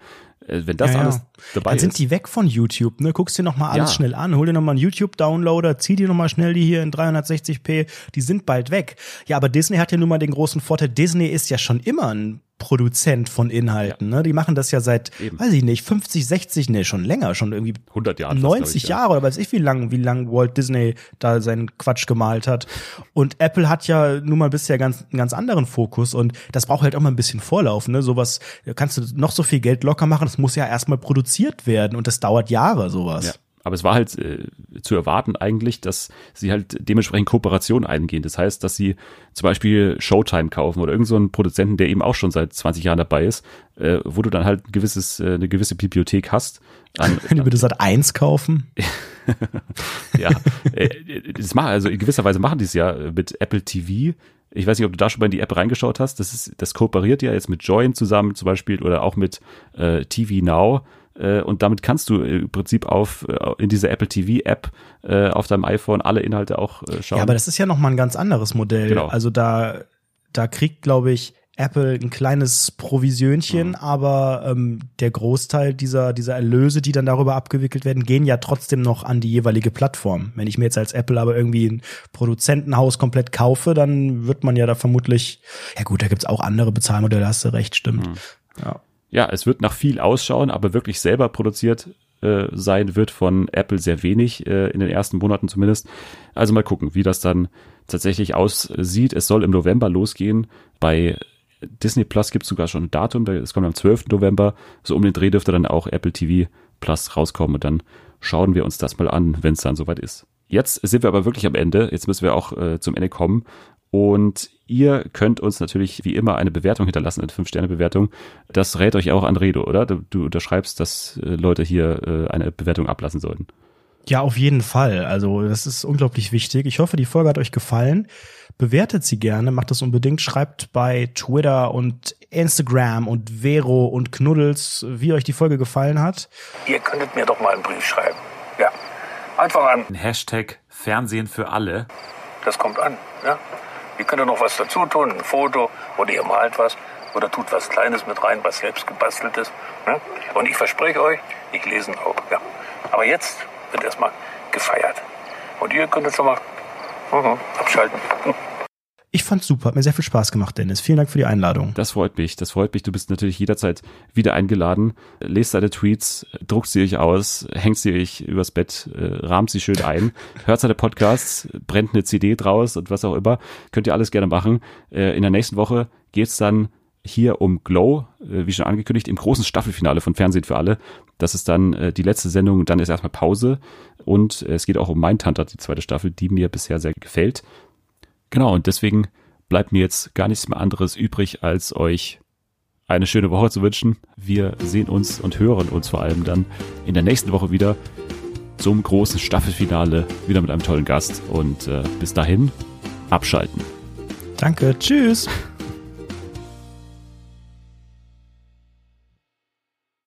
wenn das Ja, ja. alles dabei Dann sind ist. die weg von YouTube, ne? Guckst dir noch mal alles Ja. schnell an, hol dir noch mal einen YouTube-Downloader, zieh dir noch mal schnell die hier in 360p, die sind bald weg. Ja, aber Disney hat ja nun mal den großen Vorteil, Disney ist ja schon immer ein Produzent von Inhalten, ne? Die machen das ja seit, Eben. weiß ich nicht, 50, 60, ne, schon länger, schon irgendwie 100 Jahren. fast, glaub 90 ich, ja. Jahre oder weiß ich wie lang, wie lang Walt Disney da seinen Quatsch gemalt hat. Und Apple hat ja nun mal bisher ganz, einen ganz anderen Fokus und das braucht halt auch mal ein bisschen Vorlauf, ne? Sowas, kannst du noch so viel Geld locker machen, das muss ja erstmal produziert werden und das dauert Jahre, sowas. Ja. Aber es war halt äh, zu erwarten eigentlich, dass sie halt dementsprechend Kooperation eingehen. Das heißt, dass sie zum Beispiel Showtime kaufen oder irgendeinen so einen Produzenten, der eben auch schon seit 20 Jahren dabei ist, äh, wo du dann halt ein gewisses, äh, eine gewisse Bibliothek hast. An, [laughs] Wenn die bitte Sat 1 kaufen. [laughs] [laughs] ja, äh, das machen, also in gewisser Weise machen die es ja mit Apple TV. Ich weiß nicht, ob du da schon mal in die App reingeschaut hast. Das ist, das kooperiert ja jetzt mit Join zusammen zum Beispiel oder auch mit äh, TV Now. Äh, und damit kannst du im Prinzip auf äh, in dieser Apple TV App äh, auf deinem iPhone alle Inhalte auch äh, schauen. Ja, aber das ist ja noch mal ein ganz anderes Modell. Genau. Also da, da kriegt, glaube ich, Apple ein kleines Provisionchen, aber ähm, der Großteil dieser, dieser Erlöse, die dann darüber abgewickelt werden, gehen ja trotzdem noch an die jeweilige Plattform. Wenn ich mir jetzt als Apple aber irgendwie ein Produzentenhaus komplett kaufe, dann wird man ja da vermutlich, ja gut, da gibt's auch andere Bezahlmodelle, hast du recht, stimmt. Ja. ja, es wird nach viel ausschauen, aber wirklich selber produziert äh, sein wird von Apple sehr wenig, äh, in den ersten Monaten zumindest. Also mal gucken, wie das dann tatsächlich aussieht. Es soll im November losgehen. Bei Disney Plus gibt sogar schon ein Datum, es kommt am 12. November. So um den Dreh dürfte dann auch Apple TV Plus rauskommen und dann schauen wir uns das mal an, wenn es dann soweit ist. Jetzt sind wir aber wirklich am Ende. Jetzt müssen wir auch äh, zum Ende kommen. Und ihr könnt uns natürlich wie immer eine Bewertung hinterlassen, eine 5-Sterne-Bewertung. Das rät euch auch an Redo, oder? Du, du unterschreibst, dass äh, Leute hier äh, eine Bewertung ablassen sollten. Ja, auf jeden Fall. Also das ist unglaublich wichtig. Ich hoffe, die Folge hat euch gefallen. Bewertet sie gerne, macht das unbedingt. Schreibt bei Twitter und Instagram und Vero und Knuddels, wie euch die Folge gefallen hat. Ihr könntet mir doch mal einen Brief schreiben. Ja. Einfach an. Hashtag Fernsehen für alle. Das kommt an. Ja. Ihr könnt ja noch was dazu tun, ein Foto oder ihr malt was oder tut was Kleines mit rein, was selbst gebastelt ist. Ne? Und ich verspreche euch, ich lese ihn auch. Ja. Aber jetzt wird erstmal gefeiert. Und ihr könnt jetzt schon mal mhm, abschalten. Ich fand's super, hat mir sehr viel Spaß gemacht, Dennis. Vielen Dank für die Einladung. Das freut mich, das freut mich. Du bist natürlich jederzeit wieder eingeladen. Lest deine Tweets, druckt sie euch aus, hängt sie euch übers Bett, äh, rahmt sie schön ein, [laughs] hört seine Podcasts, brennt eine CD draus und was auch immer. Könnt ihr alles gerne machen. Äh, in der nächsten Woche geht's dann hier um Glow, äh, wie schon angekündigt, im großen Staffelfinale von Fernsehen für alle. Das ist dann äh, die letzte Sendung, dann ist erstmal Pause. Und äh, es geht auch um Mindhunter, die zweite Staffel, die mir bisher sehr gefällt. Genau, und deswegen bleibt mir jetzt gar nichts mehr anderes übrig, als euch eine schöne Woche zu wünschen. Wir sehen uns und hören uns vor allem dann in der nächsten Woche wieder zum großen Staffelfinale, wieder mit einem tollen Gast. Und äh, bis dahin, abschalten. Danke, tschüss. [laughs]